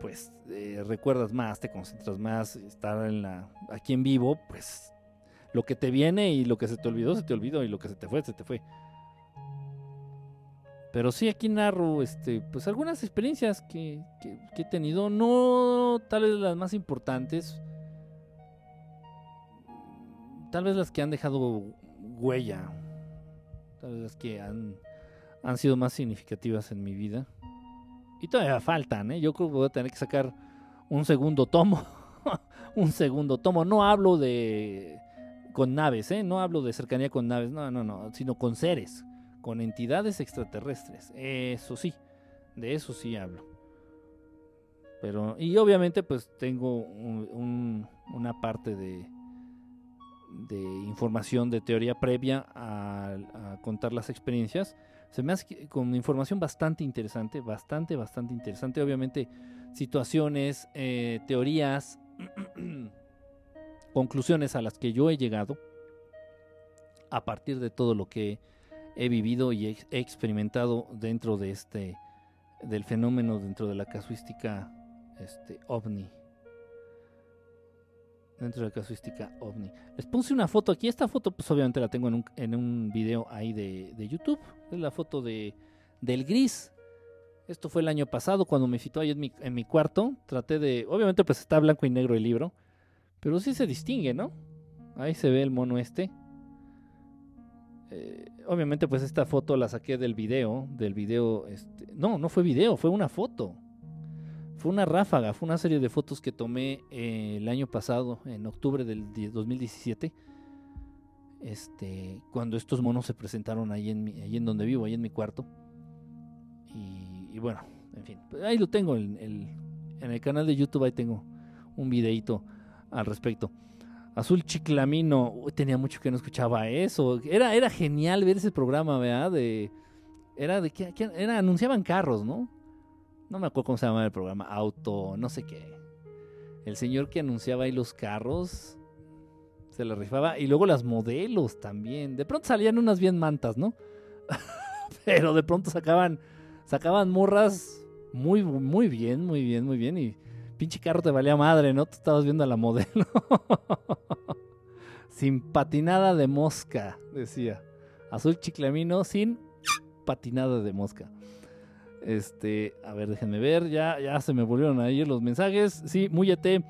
pues eh, recuerdas más, te concentras más, estar en la, aquí en vivo, pues lo que te viene y lo que se te olvidó, se te olvidó y lo que se te fue, se te fue. Pero sí, aquí narro, este, pues algunas experiencias que, que, he tenido, no tal vez las más importantes, tal vez las que han dejado huella, las que han, han sido más significativas en mi vida. Y todavía faltan, ¿eh? Yo creo que voy a tener que sacar un segundo tomo. *laughs* un segundo tomo. No hablo de con naves, ¿eh? No hablo de cercanía con naves, no, no, no, sino con seres, con entidades extraterrestres. Eso sí, de eso sí hablo. Pero, y obviamente pues tengo una parte de, de información de teoría previa a, contar las experiencias. Se me hace con información bastante interesante, bastante, bastante interesante. Obviamente, situaciones, eh, teorías, *clears throat* conclusiones a las que yo he llegado a partir de todo lo que he vivido y he experimentado dentro de este, del fenómeno, dentro de la casuística este, ovni. dentro de la casuística ovni. Les puse una foto aquí. Esta foto, pues obviamente la tengo en un, en un video ahí de, de YouTube. Es la foto de, del gris. Esto fue el año pasado cuando me citó ahí en mi, en mi cuarto. Traté de. Obviamente, pues está blanco y negro el libro. Pero sí se distingue, ¿no? Ahí se ve el mono este. Eh, obviamente, pues esta foto la saqué del video. Del video. Este, no, no fue video, fue una foto. Fue una ráfaga, fue una serie de fotos que tomé eh, el año pasado, en octubre del 2017. Este, cuando estos monos se presentaron ahí en, mi, en donde vivo, ahí en mi cuarto. Y, bueno, en fin, pues ahí lo tengo en el canal de YouTube, ahí tengo un videito al respecto. Azul Chiclamino, uy, tenía mucho que no escuchaba eso. Era, era genial ver ese programa, ¿verdad? De, era de que era, anunciaban carros, ¿no? No me acuerdo cómo se llamaba el programa, auto, no sé qué. El señor que anunciaba ahí los carros se le rifaba y luego las modelos también. De pronto salían unas bien mantas, ¿no? *laughs* Pero de pronto sacaban sacaban morras muy muy bien, muy bien, muy bien y pinche carro te valía madre, ¿no? Tú estabas viendo a la modelo. *laughs* sin patinada de mosca, decía. Azul chiclamino sin patinada de mosca. Este, a ver, déjenme ver, ya, ya se me volvieron a ir los mensajes. Sí, múyete.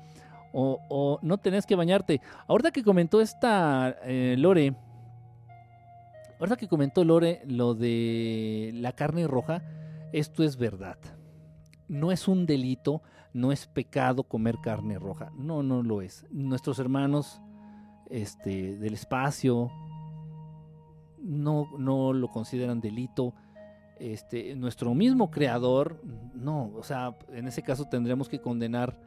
O, o no tenés que bañarte. Ahorita que comentó esta eh, Lore, ahorita que comentó Lore lo de la carne roja, esto es verdad. No es un delito, no es pecado comer carne roja. No, no lo es. Nuestros hermanos este, del espacio no, no lo consideran delito este, nuestro mismo creador, no, o sea, en ese caso tendríamos que condenar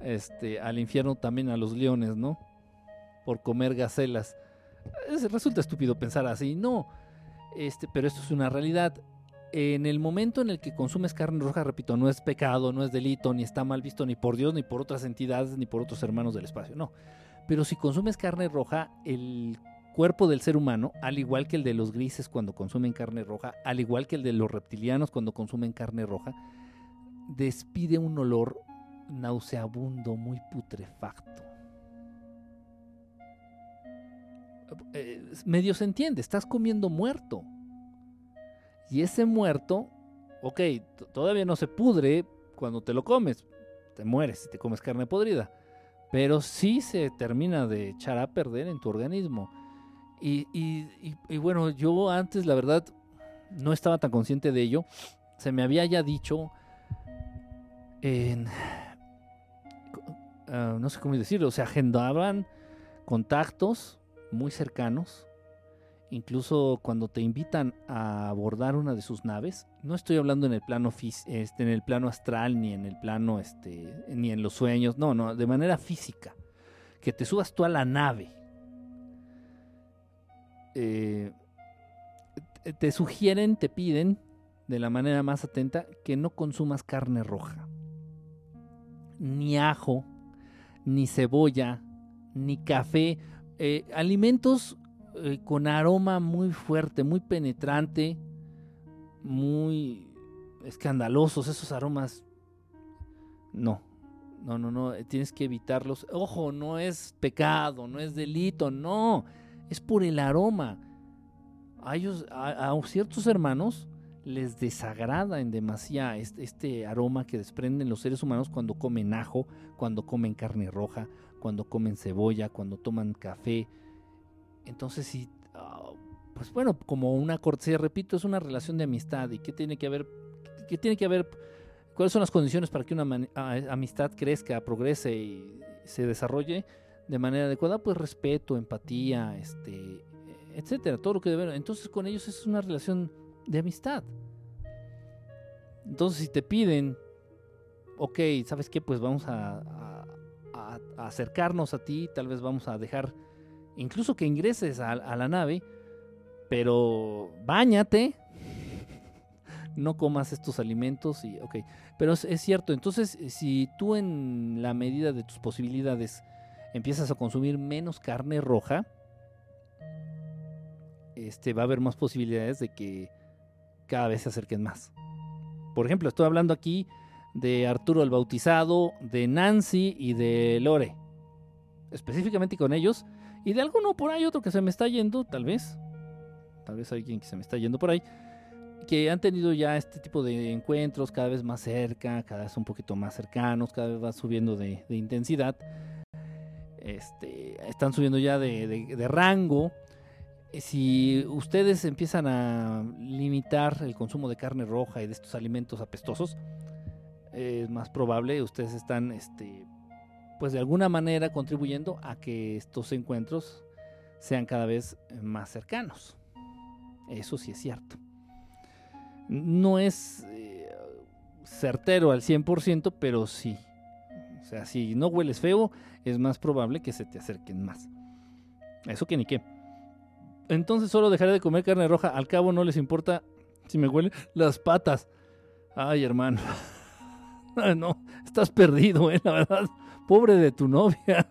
este, al infierno también a los leones, ¿no? Por comer gacelas. resulta estúpido pensar así, no, este, pero esto es una realidad. En el momento en el que consumes carne roja, repito, no es pecado, no es delito, ni está mal visto ni por Dios, ni por otras entidades, ni por otros hermanos del espacio, no. Pero si consumes carne roja, el cuerpo del ser humano, al igual que el de los grises cuando consumen carne roja, al igual que el de los reptilianos cuando consumen carne roja, despide un olor nauseabundo, muy putrefacto. Eh, medio se entiende, estás comiendo muerto. Y ese muerto, ok, todavía no se pudre cuando te lo comes, te mueres si te comes carne podrida, pero sí se termina de echar a perder en tu organismo y, bueno, yo antes, la verdad, no estaba tan consciente de ello. Se me había ya dicho en... Ah, no sé cómo decirlo, se agendaban contactos muy cercanos, incluso cuando te invitan a abordar una de sus naves, no estoy hablando en el plano este, en el plano astral ni en el plano este ni en los sueños, no, no, de manera física, que te subas tú a la nave eh, te sugieren, te piden de la manera más atenta que no consumas carne roja, ni ajo, ni cebolla, ni café, eh, alimentos eh, con aroma muy fuerte, muy penetrante, muy escandalosos, esos aromas, no, no, no, no, tienes que evitarlos. Ojo, no es pecado, no es delito, no es por el aroma. A, ellos, a, ciertos hermanos les desagrada en demasía este, este, aroma que desprenden los seres humanos cuando comen ajo, cuando comen carne roja, cuando comen cebolla, cuando toman café. Entonces, sí, ah, pues bueno, como una cortesía, repito, es una relación de amistad. ¿Y qué tiene que haber? ¿Qué tiene que haber? ¿Cuáles son las condiciones para que una amistad crezca, progrese y se desarrolle? de manera adecuada, pues respeto, empatía, este, etcétera, todo lo que deben. Entonces con ellos es una relación de amistad. Entonces si te piden, ok, ¿sabes qué? Pues vamos a, acercarnos a ti, tal vez vamos a dejar incluso que ingreses a, la nave, pero bañate, *laughs* no comas estos alimentos y ok. Pero es, es, cierto, entonces si tú en la medida de tus posibilidades empiezas a consumir menos carne roja, este, va a haber más posibilidades de que cada vez se acerquen más. Por ejemplo, estoy hablando aquí de Arturo el Bautizado, de Nancy y de Lore. específicamente con ellos, y de alguno por ahí otro que se me está yendo, tal vez, tal vez alguien que se me está yendo por ahí, que han tenido ya este tipo de encuentros cada vez más cerca, cada vez un poquito más cercanos, cada vez va subiendo de, intensidad, este, están subiendo ya de rango, si ustedes empiezan a limitar el consumo de carne roja y de estos alimentos apestosos, es más probable ustedes están, este, pues de alguna manera contribuyendo a que estos encuentros sean cada vez más cercanos. Eso sí es cierto. No es eh, certero al 100%, pero sí. O sea, si no hueles feo, es más probable que se te acerquen más. Eso que ni qué. Entonces solo dejaré de comer carne roja. Al cabo no les importa si me huelen las patas. Ay, hermano. *laughs* no, estás perdido, eh, la verdad. Pobre de tu *laughs* novia.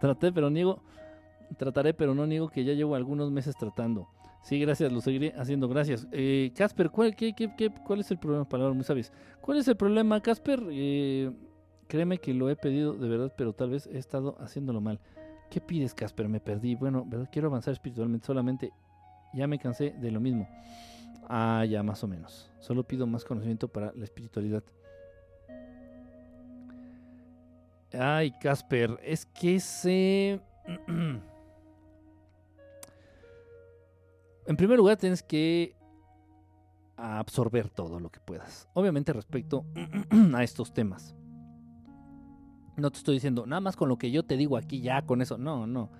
Traté, pero niego. Trataré, pero no niego que ya llevo algunos meses tratando. Sí, gracias, lo seguiré haciendo, gracias. Eh, Casper, ¿cuál, qué, qué, qué, ¿cuál es el problema? Palabras muy sabias. ¿Cuál es el problema, Casper? Eh, créeme que lo he pedido de verdad, pero tal vez he estado haciéndolo mal. ¿Qué pides, Casper? Me perdí. Bueno, quiero avanzar espiritualmente. Solamente ya me cansé de lo mismo. Ah, ya más o menos. Solo pido más conocimiento para la espiritualidad. Ay, Casper, es que se... *clears throat* en primer lugar, tienes que absorber todo lo que puedas. Obviamente respecto *clears throat* a estos temas. No te estoy diciendo, nada más con lo que yo te digo aquí, ya con eso. No, no.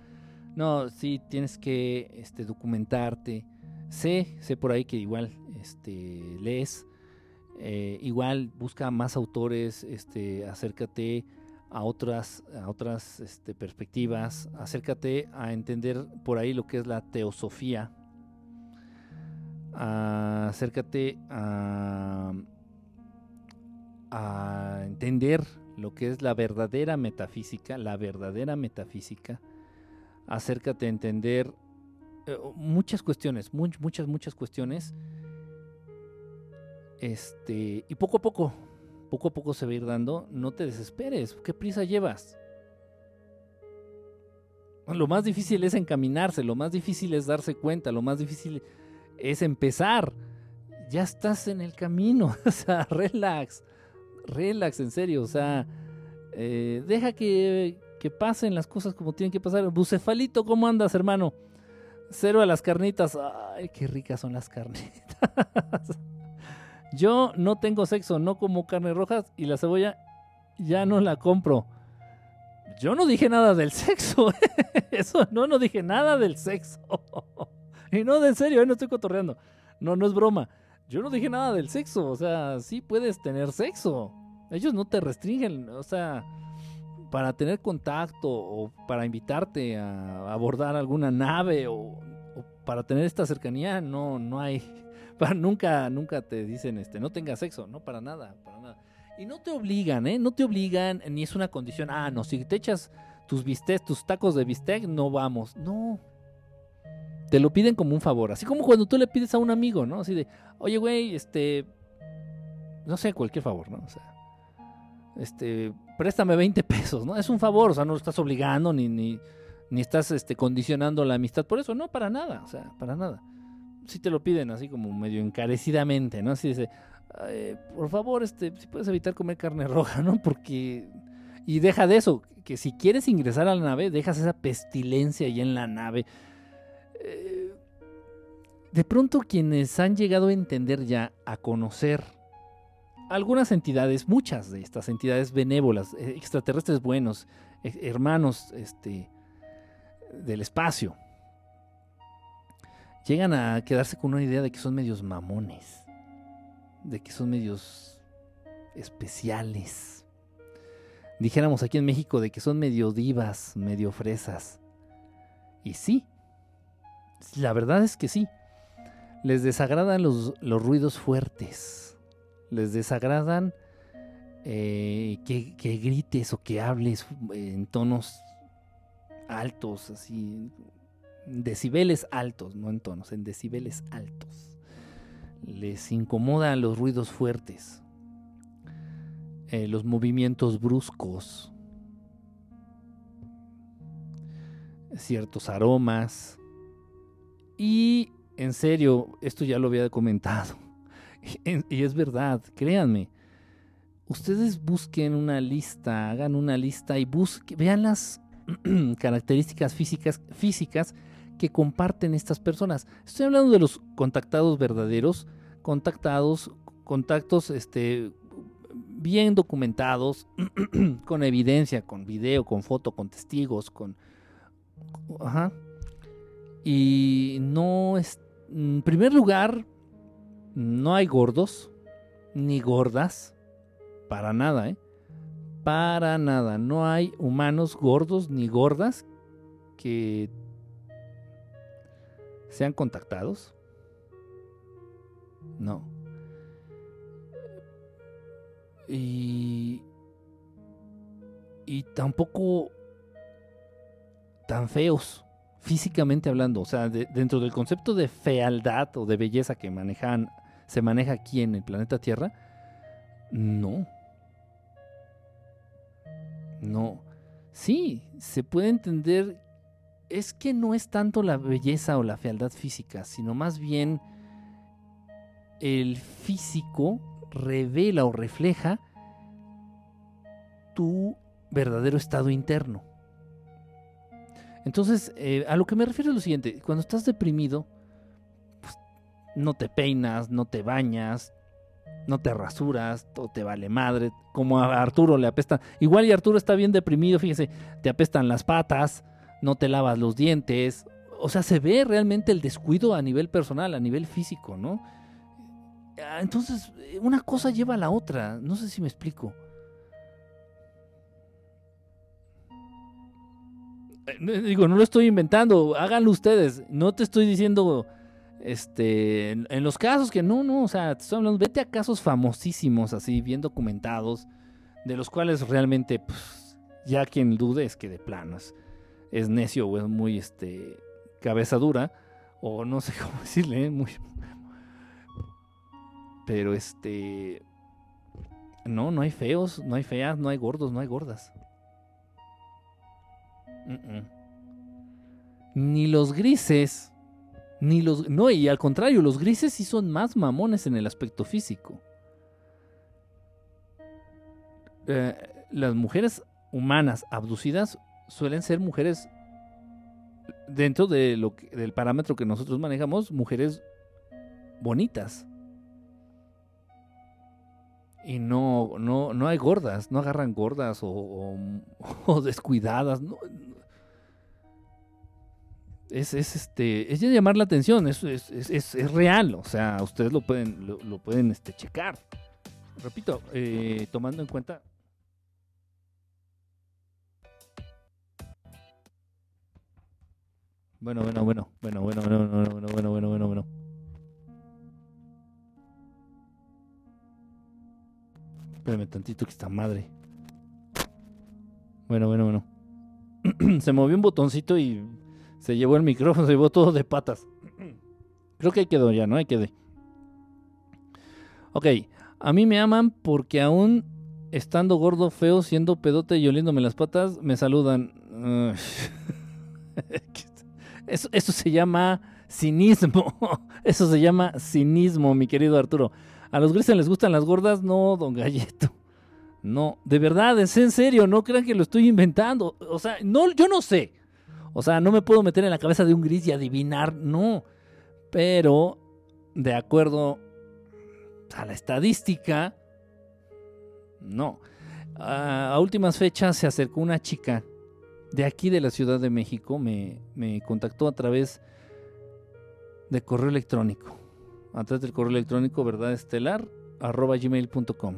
No, sí tienes que este, documentarte. Sé, sé por ahí que igual este, lees. Eh, igual busca más autores, este, acércate a otras, a otras este, perspectivas, acércate a entender por ahí lo que es la teosofía, acércate a, a entender lo que es la verdadera metafísica, la verdadera metafísica, acércate a entender eh, muchas cuestiones, muchas, muchas cuestiones. Este, y poco a poco, poco a poco se va a ir dando, no te desesperes, ¿qué prisa llevas? Lo más difícil es encaminarse, lo más difícil es darse cuenta, lo más difícil es empezar. Ya estás en el camino, *laughs* o sea, relax relax, en serio, o sea, eh, deja que, que, pasen las cosas como tienen que pasar. Bucefalito, ¿cómo andas, hermano? Cero a las carnitas. Ay, qué ricas son las carnitas. *laughs* Yo no tengo sexo, no como carne rojas y la cebolla ya no la compro. Yo no dije nada del sexo. *laughs* Eso no, no dije nada del sexo. *laughs* y no, de serio, no estoy cotorreando. No, no es broma. Yo no dije nada del sexo, o sea, sí puedes tener sexo. Ellos no te restringen, o sea, para tener contacto o para invitarte a abordar alguna nave o, para tener esta cercanía, no, no hay. Nunca, nunca te dicen, este, no tengas sexo, no, para nada, para nada. Y no te obligan, ¿eh? No te obligan, ni es una condición, ah, no, si te echas tus bistecs, tus tacos de bistec, no vamos. No, te lo piden como un favor. Así como cuando tú le pides a un amigo, ¿no? Así de, oye, güey, este. No sé, cualquier favor, ¿no? O sea, este, préstame 20 pesos, ¿no? Es un favor, o sea, no lo estás obligando ni, ni, ni estás este, condicionando la amistad por eso, no, para nada, o sea, para nada. Si te lo piden así como medio encarecidamente, ¿no? Así dice, por favor, este, si puedes evitar comer carne roja, *laughs* ¿no? Porque. Y deja de eso, que si quieres ingresar a la nave, dejas esa pestilencia ahí en la nave eh, de pronto quienes han llegado a entender ya, a conocer algunas entidades, muchas de estas entidades benévolas, eh, extraterrestres buenos, eh, hermanos este, del espacio, llegan a quedarse con una idea de que son medios mamones, de que son medios especiales. Dijéramos aquí en México de que son medio divas, medio fresas. Y sí, la verdad es que sí. Les desagradan los, ruidos fuertes. Les desagradan eh, que, grites o que hables en tonos altos, así. Decibeles altos, no en tonos, en decibeles altos. Les incomodan los ruidos fuertes. Eh, los movimientos bruscos. ciertos aromas. Y en serio, esto ya lo había comentado. *laughs* Y es verdad, créanme. Ustedes busquen una lista, hagan una lista y busquen, vean las *clears throat* características físicas, físicas que comparten estas personas. Estoy hablando de los contactados verdaderos, contactados, contactos este, bien documentados, *clears throat* con evidencia, con video, con foto, con testigos, con... Ajá. Y no es... En primer lugar, no hay gordos, ni gordas, para nada, ¿eh? Para nada. No hay humanos gordos ni gordas que sean contactados. No. Y, y tampoco tan feos, físicamente hablando. O sea, dentro del concepto de fealdad o de belleza que manejan, se maneja aquí en el planeta Tierra, no. No. Sí, se puede entender. Es que no es tanto la belleza o la fealdad física, sino más bien el físico revela o refleja tu verdadero estado interno. Entonces, eh, a lo que me refiero es lo siguiente, cuando estás deprimido, pues, no te peinas, no te bañas, no te rasuras, todo te vale madre, como a Arturo le apesta. Igual y Arturo está bien deprimido, fíjese, te apestan las patas, no te lavas los dientes, o sea, se ve realmente el descuido a nivel personal, a nivel físico, ¿no? Ah, entonces, eh, una cosa lleva a la otra. No sé si me explico. Eh, digo, no lo estoy inventando. Háganlo ustedes. No te estoy diciendo. Este. En, los casos que no, no. O sea, te estoy hablando. Vete a casos famosísimos, así, bien documentados. De los cuales realmente. Pues, ya quien dude es que de plano es, necio o es muy este. cabeza dura. O no sé *laughs* cómo decirle, ¿eh? muy, pero este. No, no hay feos, no hay feas, no hay gordos, no hay gordas. Ni los grises, ni los... No, y al contrario, los grises sí son más mamones en el aspecto físico. Eh, las mujeres humanas abducidas suelen ser mujeres, dentro de lo del parámetro que nosotros manejamos, mujeres bonitas y no, no, no hay gordas, no agarran gordas o, *laughs* descuidadas. Es, este, es llamar la atención, es, es, real, o sea, ustedes lo pueden, lo, pueden este, checar. Repito, eh, tomando en cuenta... Bueno, bueno, bueno, bueno, bueno, bueno, bueno, bueno, bueno, bueno, bueno, bueno. Espérame tantito que está madre. Bueno, bueno, bueno. se movió un botoncito y se llevó el micrófono, se llevó todo de patas. Creo que ahí quedó ya, ¿no? Ahí quedé. Ok, a mí me aman porque aún estando gordo, feo, siendo pedote y oliéndome las patas, me saludan. Eso, eso se llama cinismo. *laughs* Eso se llama cinismo, mi querido Arturo. ¿A los grises les gustan las gordas? No, don Galleto. No, de verdad, es en serio, no crean que lo estoy inventando. O sea, no, yo no sé. O sea, no me puedo meter en la cabeza de un gris y adivinar, no. Pero, de acuerdo a la estadística, no. A, últimas fechas se acercó una chica de aquí de la Ciudad de México, me, me contactó a través de correo electrónico. A través del correo electrónico verdadestelar arroba gmail.com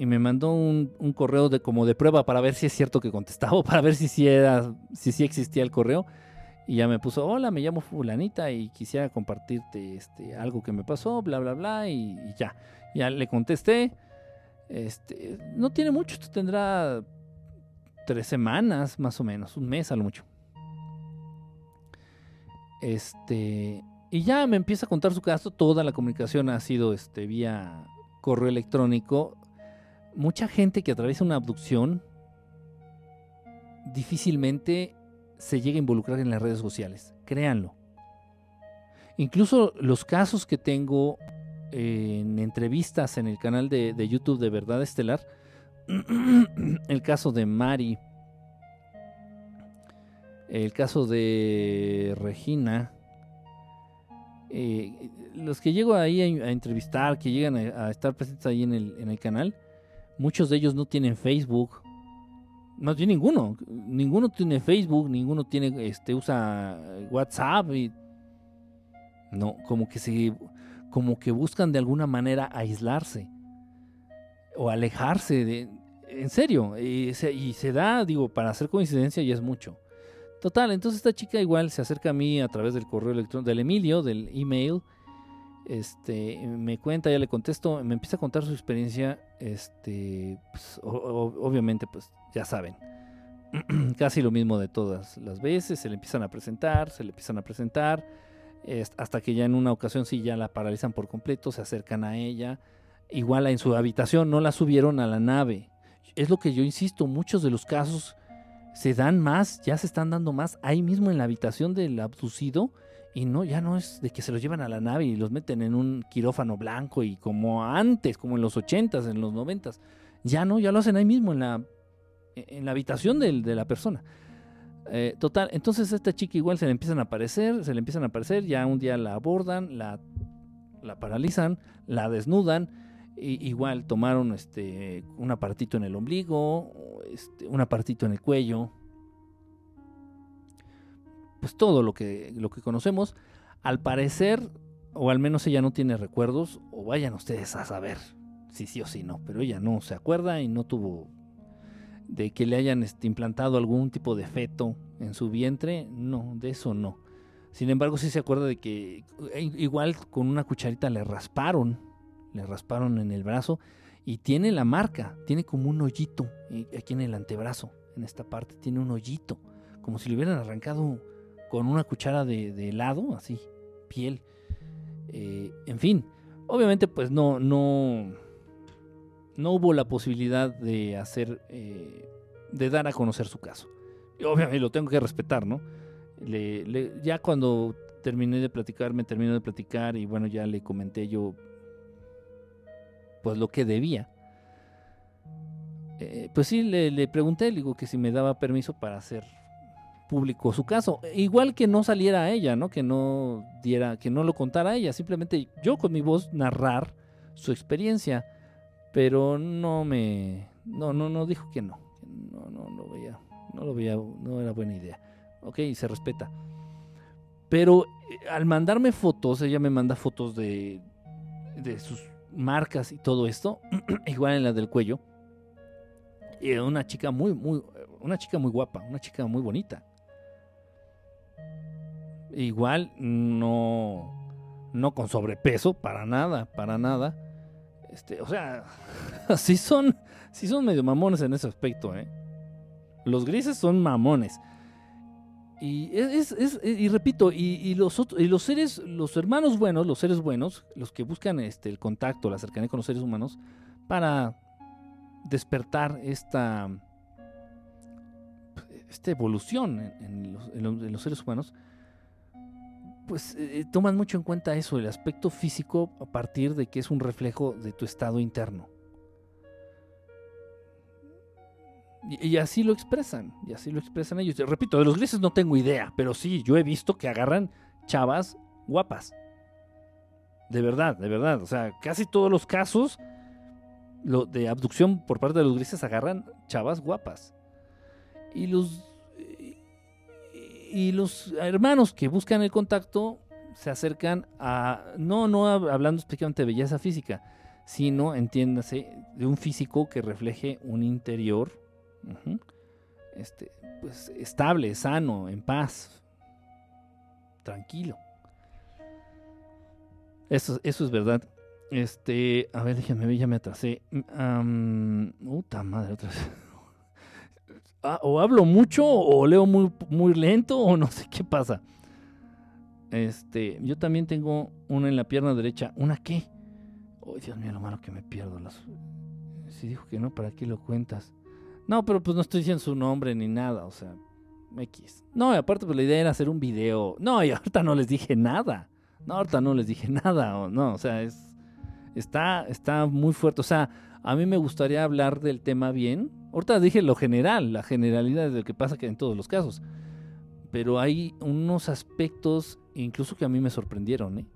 y me mandó un, correo de como de prueba para ver si es cierto que contestaba *laughs* para ver si sí era si sí existía el correo. Y ya me puso hola me llamo fulanita y quisiera compartirte este algo que me pasó bla bla bla y, ya. Ya le contesté. Este no tiene mucho tendrá tres semanas más o menos un mes a lo mucho este y ya me empieza a contar su caso, toda la comunicación ha sido este, vía correo electrónico. Mucha gente que atraviesa una abducción difícilmente se llega a involucrar en las redes sociales. Créanlo. Incluso los casos que tengo en entrevistas en el canal de, de YouTube de Verdad Estelar, el caso de Mari, el caso de Regina, eh, los que llego ahí a, entrevistar, que llegan a, estar presentes ahí en el, en el, canal, muchos de ellos no tienen Facebook. Más bien ninguno. Ninguno tiene Facebook, ninguno tiene, este, usa WhatsApp no, como que se, como que buscan de alguna manera aislarse o alejarse de, en serio, y se, y se da, digo, para hacer coincidencia y es mucho. Total, entonces esta chica igual se acerca a mí a través del correo electrónico del Emilio, del email. Este, me cuenta, ya le contesto, me empieza a contar su experiencia. Este, pues, obviamente, pues ya saben, *clears throat* casi lo mismo de todas las veces. Se le empiezan a presentar, se le empiezan a presentar, hasta que ya en una ocasión sí ya la paralizan por completo, se acercan a ella. Igual en su habitación no la subieron a la nave. Es lo que yo insisto, muchos de los casos se dan más, ya se están dando más ahí mismo en la habitación del abducido y no, ya no es de que se los llevan a la nave y los meten en un quirófano blanco y como antes, como en los ochentas, en los noventas, ya no, ya lo hacen ahí mismo en la, en la habitación de, la persona. Eh, total, entonces a esta chica igual se le empiezan a aparecer, se le empiezan a aparecer, ya un día la abordan, la, la paralizan, la desnudan, igual tomaron este, un apartito en el ombligo, este, un apartito en el cuello. Pues todo lo que, lo que conocemos. Al parecer, o al menos ella no tiene recuerdos, o vayan ustedes a saber si sí o si no, pero ella no se acuerda y no tuvo de que le hayan este, implantado algún tipo de feto en su vientre, no, de eso no. Sin embargo, sí se acuerda de que eh, igual con una cucharita le rasparon le rasparon en el brazo y tiene la marca, tiene como un hoyito aquí en el antebrazo, en esta parte, tiene un hoyito, como si le hubieran arrancado con una cuchara de, helado, así, piel. Eh, en fin, obviamente pues no, no, no hubo la posibilidad de hacer, eh, de dar a conocer su caso. Obviamente lo tengo que respetar, ¿no? ya cuando terminé de platicar, me terminó de platicar y bueno, ya le comenté yo pues lo que debía. Eh, pues sí, le, pregunté, le digo que si me daba permiso para hacer público su caso. Igual que no saliera a ella, ¿no? Que no diera, que no lo contara a ella. Simplemente yo con mi voz narrar su experiencia. Pero no me. No, no, no dijo que no. No, no, no veía. No lo veía. No era buena idea. Ok, se respeta. Pero eh, al mandarme fotos, ella me manda fotos de, de sus marcas y todo esto, *clears throat* igual en la del cuello. Y una chica muy, muy, una chica muy guapa, una chica muy bonita. Igual no, no con sobrepeso, para nada, para nada. Este, o sea, *laughs* sí son, sí son medio mamones en ese aspecto, ¿eh? Los grises son mamones. Y, es, es, y repito, y, los y los seres, los hermanos buenos, los seres buenos, los que buscan este, el contacto, la cercanía con los seres humanos, para despertar esta, esta evolución en, los, seres humanos, pues eh, toman mucho en cuenta eso, el aspecto físico a partir de que es un reflejo de tu estado interno. Y, así lo expresan, y así lo expresan ellos. Repito, de los grises no tengo idea, pero sí, yo he visto que agarran chavas guapas. De verdad, de verdad. O sea, casi todos los casos lo, de abducción por parte de los grises agarran chavas guapas. Y los, y los hermanos que buscan el contacto se acercan a, no, no hablando específicamente de belleza física, sino, entiéndase, de un físico que refleje un interior este, pues estable, sano, en paz, tranquilo. Eso, eso es verdad. Este, a ver, déjame ver, ya me atrasé. puta madre, otra vez. *laughs* Ah, o hablo mucho, o leo muy, muy lento, o no sé qué pasa. Este, yo también tengo una en la pierna derecha. ¿Una qué? Oh, Dios mío, lo malo que me pierdo. Las... Si dijo que no, ¿para qué lo cuentas? No, pero pues no estoy diciendo su nombre ni nada, o sea, X. No, y aparte pues la idea era hacer un video. No, y ahorita no les dije nada. No, ahorita no les dije nada, o no, o sea, es está está muy fuerte, o sea, a mí me gustaría hablar del tema bien. Ahorita dije lo general, la generalidad de lo que pasa que en todos los casos. Pero hay unos aspectos incluso que a mí me sorprendieron, ¿eh?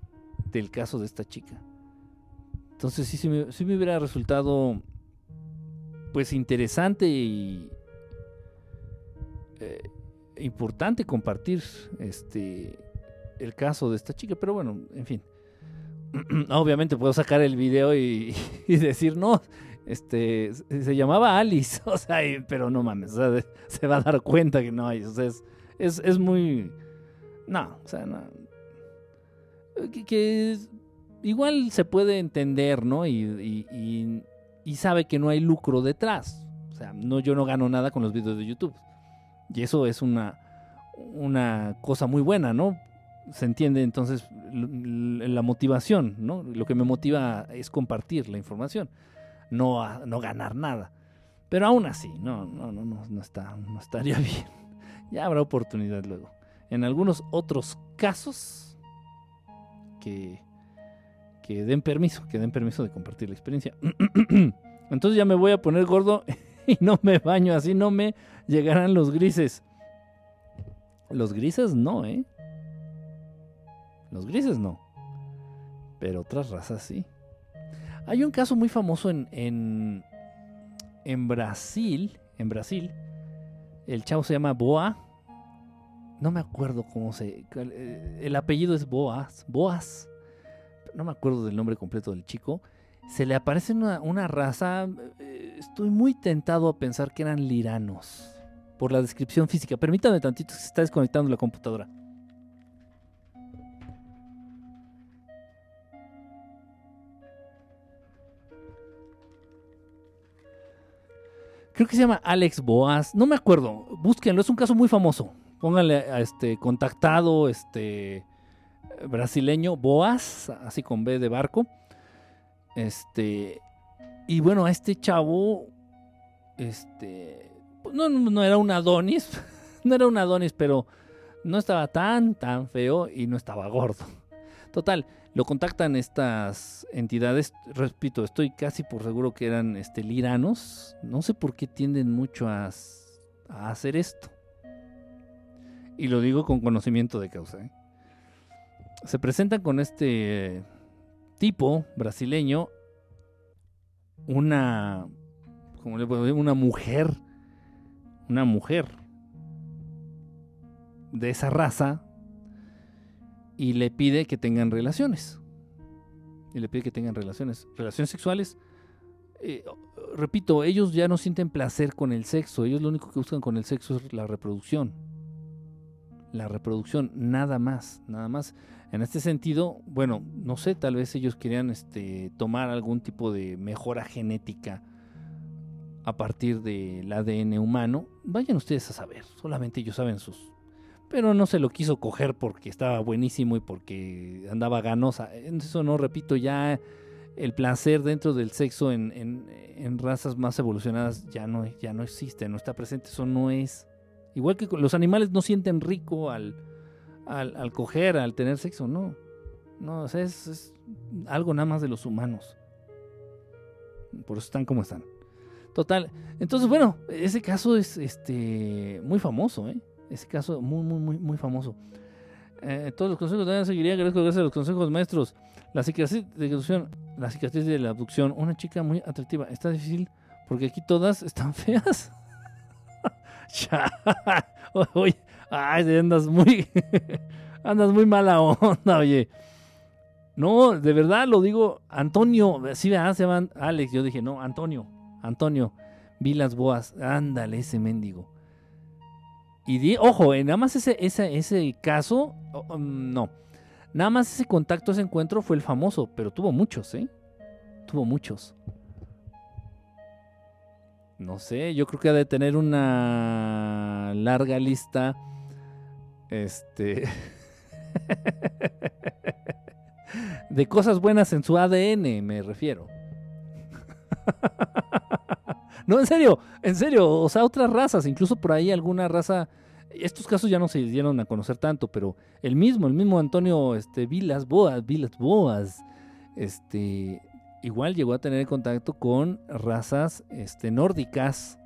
Del caso de esta chica. Entonces sí, sí me, sí me hubiera resultado pues interesante y eh, importante compartir este el caso de esta chica, pero bueno, en fin. *clears throat* Obviamente puedo sacar el video y, *laughs* decir, no, este, se llamaba Alice, *laughs* o sea, pero no mames, se va a dar cuenta que no hay, o sea, es, es, muy, no, o sea, no, que, igual se puede entender, ¿no? Y, sabe que no hay lucro detrás, o sea, no, yo no gano nada con los videos de YouTube, y eso es una, una cosa muy buena, ¿no? se entiende entonces la motivación, ¿no? Lo que me motiva es compartir la información, no, no ganar nada. Pero aún así, no, no, no, no, está, no estaría *laughs* bien. Ya habrá oportunidad luego. En algunos otros casos que, que den permiso, que den permiso de compartir la experiencia. *clears throat* Entonces ya me voy a poner gordo *laughs* y no me baño, así no me llegarán los grises. Los grises no, ¿eh? Los grises no. Pero otras razas sí. Hay un caso muy famoso en, en, Brasil. En Brasil. El chavo se llama Boa. No me acuerdo cómo se. Eh, el apellido es Boas. Boas. No me acuerdo del nombre completo del chico. Se le aparece una, una raza. Eh, estoy muy tentado a pensar que eran liranos. Por la descripción física. Permítame tantito, se está desconectando la computadora. Creo que se llama Alex Boas. No me acuerdo. Búsquenlo. Es un caso muy famoso. Pónganle a este contactado este brasileño Boas, así con B de barco. Este y bueno, a este chavo este no, no era un Adonis, *laughs* no era un Adonis, pero no estaba tan tan feo y no estaba gordo. Total, lo contactan estas entidades, repito, estoy casi por seguro que eran este, liranos. No sé por qué tienden mucho a, hacer esto. Y lo digo con conocimiento de causa. ¿eh? Se presentan con este tipo brasileño, una, como le puedo decir, una mujer, una mujer de esa raza, y le pide que tengan relaciones. Y le pide que tengan relaciones. Relaciones sexuales. Eh, repito, ellos ya no sienten placer con el sexo. Ellos lo único que buscan con el sexo es la reproducción. La reproducción, nada más, nada más. En este sentido, bueno, no sé, tal vez ellos querían este, tomar algún tipo de mejora genética a partir del ADN humano. Vayan ustedes a saber, solamente ellos saben sus, pero no se lo quiso coger porque estaba buenísimo y porque andaba ganosa. Eso no, repito, ya el placer dentro del sexo en, razas más evolucionadas ya no, ya no existe, no está presente, eso no es. Igual que los animales no sienten rico al, al, coger, al tener sexo, no. No, o sea, es, algo nada más de los humanos. Por eso están como están. Total. Entonces, bueno, ese caso es este muy famoso, ¿eh? Ese caso muy, muy, muy, muy famoso. Eh, todos los consejos de seguiría, gracias, gracias a los consejos maestros. La cicatriz de la la cicatriz de la abducción, una chica muy atractiva. Está difícil porque aquí todas están *laughs* feas. *laughs* *laughs* oye, ay, andas muy, *laughs* andas muy mala onda, oye. No, de verdad lo digo, Antonio, sí, se llaman Alex, yo dije, no, Antonio, Antonio, vi las boas, ándale, ese mendigo. Y ojo, eh, nada más ese, ese, ese caso, no. Nada más ese contacto, ese encuentro fue el famoso, pero tuvo muchos, ¿eh? Tuvo muchos. No sé, yo creo que ha de tener una larga lista. Este. de cosas buenas en su ADN, me refiero. *laughs* no, en serio, en serio, o sea, otras razas, incluso por ahí alguna raza, estos casos ya no se dieron a conocer tanto, pero el mismo, el mismo Antonio este, Vilas Boas, Vilas Boas, este, igual llegó a tener contacto con razas este, nórdicas.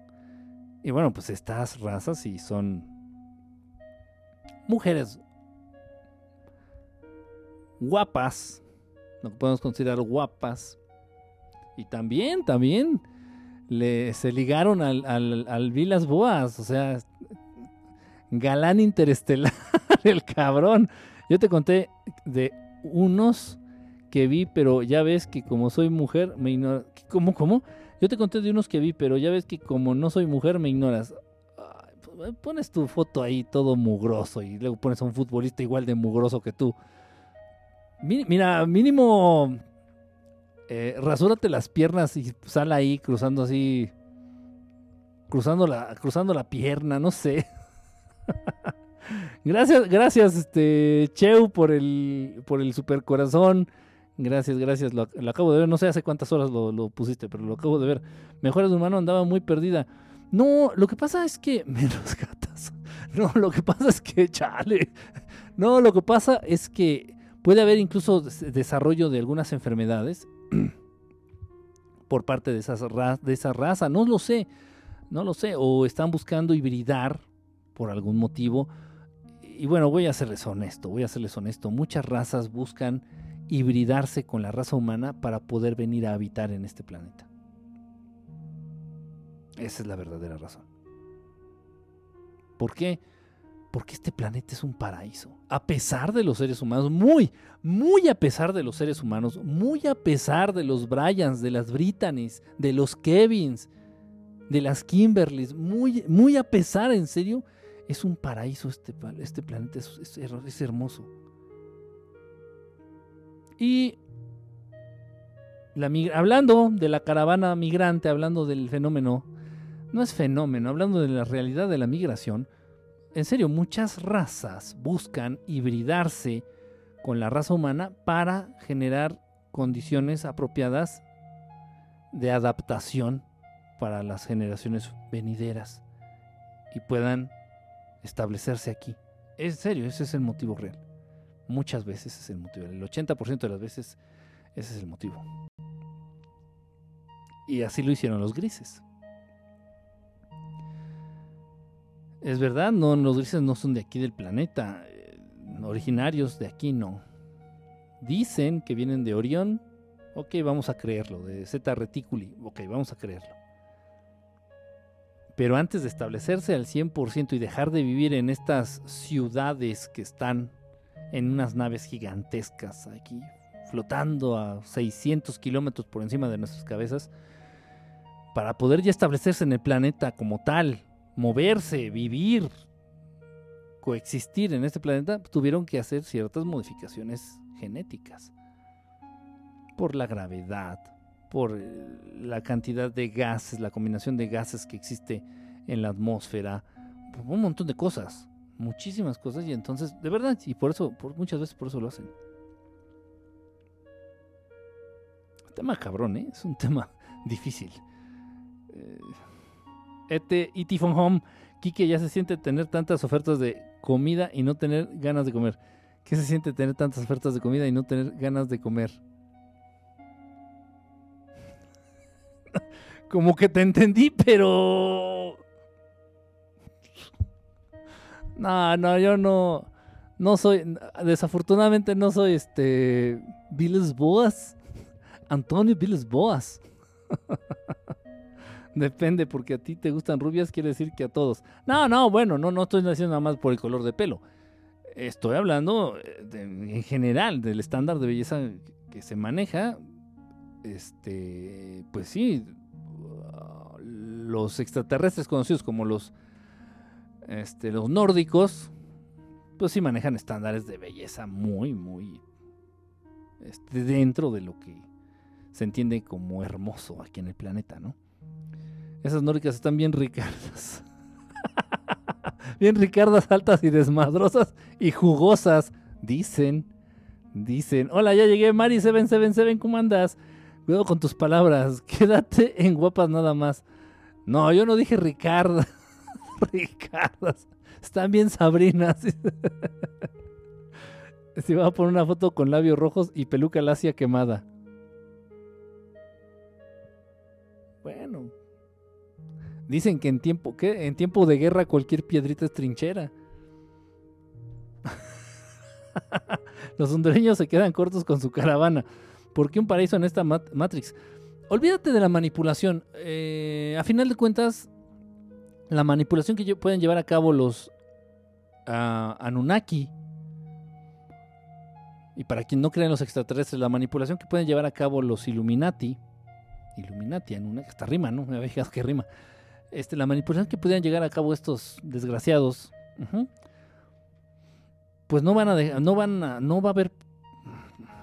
Y bueno, pues estas razas sí son mujeres guapas, lo que podemos considerar guapas. Y también, también le, se ligaron al, al, Vilas Boas, o sea, galán interestelar, *laughs* el cabrón. Yo te conté de unos que vi, pero ya ves que como soy mujer, me ignoras. ¿Cómo, cómo? Yo te conté de unos que vi, pero ya ves que como no soy mujer, me ignoras. Pues, pones tu foto ahí todo mugroso y luego pones a un futbolista igual de mugroso que tú. Mira, mínimo eh, rasúrate las piernas y sal ahí cruzando así, cruzando la, cruzando la pierna, no sé. *laughs* gracias, gracias, este Cheu por el, por el super corazón. Gracias, gracias. Lo, acabo de ver. No sé hace cuántas horas lo, pusiste, pero lo acabo de ver. Mejores de humano andaba muy perdida. No, lo que pasa es que. *laughs* Menos gatas. No, lo que pasa es que. Chale. No, lo que pasa es que Puede haber incluso desarrollo de algunas enfermedades *clears throat* por parte de, esas de esa raza, no lo sé, no lo sé, o están buscando hibridar por algún motivo. Y bueno, voy a serles honesto, voy a serles honesto, muchas razas buscan hibridarse con la raza humana para poder venir a habitar en este planeta. Esa es la verdadera razón. ¿Por qué? porque este planeta es un paraíso. A pesar de los seres humanos, muy, muy a pesar de los seres humanos, muy a pesar de los Bryans, de las Brittany's, de los Kevins, de las Kimberlys, muy, muy a pesar, en serio, es un paraíso este, este planeta, es, es hermoso. Y la, hablando de la caravana migrante, hablando del fenómeno, no es fenómeno, hablando de la realidad de la migración, en serio, muchas razas buscan hibridarse con la raza humana para generar condiciones apropiadas de adaptación para las generaciones venideras y puedan establecerse aquí. En serio, ese es el motivo real. Muchas veces es el motivo. El 80% de las veces ese es el motivo. Y así lo hicieron los grises. Es verdad, no, los grises no son de aquí del planeta, eh, originarios de aquí no. Dicen que vienen de Orión, ok, vamos a creerlo, de Zeta Reticuli, ok, vamos a creerlo. Pero antes de establecerse al 100% y dejar de vivir en estas ciudades que están en unas naves gigantescas aquí, flotando a 600 kilómetros por encima de nuestras cabezas, para poder ya establecerse en el planeta como tal, moverse, vivir, coexistir en este planeta, tuvieron que hacer ciertas modificaciones genéticas. Por la gravedad, por eh, la cantidad de gases, la combinación de gases que existe en la atmósfera, un montón de cosas, muchísimas cosas, y entonces, de verdad, y por eso, por, muchas veces por eso lo hacen. tema cabrón, ¿eh? Es un *laughs* tema difícil. Eh, Ete, Iti from Home, Kike ya se siente tener tantas ofertas de comida y no tener ganas de comer. ¿Qué se siente tener tantas ofertas de comida y no tener ganas de comer? *laughs* Como que te entendí, pero... No, no, yo no... No soy... Desafortunadamente no soy este... Viles Boas. Antonio Viles Boas. *laughs* Depende, porque a ti te gustan rubias, quiere decir que a todos. No, no, bueno, no, no estoy diciendo nada más por el color de pelo. Estoy hablando eh, en general del estándar de belleza que se maneja. Este, pues sí, los extraterrestres conocidos como los, este, los nórdicos, pues sí manejan estándares de belleza muy, muy este, dentro de lo que se entiende como hermoso aquí en el planeta, ¿no? Esas nórdicas están bien ricardas. *laughs* bien ricardas, altas y desmadrosas y jugosas. Dicen, dicen. Hola, ya llegué, Mari777, ¿cómo andas? Cuidado con tus palabras. *laughs* Quédate en guapas nada más. No, yo no dije Ricardo. *laughs* Ricardas. Están bien sabrinas. Se va a poner una foto con labios rojos y peluca lacia quemada. Bueno. Dicen que en tiempo, ¿qué? En tiempo de guerra cualquier piedrita es trinchera. *laughs* Los hondureños se quedan cortos con su caravana. ¿Por qué un paraíso en esta Matrix? Olvídate de la manipulación. Eh, a final de cuentas, la manipulación que pueden llevar a cabo los Anunnaki, y para quien no cree en los extraterrestres, la manipulación que pueden llevar a cabo los Illuminati, Illuminati, Anunnaki, hasta rima, ¿no? Me había fijado que rima. Este, la manipulación que pudieran llegar a cabo estos desgraciados, pues no van a no van no va a haber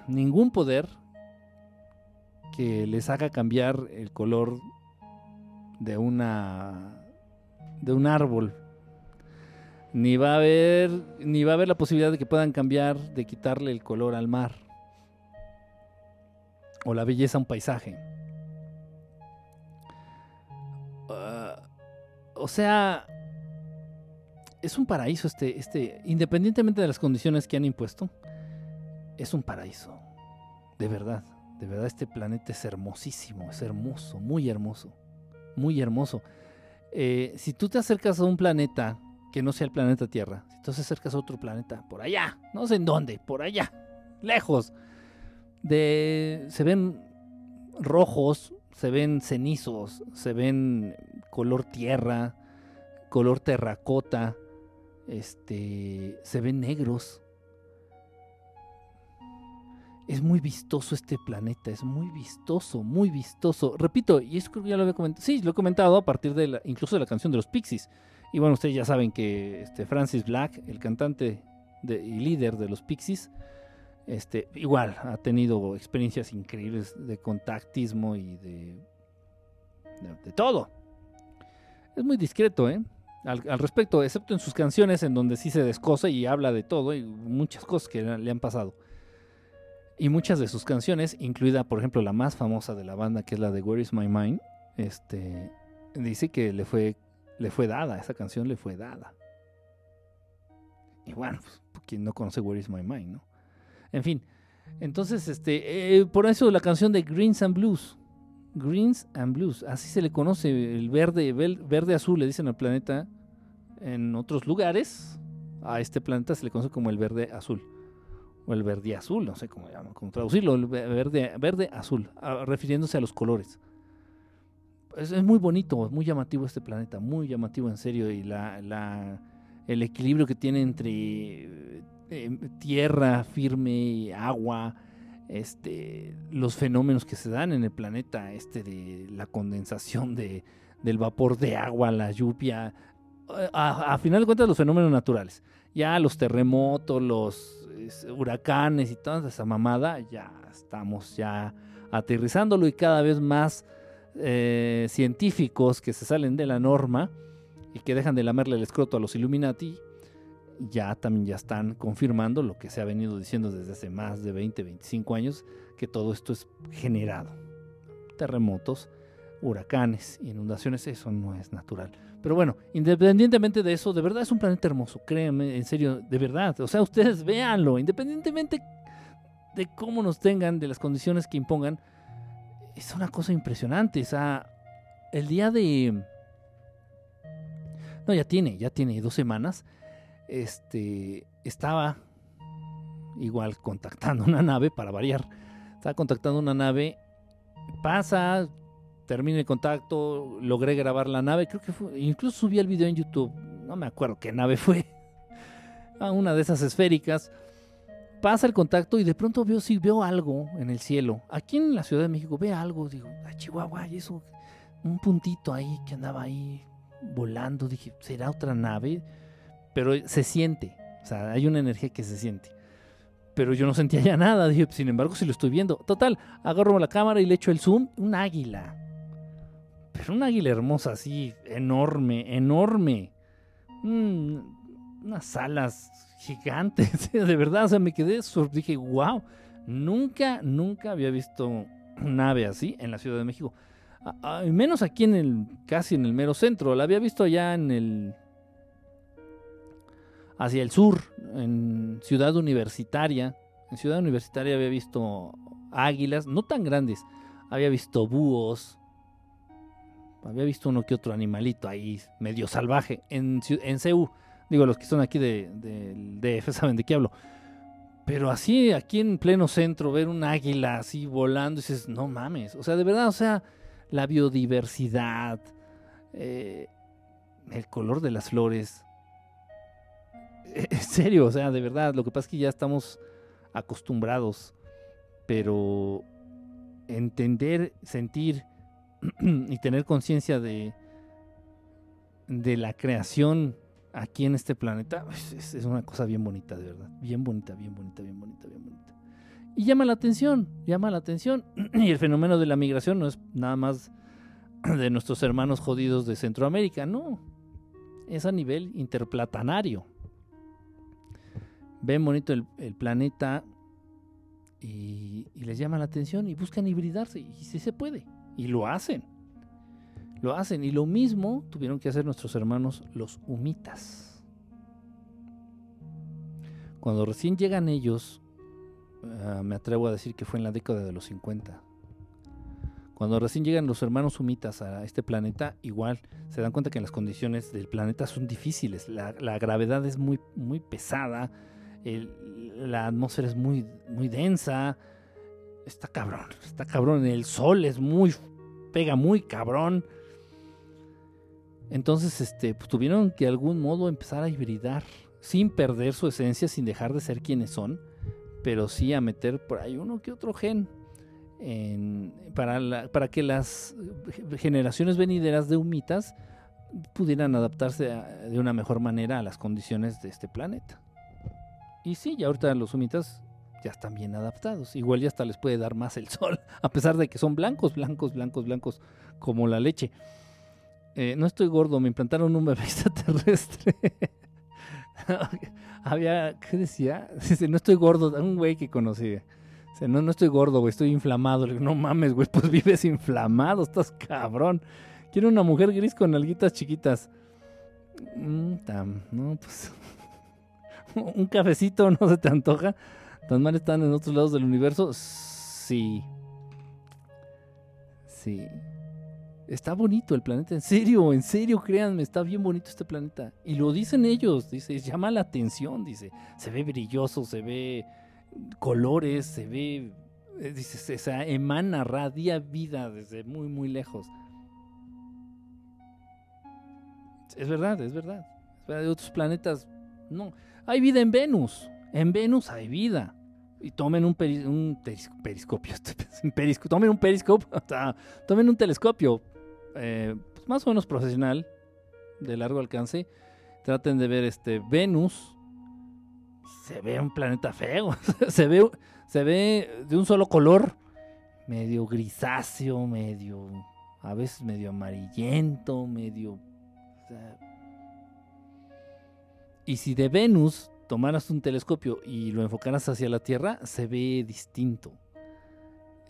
ningún poder que les haga cambiar el color de una de un árbol. Ni va a haber ni va a haber la posibilidad de que puedan cambiar, de quitarle el color al mar o la belleza a un paisaje. O sea, es un paraíso este, este, independientemente de las condiciones que han impuesto, es un paraíso, de verdad, de verdad este planeta es hermosísimo, es hermoso, muy hermoso, muy hermoso. Eh, si tú te acercas a un planeta que no sea el planeta Tierra, si tú te acercas a otro planeta, por allá, no sé en dónde, por allá, lejos, de, se ven rojos, se ven cenizos, se ven color tierra, color terracota, este, se ven negros, es muy vistoso este planeta, es muy vistoso, muy vistoso. Repito, y eso que ya lo había comentado, sí, lo he comentado a partir de la, incluso de la canción de los Pixies. Y bueno, ustedes ya saben que este Francis Black, el cantante y líder de los Pixies, este, igual ha tenido experiencias increíbles de contactismo y de, de, todo. Es muy discreto, ¿eh? Al, respecto, excepto en sus canciones en donde sí se descosa y habla de todo y muchas cosas que le han pasado. Y muchas de sus canciones, incluida por ejemplo la más famosa de la banda, que es la de Where Is My Mind, este, dice que le fue, le fue dada, esa canción le fue dada. Y bueno, pues, quien no conoce Where Is My Mind, ¿no? En fin, entonces, este, eh, por eso la canción de Greens and Blues, Greens and Blues, así se le conoce, el verde, verde azul, le dicen al planeta en otros lugares, a este planeta se le conoce como el verde azul o el verde azul, no sé cómo, cómo traducirlo, el verde, verde azul, refiriéndose a los colores. Es, muy bonito, muy llamativo este planeta, muy llamativo en serio, y la, el equilibrio que tiene entre eh, tierra firme agua, este, los fenómenos que se dan en el planeta, este de la condensación de, del vapor de agua, la lluvia, a, final de cuentas los fenómenos naturales. Ya los terremotos, los huracanes y toda esa mamada, ya estamos ya aterrizándolo y cada vez más eh, científicos que se salen de la norma y que dejan de lamerle el escroto a los Illuminati, ya también ya están confirmando lo que se ha venido diciendo desde hace más de 20, 25 años, que todo esto es generado. Terremotos, huracanes, inundaciones, eso no es natural. Pero bueno, independientemente de eso, de verdad es un planeta hermoso, créanme, en serio, de verdad. O sea, ustedes véanlo, independientemente de cómo nos tengan, de las condiciones que impongan, es una cosa impresionante. O sea, el día de... No, ya tiene, ya tiene dos semanas. Este, estaba igual contactando *laughs* una nave para variar. Estaba contactando una nave, pasa, terminé el contacto, logré grabar la nave, creo que fue, incluso subí el video en YouTube, no me acuerdo qué nave *laughs* fue, a una de esas esféricas. Pasa el contacto y de pronto veo si veo algo en el cielo. Aquí en la Ciudad de México ve algo, digo, a Chihuahua, y eso, un puntito ahí que andaba ahí volando, dije, ¿será otra nave? Pero se siente, o sea, hay una energía que se siente pero yo no sentía ya nada. Dije, sin embargo, si lo estoy viendo. Total, agarro la cámara y le echo el zoom. Un águila pero una águila hermosa así, enorme, enorme. Mm, unas alas gigantes, *laughs* de verdad, o sea, me quedé sorprendido, dije, wow, nunca, nunca había visto un ave así en la Ciudad de México. menos aquí en el, casi en el mero centro. La había visto allá en el, hacia el sur, en Ciudad Universitaria. En Ciudad Universitaria había visto águilas, no tan grandes. Había visto búhos. Había visto uno que otro animalito ahí, medio salvaje, en, en CEU. Digo, los que son aquí del de, DF *laughs* saben de qué hablo. Pero así, aquí en pleno centro, ver un águila así volando, dices, no mames. O sea, de verdad, o sea, la biodiversidad, eh, el color de las flores. En serio, o sea, de verdad, lo que pasa es que ya estamos acostumbrados, pero entender, sentir *clears throat* y tener conciencia de, de la creación aquí en este planeta es, es, una cosa bien bonita, de verdad. Bien bonita, bien bonita, bien bonita, bien bonita. Y llama la atención, llama la atención. *clears throat* y el fenómeno de la migración no es nada más *clears throat* de nuestros hermanos jodidos de Centroamérica, no. Es a nivel interplatanario. Ven bonito el, planeta y, y, les llama la atención y buscan hibridarse. Y sí se puede. Y lo hacen. Lo hacen. Y lo mismo tuvieron que hacer nuestros hermanos los humitas. Cuando recién llegan ellos, uh, me atrevo a decir que fue en la década de los 50. Cuando recién llegan los hermanos humitas a este planeta, igual se dan cuenta que las condiciones del planeta son difíciles. La, gravedad es muy, muy pesada, la atmósfera es muy, muy densa. Está cabrón, está cabrón. El sol es muy, pega muy cabrón. Entonces, este, pues, tuvieron que de algún modo empezar a hibridar, sin perder su esencia, sin dejar de ser quienes son, pero sí a meter por ahí uno que otro gen para, para que las generaciones venideras de humitas pudieran adaptarse de una mejor manera a las condiciones de este planeta. Y sí, ya ahorita los humitas ya están bien adaptados. Igual ya hasta les puede dar más el *laughs* sol, a pesar de que son blancos, blancos, blancos, blancos, como la leche. Eh, no estoy gordo, me implantaron un bebé *laughs* extraterrestre. *laughs* Había, ¿qué decía? Dice, no estoy gordo, un güey que conocí. Dice, no, no estoy gordo, güey, estoy inflamado. Le digo, no mames, güey, pues vives inflamado, estás cabrón. Quiero una mujer gris con alguitas chiquitas. Mm, no, pues. un cafecito no se te antoja. ¿Tan mal están en otros lados del universo? Sí. Sí. Está bonito el planeta, en serio, en serio, créanme, está bien bonito este planeta. Y lo dicen ellos, dice, llama la atención, dice, se ve brilloso, se ve colores, se ve, eh, dice, se emana, radia vida desde muy, muy lejos. Es verdad, es verdad. De otros planetas, no. Hay vida en Venus, en Venus hay vida. Y tomen un, un periscopio, *laughs* tomen un periscopio, *laughs* tomen un telescopio, eh, pues, más o menos profesional, de largo alcance, traten de ver este Venus. Se ve un planeta feo, *laughs* se ve, se ve de un solo color, medio grisáceo, medio, a veces medio amarillento, medio... y si de Venus tomaras un telescopio y lo enfocaras hacia la Tierra, se ve distinto.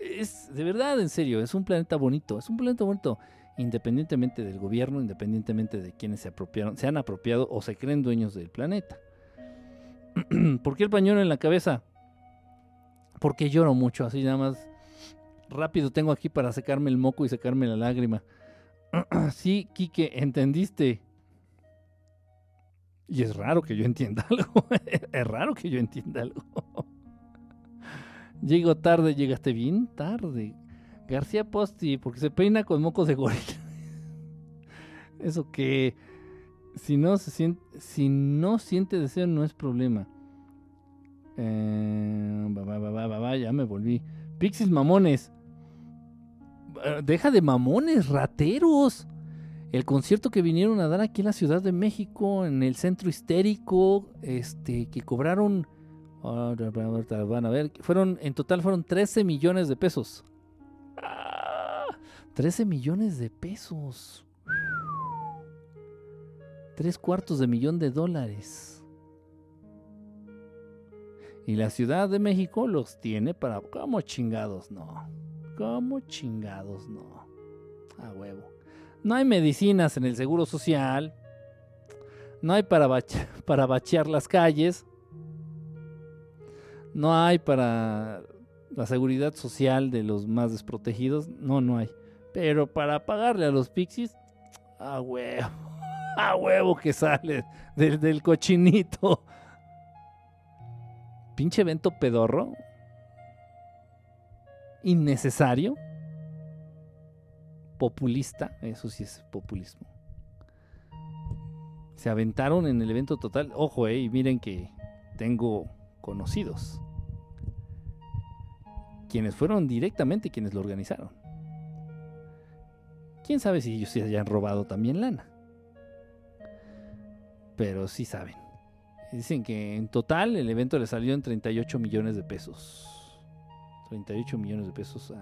Es de verdad, en serio, es un planeta bonito, es un planeta bonito independientemente del gobierno, independientemente de quienes se apropiaron, se han apropiado o se creen dueños del planeta. *clears throat* ¿Por qué el pañuelo en la cabeza? Porque lloro mucho, así nada más rápido tengo aquí para secarme el moco y secarme la lágrima. *clears throat* sí, Quique, entendiste. Y es raro que yo entienda *laughs* algo. es raro que yo entienda algo. Llego tarde, llegaste bien tarde. García Posti, porque se peina con mocos de gorila. *laughs* Eso que si no se siente, si no siente deseo no es problema. Eh, ya me volví. Pixis mamones. Eh, deja de mamones, rateros. El concierto que vinieron a dar aquí en la Ciudad de México, en el centro histérico, este, que cobraron, van a ver, fueron, en total fueron 13 millones de pesos. 13 millones de pesos. Tres cuartos de millón de dólares. Y la Ciudad de México los tiene para... ¿Cómo chingados? No. ¿Cómo chingados? No. A huevo. No hay medicinas en el seguro social. No hay para, *laughs* para bachear las calles. No hay para la seguridad social de los más desprotegidos. No, no hay. Pero para pagarle a los pixies, a huevo. *laughs* A huevo que sale del, del cochinito. Pinche evento pedorro. Innecesario. Populista. Eso sí es populismo. Se aventaron en el evento total. Ojo, eh, y miren que tengo conocidos. Quienes fueron directamente quienes lo organizaron. Quién sabe si ellos se hayan robado también lana. Pero sí saben. Dicen que en total el evento le salió en 38 millones de pesos. 38 millones de pesos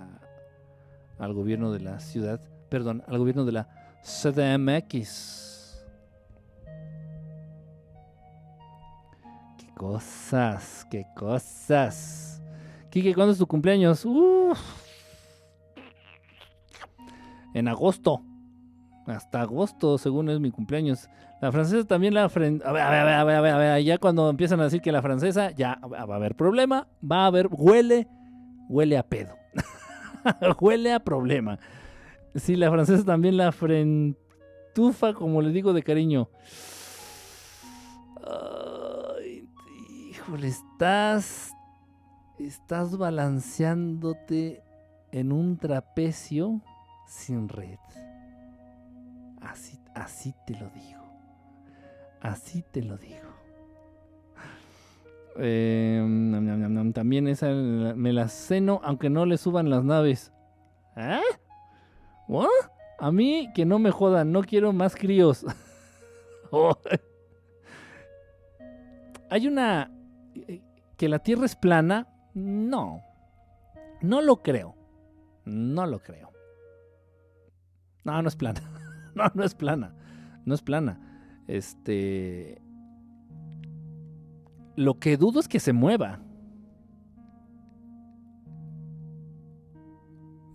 al gobierno de la ciudad, perdón, al gobierno de la CDMX. Qué cosas, qué cosas. Kike, ¿cuándo es tu cumpleaños? En agosto. Hasta agosto, según es mi cumpleaños. La francesa también la... A ver, a ver, a ver, a ver, ya cuando empiezan a decir que la francesa, ya va a haber problema, va a haber, huele, huele a pedo. *laughs* huele a problema. Sí, la francesa también la frentufa, como le digo de cariño. Ay, híjole, estás... Estás balanceándote en un trapecio sin red. Así, así te lo digo. Así te lo digo. Em, también esa me la ceno, aunque no le suban las naves. ¿Eh? A mí que no me jodan, no quiero más críos. *laughs* Hay una... Eh, que la Tierra es plana. No. No lo creo. No lo creo. No, no es plana. *laughs* No, no es plana. No es plana. Este. Lo que dudo es que se mueva.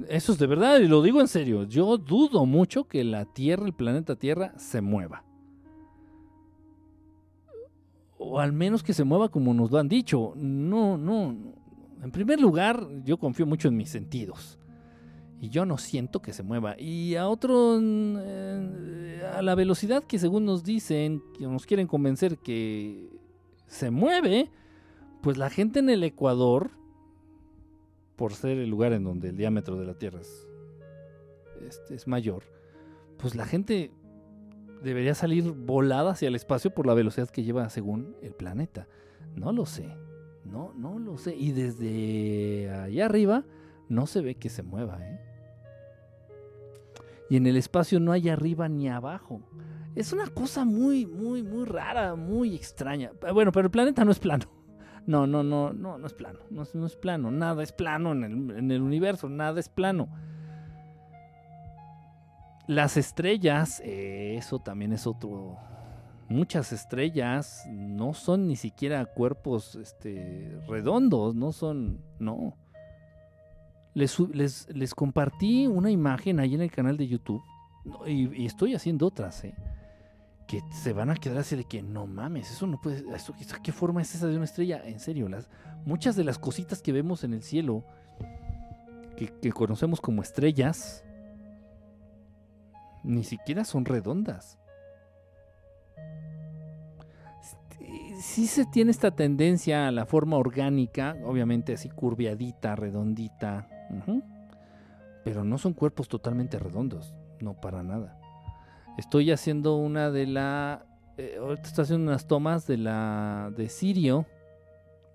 Eso es de verdad, y lo digo en serio. Yo dudo mucho que la Tierra, el planeta Tierra, se mueva. O al menos que se mueva como nos lo han dicho. No, no. En primer lugar, yo confío mucho en mis sentidos y yo no siento que se mueva. Y a otro, eh, a la velocidad que según nos dicen, que nos quieren convencer que se mueve, pues la gente en el Ecuador, por ser el lugar en donde el diámetro de la Tierra es, este, es mayor, pues la gente debería salir volada hacia el espacio por la velocidad que lleva según el planeta. No lo sé, no, no lo sé. Y desde allá arriba no se ve que se mueva, ¿eh? y en el espacio no hay arriba ni abajo. Es una cosa muy, muy, muy rara, muy extraña. Ah, bueno, pero el planeta no es plano. *laughs* No, no, no, no, no es plano. No, es plano. Nada es plano en el, en el universo. Nada es plano. Las estrellas, eso también es otro. Muchas estrellas no son ni siquiera cuerpos este, redondos, no son, no. Les, compartí una imagen ahí en el canal de YouTube y, estoy haciendo otras, ¿eh? Que se van a quedar así de que no mames, eso no puede, eso, ¿qué forma es esa de una estrella? En serio, las, muchas de las cositas que vemos en el cielo, que, conocemos como estrellas, ni siquiera son redondas. sí se tiene esta tendencia a la forma orgánica, obviamente así curviadita, redondita, pero no son cuerpos totalmente redondos, no para nada. Estoy haciendo una de la. Eh, ahorita estoy haciendo unas tomas de la. de Sirio,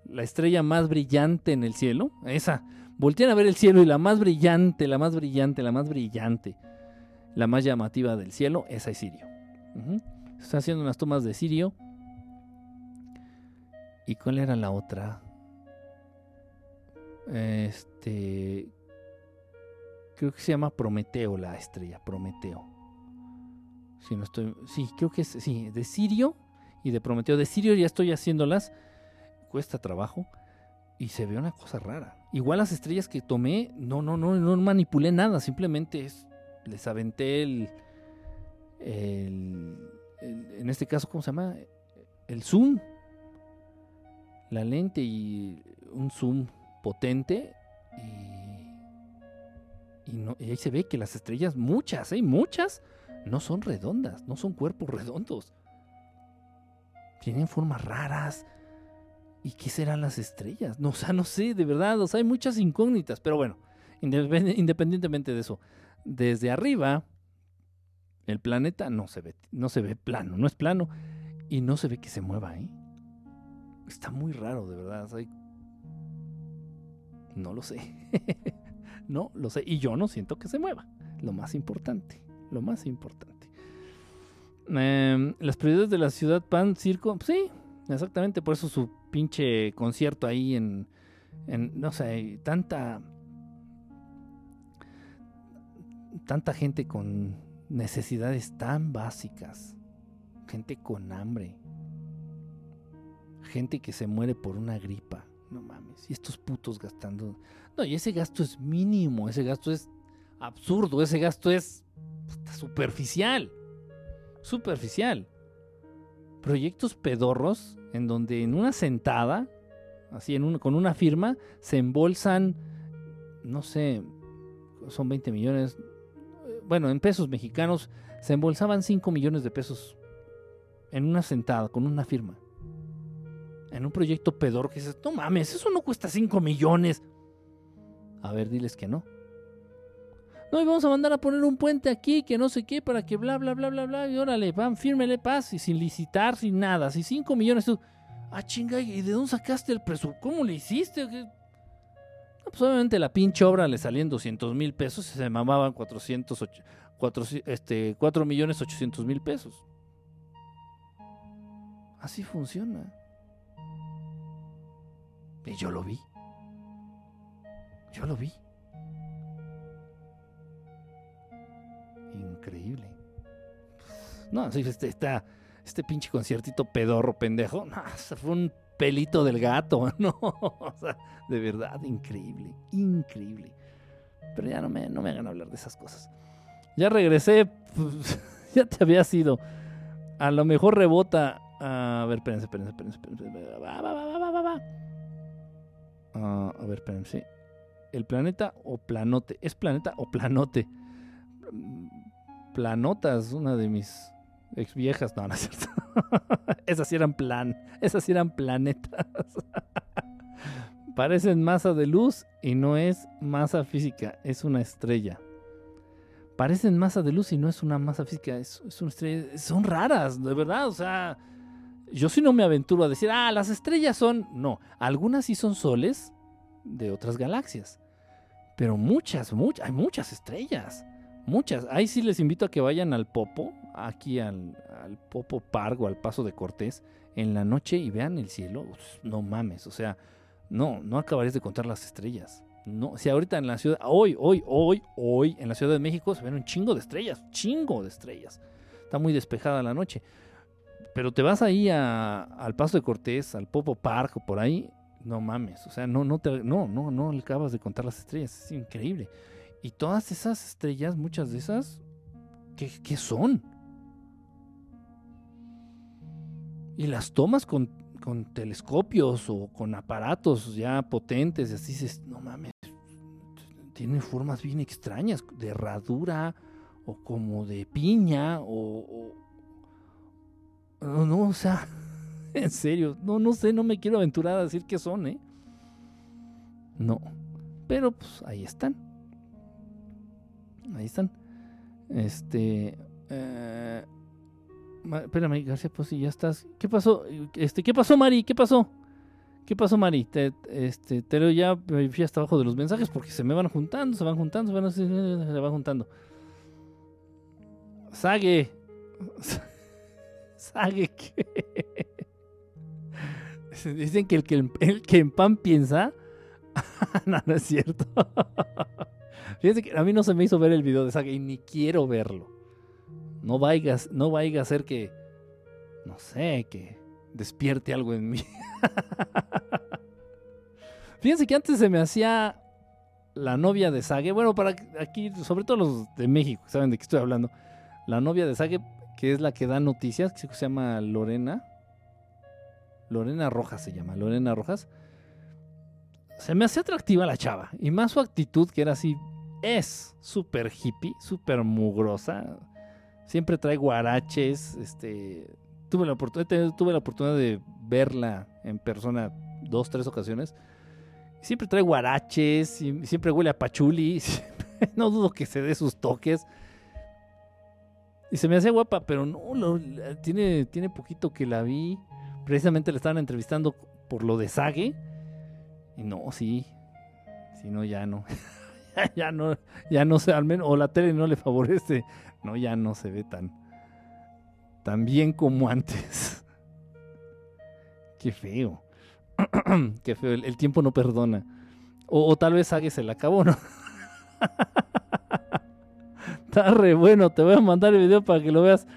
la estrella más brillante en el cielo. Esa. Voltean a ver el cielo y la más brillante, la más brillante, la más brillante, la más llamativa del cielo, esa es Sirio. Estoy haciendo unas tomas de Sirio. ¿Y cuál era la otra? Este. Creo que se llama Prometeo la estrella, Prometeo. Si no estoy. Sí, creo que es. Sí, de Sirio y de Prometeo. De Sirio ya estoy haciéndolas. Cuesta trabajo. Y se ve una cosa rara. Igual las estrellas que tomé, no, no, no, no manipulé nada. Simplemente es les aventé el, el, en este caso, ¿cómo se llama? El zoom. La lente y un zoom potente. Y, y, no, y ahí se ve que las estrellas, muchas, ¿eh? Muchas, no son redondas, no son cuerpos redondos. Tienen formas raras. ¿Y qué serán las estrellas? No, o sea, no sé, de verdad, o sea, hay muchas incógnitas, pero bueno, independ- independientemente de eso, desde arriba el planeta no se ve, no se ve plano, no es plano y no se ve que se mueva, ¿eh? Está muy raro, de verdad. No lo sé. *laughs* no lo sé. Y yo no siento que se mueva. Lo más importante. Lo más importante. Em, las prioridades de la ciudad Pan Circo. pues sí, exactamente. Por eso su pinche concierto ahí en. en no sé, tanta. Tanta gente con necesidades tan básicas. Gente con hambre. Gente que se muere por una gripa. No mames. Y estos putos gastando. No, y ese gasto es mínimo. Ese gasto es absurdo. Ese gasto es superficial. Superficial. Proyectos pedorros en donde en una sentada, así en un- con una firma, se embolsan, no sé, son 20 millones. Bueno, en pesos mexicanos se embolsaban 5 millones de pesos en una sentada, con una firma. En un proyecto pedor que dices, no mames, eso no cuesta 5 millones. A ver, diles que no. No, y vamos a mandar a poner un puente aquí, que no sé qué, para que bla, bla, bla, bla, bla. Y órale, van, fírmele paz, y sin licitar, sin nada. Si 5 millones tú. Ah, chinga, ¿y de dónde sacaste el presupuesto? ¿Cómo le hiciste? Pues obviamente la pinche obra le salían 200 mil pesos y se mamaban 400, och- 400, este, 4 millones 800 mil pesos. Así funciona. Y yo lo vi. Yo lo vi. Increíble. No, este, está, este pinche conciertito pedorro pendejo. No, fue un pelito del gato. *laughs* No, o sea, de verdad, increíble. Increíble. Pero ya no me, no me hagan hablar de esas cosas. Ya regresé. pues, *laughs* ya te había sido. A lo mejor rebota. A ver, espérense, espérense, espérense. espérense. Va, va, va, va, va, va, va. Ah, a ver, espérense. ¿El planeta o planote? ¿Es planeta o planote? Planotas, una de mis ex viejas. No, no es cierto. *laughs* Esas eran plan. Esas eran planetas. *laughs* Parecen masa de luz y no es masa física, es una estrella. Parecen masa de luz y no es una masa física, es. Son raras, de verdad. O sea, yo sí no me aventuro a decir, ah, las estrellas son. No, algunas sí son soles de otras galaxias. Pero muchas, muchas, hay muchas estrellas. Muchas. Ahí sí les invito a que vayan al Popo, aquí al, al Popo Park o al Paso de Cortés, en la noche y vean el cielo. Uf, No mames, o sea, no, no acabarías de contar las estrellas. No, si ahorita en la ciudad, hoy, hoy, hoy, hoy, en la Ciudad de México se ven un chingo de estrellas, chingo de estrellas. Está muy despejada la noche. Pero te vas ahí a- al Paso de Cortés, al Popo Park o por ahí, no mames, o sea, no, no, te, no, no, no acabas de contar las estrellas, es increíble. Y todas esas estrellas, muchas de esas, ¿qué, qué son? Y las tomas con, con telescopios o con aparatos ya potentes, así dices, no mames, tienen formas bien extrañas, de herradura o como de piña o... no, o sea, *laughs* en serio, no, no sé, no me quiero aventurar a decir qué son, ¿eh? No, pero pues ahí están. Ahí están. Este. eh, espérame, García, pues si ya estás. ¿Qué pasó? Este, ¿qué pasó, Mari? ¿Qué pasó? ¿Qué pasó, Mari? Te, este, ya, fui hasta abajo de los mensajes porque se me van juntando, se van juntando, se van, se van juntando. Sague. *laughs* Sague que. *laughs* Dicen que el que, que en pan piensa. *laughs* no, no es cierto. Fíjense que a mí no se me hizo ver el video de Saga y ni quiero verlo. No vaya, no vaya a ser que, no sé, que despierte algo en mí. *laughs* Fíjense que antes se me hacía la novia de Sage, bueno, para aquí, sobre todo los de México, saben de qué estoy hablando. La novia de Sage, que es la que da noticias, que se llama Lorena. Lorena Rojas se llama, Lorena Rojas. Se me hace atractiva la chava. Y más su actitud, que era así, es súper hippie, súper mugrosa. Siempre trae guaraches. Este, tuve, la oportunidad, tuve la oportunidad de verla en persona dos, tres ocasiones. Siempre trae guaraches, siempre huele a pachuli. *laughs* no dudo que se dé sus toques. Y se me hace guapa, pero no, tiene, tiene poquito que la vi. Precisamente le estaban entrevistando por lo de Sage. Y no, sí. Si no, ya no. *laughs* *laughs* ya no, ya no sé, al menos, o la tele no le favorece. No, ya no se ve tan, tan bien como *laughs* antes. Qué feo. *clears throat* Qué feo, el, tiempo no perdona. O, tal vez Sage se la acabó, ¿no? *laughs* Está re bueno, te voy a mandar el video para que lo veas.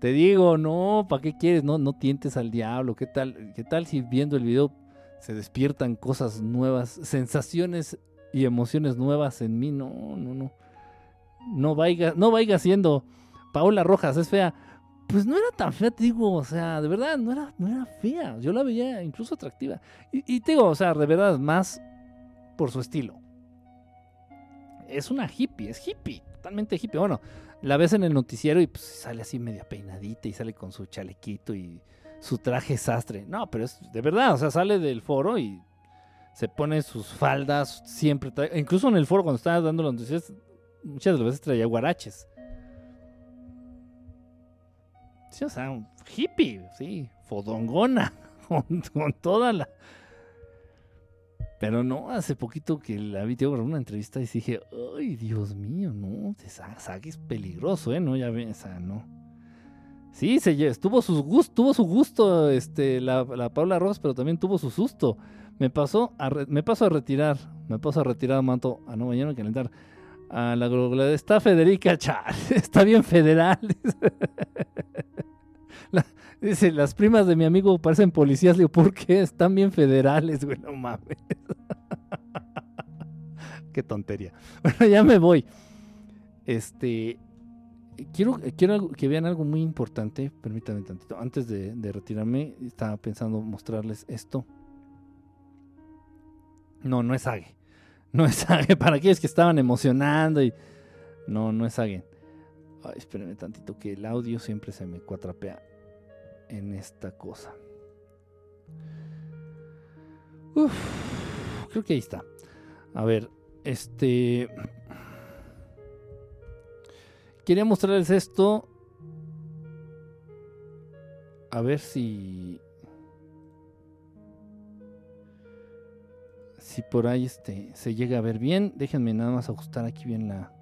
Te digo, no, ¿para qué quieres? No, no tientes al diablo. ¿Qué tal? ¿Qué tal si viendo el video se despiertan cosas nuevas, sensaciones y emociones nuevas en mí? No, no, no. No vaya, no vaya siendo Paola Rojas, es fea. Pues no era tan fea, te digo, o sea, de verdad, no era, no era fea. Yo la veía incluso atractiva. Y, te digo, o sea, de verdad, más por su estilo. Es una hippie, es hippie, totalmente hippie. Bueno, la ves en el noticiero y pues sale así media peinadita y sale con su chalequito y su traje sastre. No, pero es de verdad, o sea, sale del foro y se pone sus faldas, siempre trae, incluso en el foro cuando estaba dando las noticias, muchas de las veces traía guaraches. Sí, o sea, hippie, sí, fodongona, *laughs* con, toda la... Pero no, hace poquito que la vi, tengo una entrevista y dije, ay, Dios mío, no, Saki es peligroso, ¿eh? No, ya ves, o sea, no. Sí, se, tuvo, sus gust, tuvo su gusto este, la, la Paula Ross, pero también tuvo su susto. Me pasó a, me paso a retirar, me paso a retirar, manto, a no mañana calentar a la. Está Federica Char, *laughs* está bien federal. *laughs* dice, las primas de mi amigo parecen policías. Le digo, ¿por qué? Están bien federales, güey, no mames. *laughs* qué tontería. Bueno, ya me voy. Este, quiero, quiero que vean algo muy importante. Permítanme tantito. Antes de retirarme, estaba pensando mostrarles esto. No, no es Age. No es *laughs* alguien para aquellos que estaban emocionando y. No, no es alguien. Ay, espérenme tantito que el audio siempre se me cuatrapea en esta cosa. Creo que ahí está. A ver, este. Quería mostrarles esto. A ver si. Si por ahí este, se llega a ver bien. Déjenme nada más ajustar aquí bien la,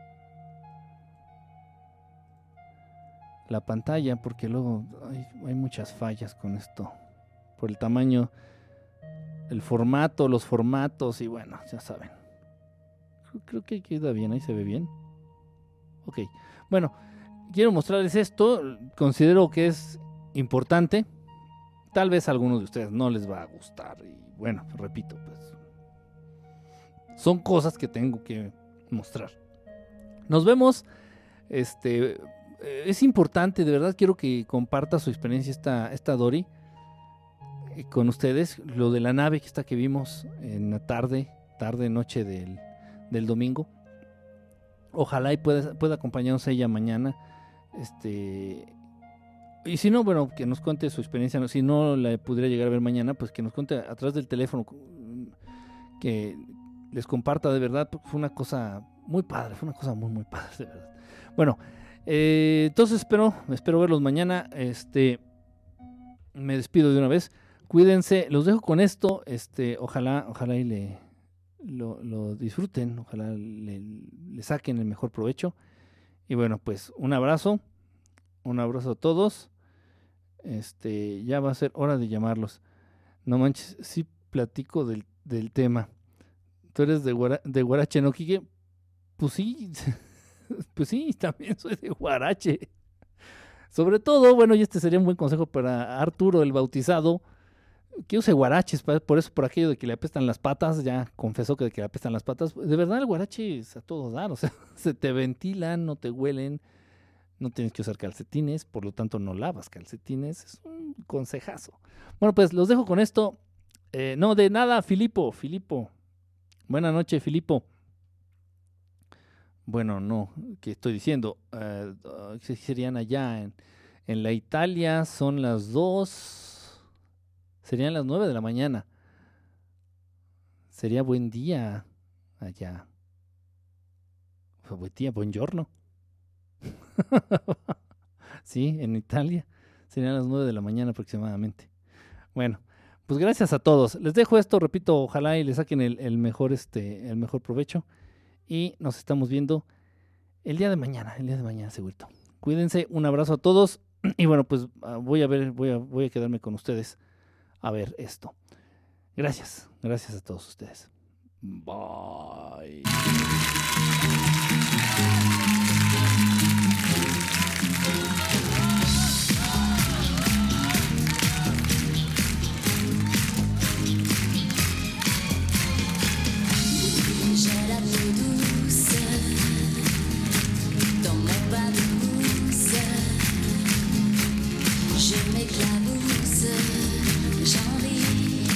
la pantalla porque luego hay, muchas fallas con esto. Por el tamaño, el formato, los formatos y bueno, ya saben. Creo que queda bien, ahí se ve bien. Ok, bueno, quiero mostrarles esto. Considero que es importante. Tal vez a algunos de ustedes no les va a gustar. Y bueno, repito, pues son cosas que tengo que mostrar. Nos vemos. Este eh, es importante, de verdad quiero que comparta su experiencia esta, esta Dori eh, con ustedes. Lo de la nave que está que vimos en la tarde, tarde, noche del, del domingo. Ojalá y pueda, pueda acompañarnos ella mañana. Este. Y si no, bueno, que nos cuente su experiencia. Si no la pudiera llegar a ver mañana, pues que nos cuente a través del teléfono que, les comparta de verdad, porque fue una cosa muy padre, fue una cosa muy, muy padre, de verdad. Bueno, eh, entonces espero, espero verlos mañana. Este, me despido de una vez. Cuídense, los dejo con esto. Este, ojalá, ojalá y le lo, disfruten, ojalá le, le, saquen el mejor provecho. Y bueno, pues un abrazo, un abrazo a todos. Este, ya va a ser hora de llamarlos. No manches, sí platico del, del tema tú eres de, Guarache, ¿no, Quique? Pues sí, *laughs* pues sí, también *laughs* soy de Guarache. Sobre todo, bueno, y este sería un buen consejo para Arturo, el bautizado. que use guaraches, por eso, por aquello de que le apestan las patas, ya confesó que de que le apestan las patas. De verdad, el guarache es a todo dar, o sea, *laughs* se te ventilan, no te huelen, no tienes que usar calcetines, por lo tanto no lavas calcetines, es un consejazo. Bueno, pues los dejo con esto. Eh, no, de nada, Filipo, Filipo. Buenas noches, Filipo. Bueno, no, ¿qué estoy diciendo? Uh, serían allá en, en la Italia, son las dos Serían las 9 de la mañana. Sería buen día allá. Buen día, giorno. *laughs* sí, en Italia. Serían las 9 de la mañana aproximadamente. Bueno, pues gracias a todos. Les dejo esto, repito, ojalá y le saquen el, mejor, este, el mejor provecho. Y nos estamos viendo el día de mañana, el día de mañana seguro. Cuídense, un abrazo a todos. *clears throat* Y bueno, pues ah, voy a ver, voy a, voy a quedarme con ustedes a ver esto. Gracias, gracias a todos ustedes. Bye. J'en risque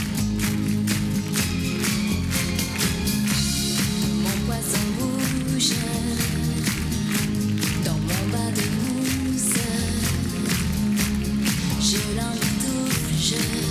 mon poisson rouge dans mon bas de mousse, je l'envie touche.